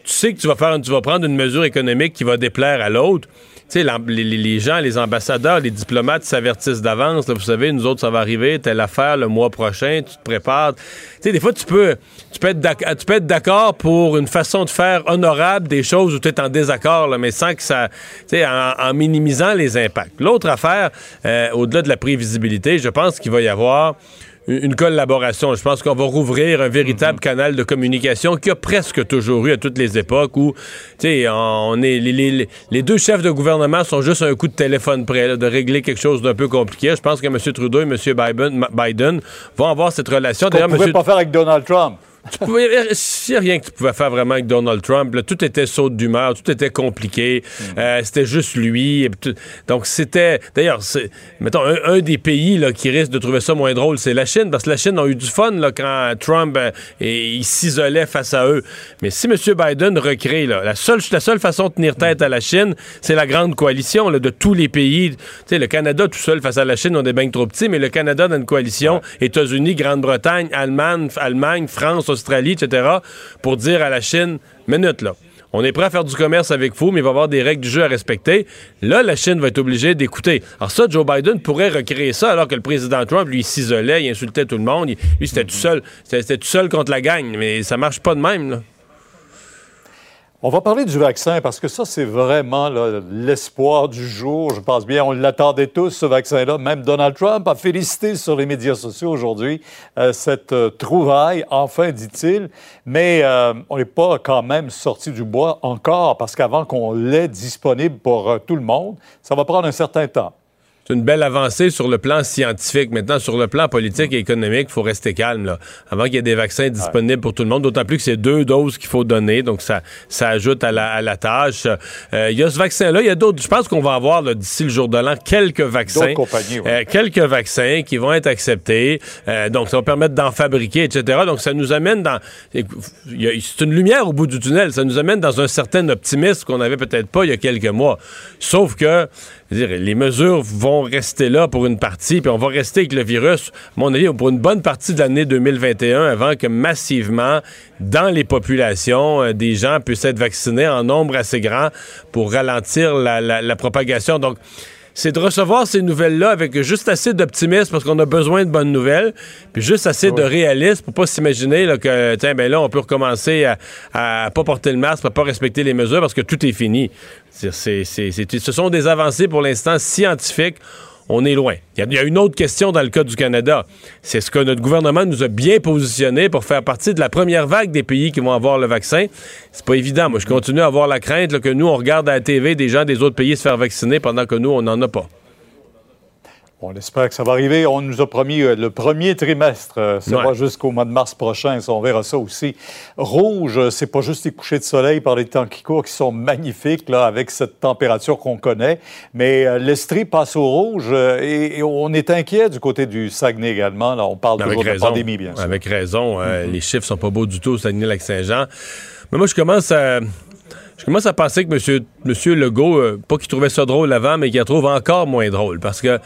tu sais que tu vas faire, tu vas prendre une mesure économique qui va déplaire à l'autre les, gens, les ambassadeurs, les diplomates s'avertissent d'avance. Vous savez, nous autres, ça va arriver, telle affaire le mois prochain, tu te prépares. Tu des fois, tu peux, tu peux être d'accord pour une façon de faire honorable des choses où tu es en désaccord, mais sans que ça, tu sais, en, minimisant les impacts. L'autre affaire, euh, au-delà de la prévisibilité, je pense qu'il va y avoir une collaboration. Je pense qu'on va rouvrir un véritable Mm-hmm. canal de communication qu'il y a presque toujours eu à toutes les époques où, tu sais, on est les, les- les deux chefs de gouvernement sont juste un coup de téléphone près là, de régler quelque chose d'un peu compliqué. Je pense que M. Trudeau et M. Biden, Biden vont avoir cette relation. Ne pouvait M. pas faire avec Donald Trump? Tu pouvais, il n'y a rien que tu pouvais faire vraiment avec Donald Trump. là. tout était saute d'humeur, tout était compliqué. Euh, c'était juste lui. et tout- donc, c'était. D'ailleurs, mettons, un, un des pays là, qui risque de trouver ça moins drôle, c'est la Chine, parce que la Chine a eu du fun là, quand Trump euh, et, il s'isolait face à eux. Mais si M. Biden recrée, là, la, seule, la seule façon de tenir tête à la Chine, c'est la grande coalition là, de tous les pays. Sais, le Canada tout seul face à la Chine, on est bien trop petits, mais le Canada dans une coalition, États-Unis, Grande-Bretagne, Allemagne, Allemagne, France, Australie, etc., pour dire à la Chine, minute là. On est prêt à faire du commerce avec vous, mais il va y avoir des règles du jeu à respecter. Là, la Chine va être obligée d'écouter. Alors ça, Joe Biden pourrait recréer ça, alors que le président Trump, lui, s'isolait, il insultait tout le monde. Lui, c'était tout seul. C'était tout seul contre la gang. Mais ça marche pas de même, là. On va parler du vaccin parce que ça, c'est vraiment l'espoir du jour. Je pense bien, on l'attendait tous, ce vaccin-là. Même Donald Trump a félicité sur les médias sociaux aujourd'hui euh, cette euh, trouvaille, enfin, dit-il. Mais euh, on n'est pas quand même sorti du bois encore parce qu'avant qu'on l'ait disponible pour tout le monde, ça va prendre un certain temps. C'est une belle avancée sur le plan scientifique. Maintenant, sur le plan politique et économique, il faut rester calme. Là. Avant qu'il y ait des vaccins disponibles pour tout le monde, d'autant plus que c'est deux doses qu'il faut donner, donc ça, ça ajoute à la, à la tâche. Euh, il y a ce vaccin-là, il y a d'autres. Je pense qu'on va avoir d'ici le jour de l'an quelques vaccins. Euh, quelques vaccins qui vont être acceptés. Euh, donc, ça va permettre d'en fabriquer, etc. Donc, ça nous amène dans... C'est une lumière au bout du tunnel. Ça nous amène dans un certain optimisme qu'on n'avait peut-être pas il y a quelques mois. Sauf que, les mesures vont rester là pour une partie, puis on va rester avec le virus, mon avis, pour une bonne partie de l'année 2021, avant que massivement, dans les populations, euh, des gens puissent être vaccinés en nombre assez grand pour ralentir la, la- la propagation. Donc, c'est de recevoir ces nouvelles-là avec juste assez d'optimisme parce qu'on a besoin de bonnes nouvelles, puis juste assez de réalisme pour pas s'imaginer là, que, tiens, ben là, on peut recommencer à, à pas porter le masque, à pas respecter les mesures parce que tout est fini. C'est- c'est- c'est- c'est- ce sont des avancées pour l'instant scientifiques. On est loin. Il y, a- une autre question dans le cas du Canada. C'est ce que notre gouvernement nous a bien positionné pour faire partie de la première vague des pays qui vont avoir le vaccin. C'est pas évident. Moi, je continue à avoir la crainte que nous, on regarde à la TV des gens des autres pays se faire vacciner pendant que nous, on n'en a pas. On espère que ça va arriver. On nous a promis euh, le premier trimestre. Euh, ça Ouais. va jusqu'au mois de mars prochain. Ça, on verra ça aussi. Rouge, euh, c'est pas juste les couchers de soleil par les temps qui courent qui sont magnifiques, là, avec cette température qu'on connaît. Mais l'Estrie passe au rouge et, et on est inquiet du côté du Saguenay également. Là, on parle Avec toujours de la raison. pandémie, bien sûr. Avec raison. Euh, Les chiffres sont pas beaux du tout au Saguenay-Lac-Saint-Jean. Mais moi, je commence à. Je commence à penser que monsieur, monsieur Legault, euh, pas qu'il trouvait ça drôle avant, mais qu'il la trouve encore moins drôle. Parce que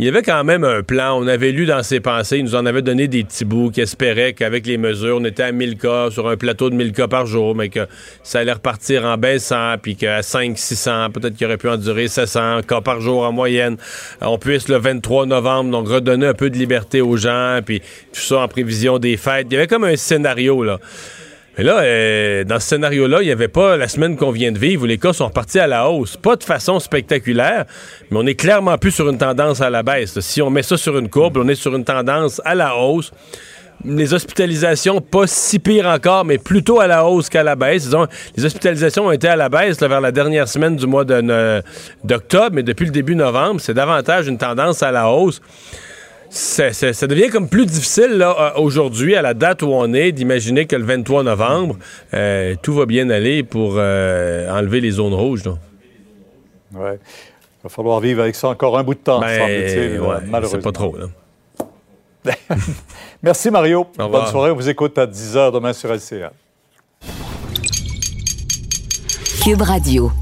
il y avait quand même un plan. On avait lu dans ses pensées, il nous en avait donné des petits bouts qui espéraient qu'avec les mesures, on était à 1000 cas, sur un plateau de 1000 cas par jour, mais que ça allait repartir en baissant, puis qu'à 5 600, peut-être qu'il aurait pu endurer 700 cas par jour en moyenne. Euh, On puisse le 23 novembre, donc redonner un peu de liberté aux gens, puis tout ça en prévision des fêtes. Il y avait comme un scénario, là. Là, euh, dans ce scénario-là, il n'y avait pas la semaine qu'on vient de vivre où les cas sont repartis à la hausse. Pas de façon spectaculaire, mais on est clairement plus sur une tendance à la baisse. Si on met ça sur une courbe, on est sur une tendance à la hausse. Les hospitalisations, pas si pire encore, mais plutôt à la hausse qu'à la baisse. Disons, les hospitalisations ont été à la baisse vers la dernière semaine du mois ne- d'octobre, mais depuis le début novembre, c'est davantage une tendance à la hausse. Ça, ça- ça devient comme plus difficile là, euh, aujourd'hui, à la date où on est, d'imaginer que le 23 novembre, euh, tout va bien aller pour euh, enlever les zones rouges. là. Ouais. Il va falloir vivre avec ça encore un bout de temps, Ben, semble-t-il, ouais, malheureusement. c'est pas trop. Là. Merci, Mario. Bonne soirée. On vous écoute à 10 h demain sur LCA. Cube Radio.